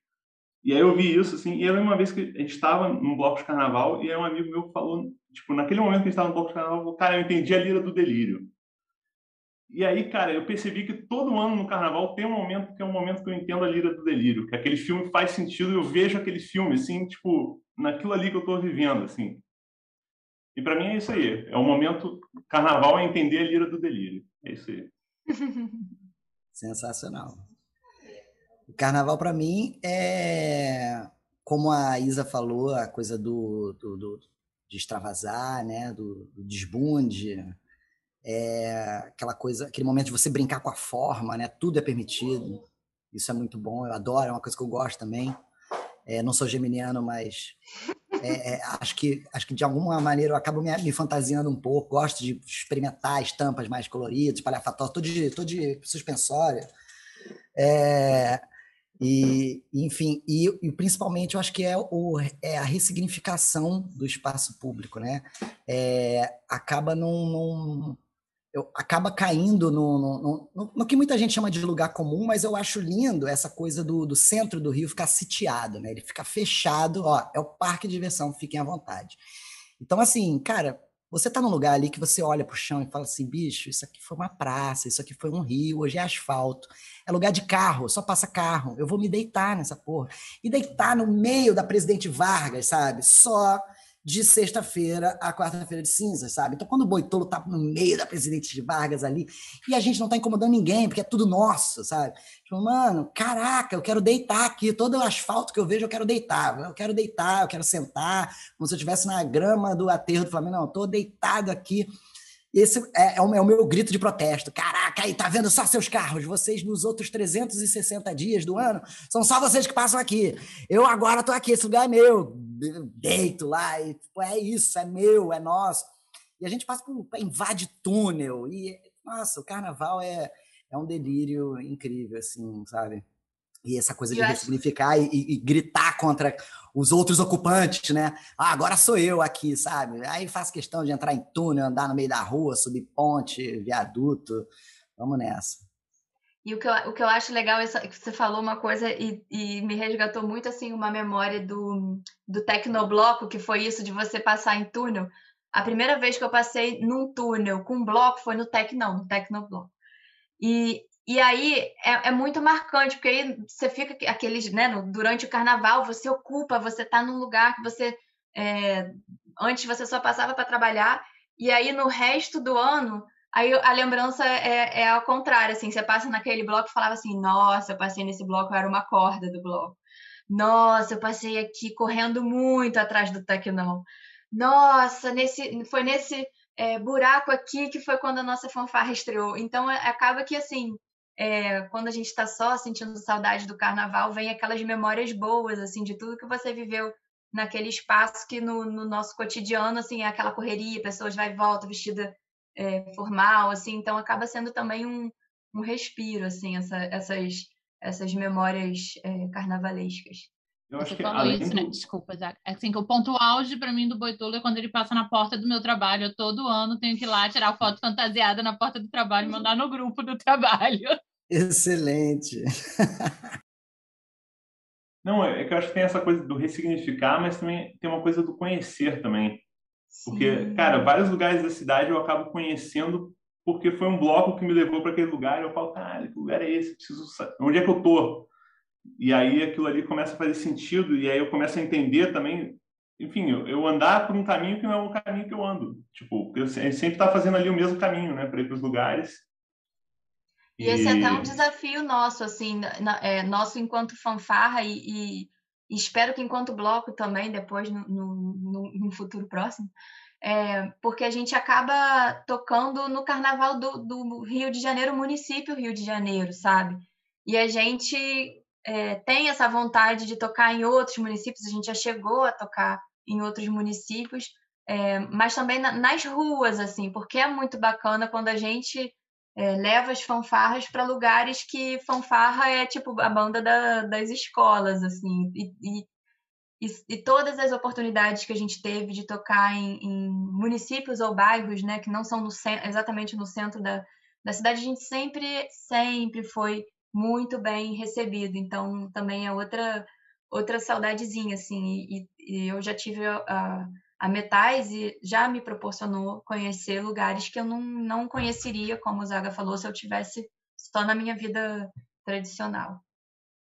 E aí eu vi isso, assim, e era uma vez que a gente estava num bloco de carnaval, e aí um amigo meu falou, tipo, naquele momento que a gente estava no bloco de carnaval, falou, cara, eu entendi a Lira do Delírio. E aí, cara, eu percebi que todo ano no carnaval tem um momento que é um momento que eu entendo a Lira do Delírio, que aquele filme faz sentido, eu vejo aquele filme, assim, tipo, naquilo ali que eu estou vivendo, assim. E para mim é isso aí, é o momento, carnaval é entender a Lira do Delírio, é isso aí. Sensacional. O carnaval, para mim, é como a Isa falou, a coisa do, do, do de extravasar, né? do, do desbunde, é aquela coisa, aquele momento de você brincar com a forma, né? Tudo é permitido. Isso é muito bom, eu adoro, é uma coisa que eu gosto também. É, não sou geminiano, mas é, é, acho, que, acho que de alguma maneira eu acabo me, me, fantasiando um pouco. Gosto de experimentar estampas mais coloridas, palhafatosas, tô de, de suspensória. É, e, enfim, e, e, principalmente eu acho que é, o, é a ressignificação do espaço público, né? É, acaba num, num eu, acaba caindo no, no, no, no, que muita gente chama de lugar comum, mas eu acho lindo essa coisa do, do centro do Rio ficar sitiado, né? Ele fica fechado, ó, é o parque de diversão, fiquem à vontade. Então, assim, cara, você tá num lugar ali que você olha pro chão e fala assim, bicho, isso aqui foi uma praça, isso aqui foi um rio, hoje é asfalto. É lugar de carro, só passa carro. Eu vou me deitar nessa porra. E deitar no meio da Presidente Vargas, sabe? Só de sexta-feira a quarta-feira de cinzas, sabe? Então, quando o Boitolo tá no meio da presidente de Vargas ali, e a gente não tá incomodando ninguém, porque é tudo nosso, sabe? Tipo, mano, caraca, eu quero deitar aqui, todo o asfalto que eu vejo, eu quero deitar, eu quero deitar, eu quero sentar, como se eu estivesse na grama do aterro do Flamengo, não, eu tô deitado aqui, esse é, é, o, é, o, meu grito de protesto. Caraca, aí tá vendo só seus carros. Vocês, nos outros 360 dias do ano, são só vocês que passam aqui. Eu agora tô aqui, esse lugar é meu. Deito lá, e tipo, é isso, é meu, é nosso. E a gente passa por, invade túnel. E, nossa, o carnaval é, é um delírio incrível, assim, sabe? E essa coisa de ressignificar e, e, gritar contra os outros ocupantes, né? Ah, agora sou eu aqui, sabe? Aí faço questão de entrar em túnel, andar no meio da rua, subir ponte, viaduto. Vamos nessa. E o que eu, o que eu acho legal é que você falou uma coisa e, e me resgatou muito assim uma memória do, do Tecnobloco, que foi isso de você passar em túnel. A primeira vez que eu passei num túnel com bloco foi no Tecno, no Tecnobloco. E e aí é, é, muito marcante, porque aí você fica aqueles, né, no, durante o carnaval, você ocupa, você está num lugar que você é, antes você só passava para trabalhar, e aí no resto do ano, aí a lembrança é, é ao contrário, assim, você passa naquele bloco e falava assim, nossa, eu passei nesse bloco, era uma corda do bloco. Nossa, eu passei aqui correndo muito atrás do Tecnão. Nossa, nesse, foi nesse é, buraco aqui que foi quando a nossa fanfarra estreou. Então, é, acaba que, assim, é, quando a gente está só sentindo saudade do carnaval, vem aquelas memórias boas, assim, de tudo que você viveu naquele espaço que no, no nosso cotidiano, assim, é aquela correria, pessoas vai e volta vestida é, formal, assim, então acaba sendo também um, um respiro, assim, essa, essas, essas memórias é, carnavalescas. Eu Você falou isso, né? do... né? Desculpa, Zac. É assim que o ponto auge para mim do Boitolo é quando ele passa na porta do meu trabalho. Eu todo ano tenho que ir lá tirar foto fantasiada na porta do trabalho e mandar no grupo do trabalho. Excelente. Não, é que eu acho que tem essa coisa do ressignificar, mas também tem uma coisa do conhecer também. Porque, Sim. cara, vários lugares da cidade eu acabo conhecendo porque foi um bloco que me levou para aquele lugar e eu falo, cara, que lugar é esse? Preciso saber. Onde é que eu tô? E aí aquilo ali começa a fazer sentido e aí eu começo a entender também, enfim, eu, eu andar por um caminho que não é o caminho que eu ando. Tipo, eu sempre tá fazendo ali o mesmo caminho, né, para ir para os lugares. E esse é até um desafio nosso, assim, na, é, nosso enquanto fanfarra e, e, espero que enquanto bloco também, depois, no, no, no futuro próximo, é, porque a gente acaba tocando no carnaval do, do, Rio de Janeiro, município Rio de Janeiro, sabe? E a gente é, tem essa vontade de tocar em outros municípios, a gente já chegou a tocar em outros municípios, é, mas também na, nas ruas, assim, porque é muito bacana quando a gente é, leva as fanfarras para lugares que fanfarra é tipo a banda da, das escolas, assim, e, e, e, todas as oportunidades que a gente teve de tocar em, em municípios ou bairros, né, que não são no, exatamente no centro da, da cidade, a gente sempre, sempre foi muito bem recebido, então também é outra outra saudadezinha, assim, e, e eu já tive a, a a Metais já me proporcionou conhecer lugares que eu não, não conheceria, como o Zaga falou, se eu tivesse só na minha vida tradicional.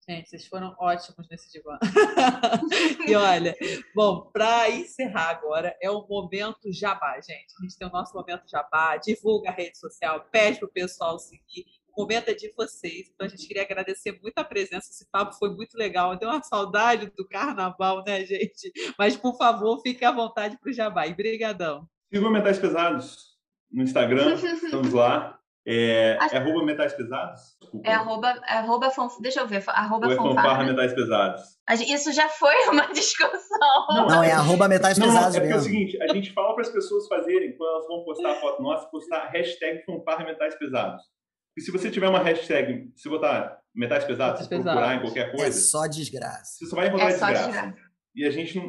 Gente, vocês foram ótimos nesse divã. e olha, bom, para encerrar agora, é o momento jabá, gente. A gente tem o nosso momento jabá, divulga a rede social, pede para o pessoal seguir momento é de vocês. Então, a gente queria agradecer muito a presença. Esse papo foi muito legal. Deu uma saudade do carnaval, né, gente? Mas, por favor, fique à vontade para o Jabá. E brigadão. Sigam Mentais Pesados no Instagram. Estamos lá. É, é arroba metais pesados? Desculpa. É arroba, é arroba fanf... deixa eu ver, arroba Ou é fanfarra, fanfarra metais pesados. Isso já foi uma discussão. Não, não é arroba metais não, pesados não, é mesmo. É o seguinte, a gente fala para as pessoas fazerem, quando elas vão postar a foto nossa, postar hashtag fanfarra metais pesados. E se você tiver uma hashtag, se botar metais pesados, se procurar em qualquer coisa... É só desgraça. Você só vai encontrar é desgraça. desgraça. E a gente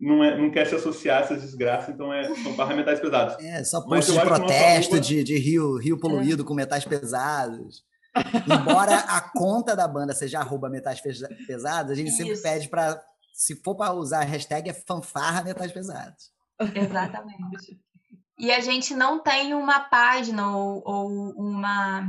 não, é, não quer se associar a essas desgraças, então é, são barra metais pesados. É, só post de protesto, de, de rio, rio poluído é. com metais pesados. Embora a conta da banda seja arroba metais pesados, a gente Isso. sempre pede para, se for para usar a hashtag, é fanfarra metais pesados. Exatamente. E a gente não tem uma página ou, ou uma,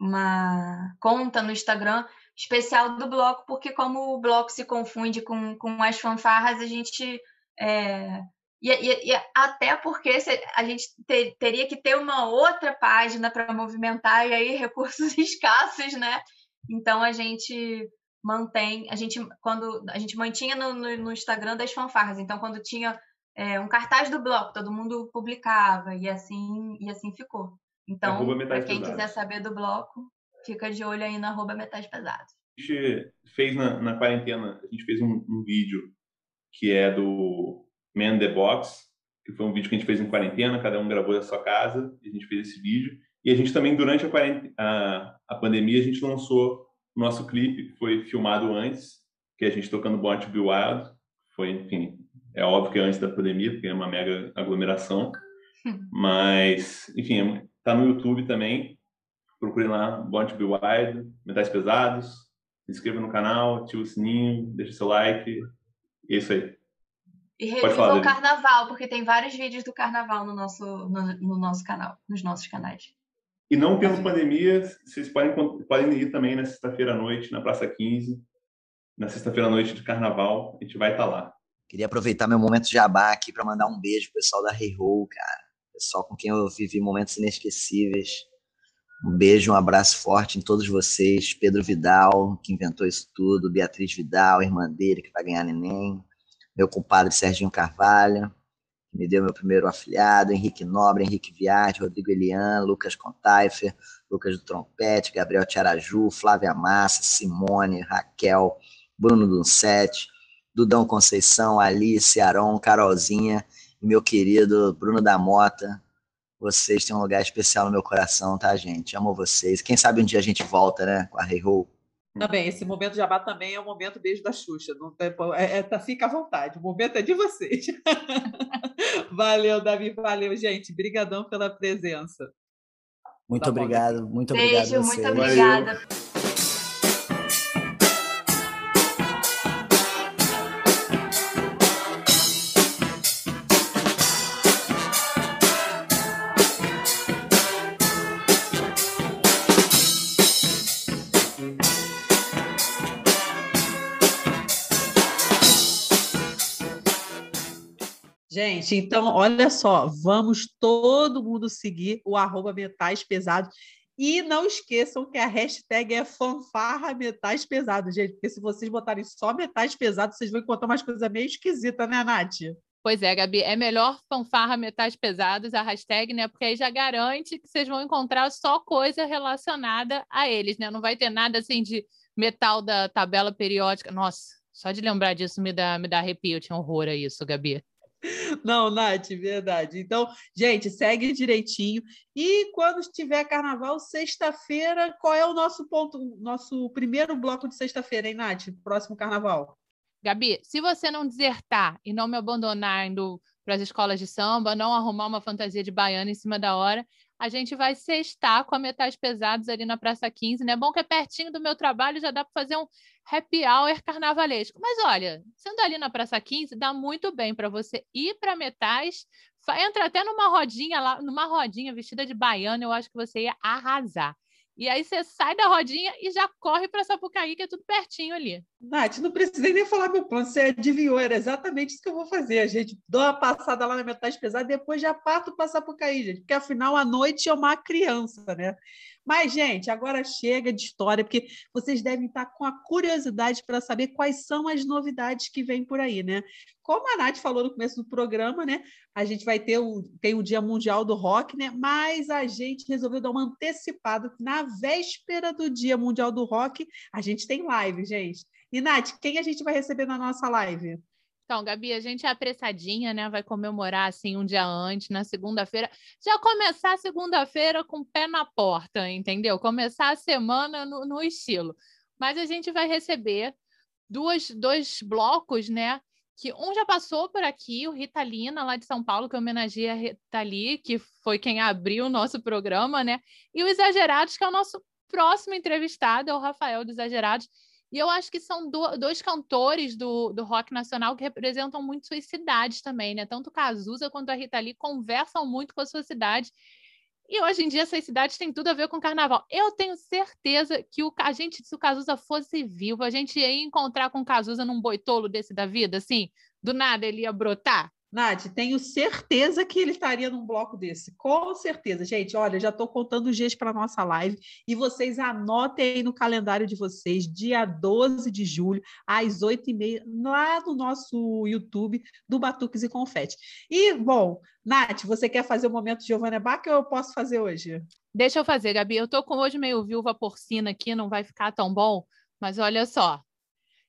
uma conta no Instagram especial do bloco, porque como o bloco se confunde com, com as fanfarras, a gente. É, e, e, e, até porque a gente ter, teria que ter uma outra página para movimentar, e aí recursos escassos, né? Então a gente mantém, a gente quando a gente mantinha no, no, no Instagram das fanfarras, então quando tinha é, um cartaz do bloco, todo mundo publicava e assim e assim ficou. Então, para quem quiser saber do bloco, fica de olho aí no arroba Metais Pesados. A gente fez na, na quarentena, a gente fez um, um, vídeo que é do Man the Box, que foi um vídeo que a gente fez em quarentena, cada um gravou da sua casa, e a gente fez esse vídeo. E a gente também, durante a, a, a pandemia, a gente lançou o nosso clipe, que foi filmado antes, que é a gente tocando Born to Be Wild. Foi, enfim, é óbvio que é antes da pandemia, porque é uma mega aglomeração. Mas, enfim, tá no YouTube também. Procure lá, Born to Be Wild, Metais Pesados. Se inscreva no canal, ative o sininho, deixe seu like. É isso aí. E reviva o carnaval, porque tem vários vídeos do carnaval no nosso, no, no nosso canal, nos nossos canais. E não tendo pandemia, vocês podem, podem ir também na sexta-feira à noite, na Praça 15, na sexta-feira à noite de carnaval, a gente vai estar tá lá. Queria aproveitar meu momento de jabá aqui para mandar um beijo pro pessoal da Hey Ho, cara. Pessoal com quem eu vivi momentos inesquecíveis. Um beijo, um abraço forte em todos vocês. Pedro Vidal, que inventou isso tudo. Beatriz Vidal, irmã dele, que vai ganhar neném. Meu compadre Serginho Carvalho, que me deu meu primeiro afiliado. Henrique Nobre, Henrique Viarte, Rodrigo Elian, Lucas Contaifer, Lucas do Trompete, Gabriel Tiaraju, Flávia Massa, Simone, Raquel, Bruno Dunset, Dudão Conceição, Alice, Aron, Carolzinha e meu querido Bruno da Mota, vocês têm um lugar especial no meu coração, tá, gente? Amo vocês. Quem sabe um dia a gente volta, né, com a Rei Ho. Também, esse momento de jabá também é o momento beijo da Xuxa. Não tem, é, é, tá, fica à vontade, o momento é de vocês. valeu, Davi, valeu, gente. Obrigadão pela presença. Muito tá obrigado, muito obrigado. Beijo, muito obrigada. Valeu. Gente, então, olha só, vamos todo mundo seguir o arroba Metais Pesados. E não esqueçam que a hashtag é fanfarra metais pesados, gente, porque se vocês botarem só metais pesados, vocês vão encontrar umas coisas meio esquisitas, né, Nath? Pois é, Gabi, é melhor fanfarra metais pesados, a hashtag, né? Porque aí já garante que vocês vão encontrar só coisa relacionada a eles, né? Não vai ter nada assim de metal da tabela periódica. Nossa, só de lembrar disso me dá, me dá arrepio, tinha horror a isso, Gabi. Não, Nath, verdade. Então, gente, segue direitinho. E quando estiver carnaval, sexta-feira, qual é o nosso ponto, nosso primeiro bloco de sexta-feira, hein, Nath? Próximo carnaval. Gabi, se você não desertar e não me abandonar indo para as escolas de samba, não arrumar uma fantasia de baiana em cima da hora, a gente vai sextar com a Metais Pesados ali na Praça 15, né? Bom que é pertinho do meu trabalho, já dá para fazer um happy hour carnavalesco. Mas olha, sendo ali na Praça 15, dá muito bem para você ir para Metais, entra até numa rodinha lá, numa rodinha vestida de baiana, eu acho que você ia arrasar. E aí você sai da rodinha e já corre para Sapucaí, que é tudo pertinho ali. Nath, não precisei nem falar meu plano, você adivinhou, era exatamente isso que eu vou fazer. A gente dá uma passada lá na metade pesada, depois já parto para Sapucaí, gente, porque afinal a noite é uma criança, né? Mas, gente, agora chega de história, porque vocês devem estar com a curiosidade para saber quais são as novidades que vêm por aí, né? Como a Nath falou no começo do programa, né? a gente vai ter o, tem o Dia Mundial do Rock, né? Mas a gente resolveu dar uma antecipada. Na véspera do Dia Mundial do Rock, a gente tem live, gente. E, Nath, quem a gente vai receber na nossa live? Então, Gabi, a gente é apressadinha, né? Vai comemorar assim um dia antes, na segunda-feira. Já começar a segunda-feira com o pé na porta, entendeu? Começar a semana no, no estilo. Mas a gente vai receber duas, dois blocos, né? Que um já passou por aqui, o Ritalina, lá de São Paulo, que homenageia a Ritali, que foi quem abriu o nosso programa, né? E o Exagerados, que é o nosso próximo entrevistado, é o Rafael do Exagerados e eu acho que são do, dois cantores do, do rock nacional que representam muito suas cidades também, né? Tanto Cazuza quanto a Rita Lee conversam muito com a sua cidade. E hoje em dia essas cidades têm tudo a ver com carnaval. Eu tenho certeza que o, a gente, se o Cazuza fosse vivo, a gente ia encontrar com o Cazuza num boitolo desse da vida, assim, do nada ele ia brotar. Nath, tenho certeza que ele estaria num bloco desse. Com certeza. Gente, olha, já estou contando os dias para a nossa live e vocês anotem aí no calendário de vocês, dia 12 de julho, às 8h30, lá no nosso YouTube do Batuques e Confete. E, bom, Nath, você quer fazer o momento Giovanna Bach ou eu posso fazer hoje? Deixa eu fazer, Gabi. Eu estou com hoje meio viúva porcina aqui, não vai ficar tão bom, mas olha só.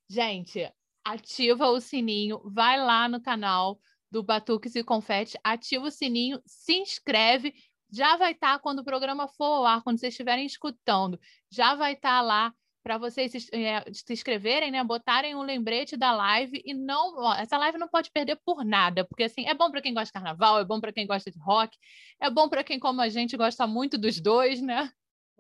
Gente, ativa o sininho, vai lá no canal do Batuques e Confete, ativa o sininho, se inscreve, já vai estar tá, quando o programa for ao ar, quando vocês estiverem escutando, já vai estar tá lá para vocês se, é, se, inscreverem, né? Botarem um lembrete da live e não, ó, essa live não pode perder por nada, porque assim é bom para quem gosta de carnaval, é bom para quem gosta de rock, é bom para quem como a gente gosta muito dos dois, né?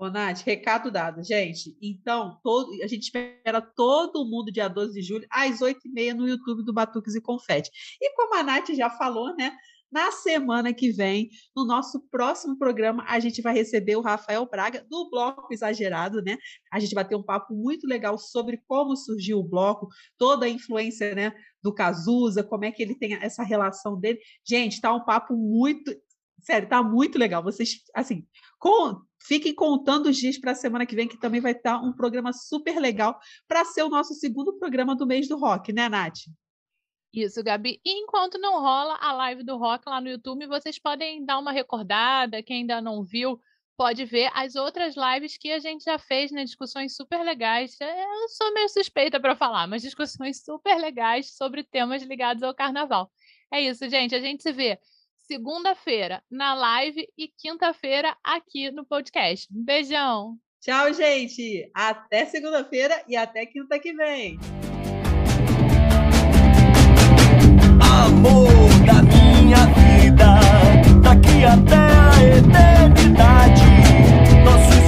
Ô, Nath, recado dado, gente. Então, todo, a gente espera todo mundo dia 12 de julho, às 8h30 no YouTube do Batuques e Confete. E como a Nath já falou, né? Na semana que vem, no nosso próximo programa, a gente vai receber o Rafael Braga, do Bloco Exagerado, né? A gente vai ter um papo muito legal sobre como surgiu o bloco, toda a influência, né? Do Cazuza, como é que ele tem essa relação dele. Gente, tá um papo muito. Sério, tá muito legal. Vocês, assim, com, Fiquem contando os dias para a semana que vem, que também vai estar um programa super legal para ser o nosso segundo programa do mês do rock, né, Nath? Isso, Gabi. E enquanto não rola a live do rock lá no YouTube, vocês podem dar uma recordada. Quem ainda não viu, pode ver as outras lives que a gente já fez, né? Discussões super legais. Eu sou meio suspeita para falar, mas discussões super legais sobre temas ligados ao carnaval. É isso, gente. A gente se vê segunda-feira na live e quinta-feira aqui no podcast. Beijão! Tchau, gente! Até segunda-feira e até quinta que vem! Amor da minha vida, daqui até a eternidade, nosso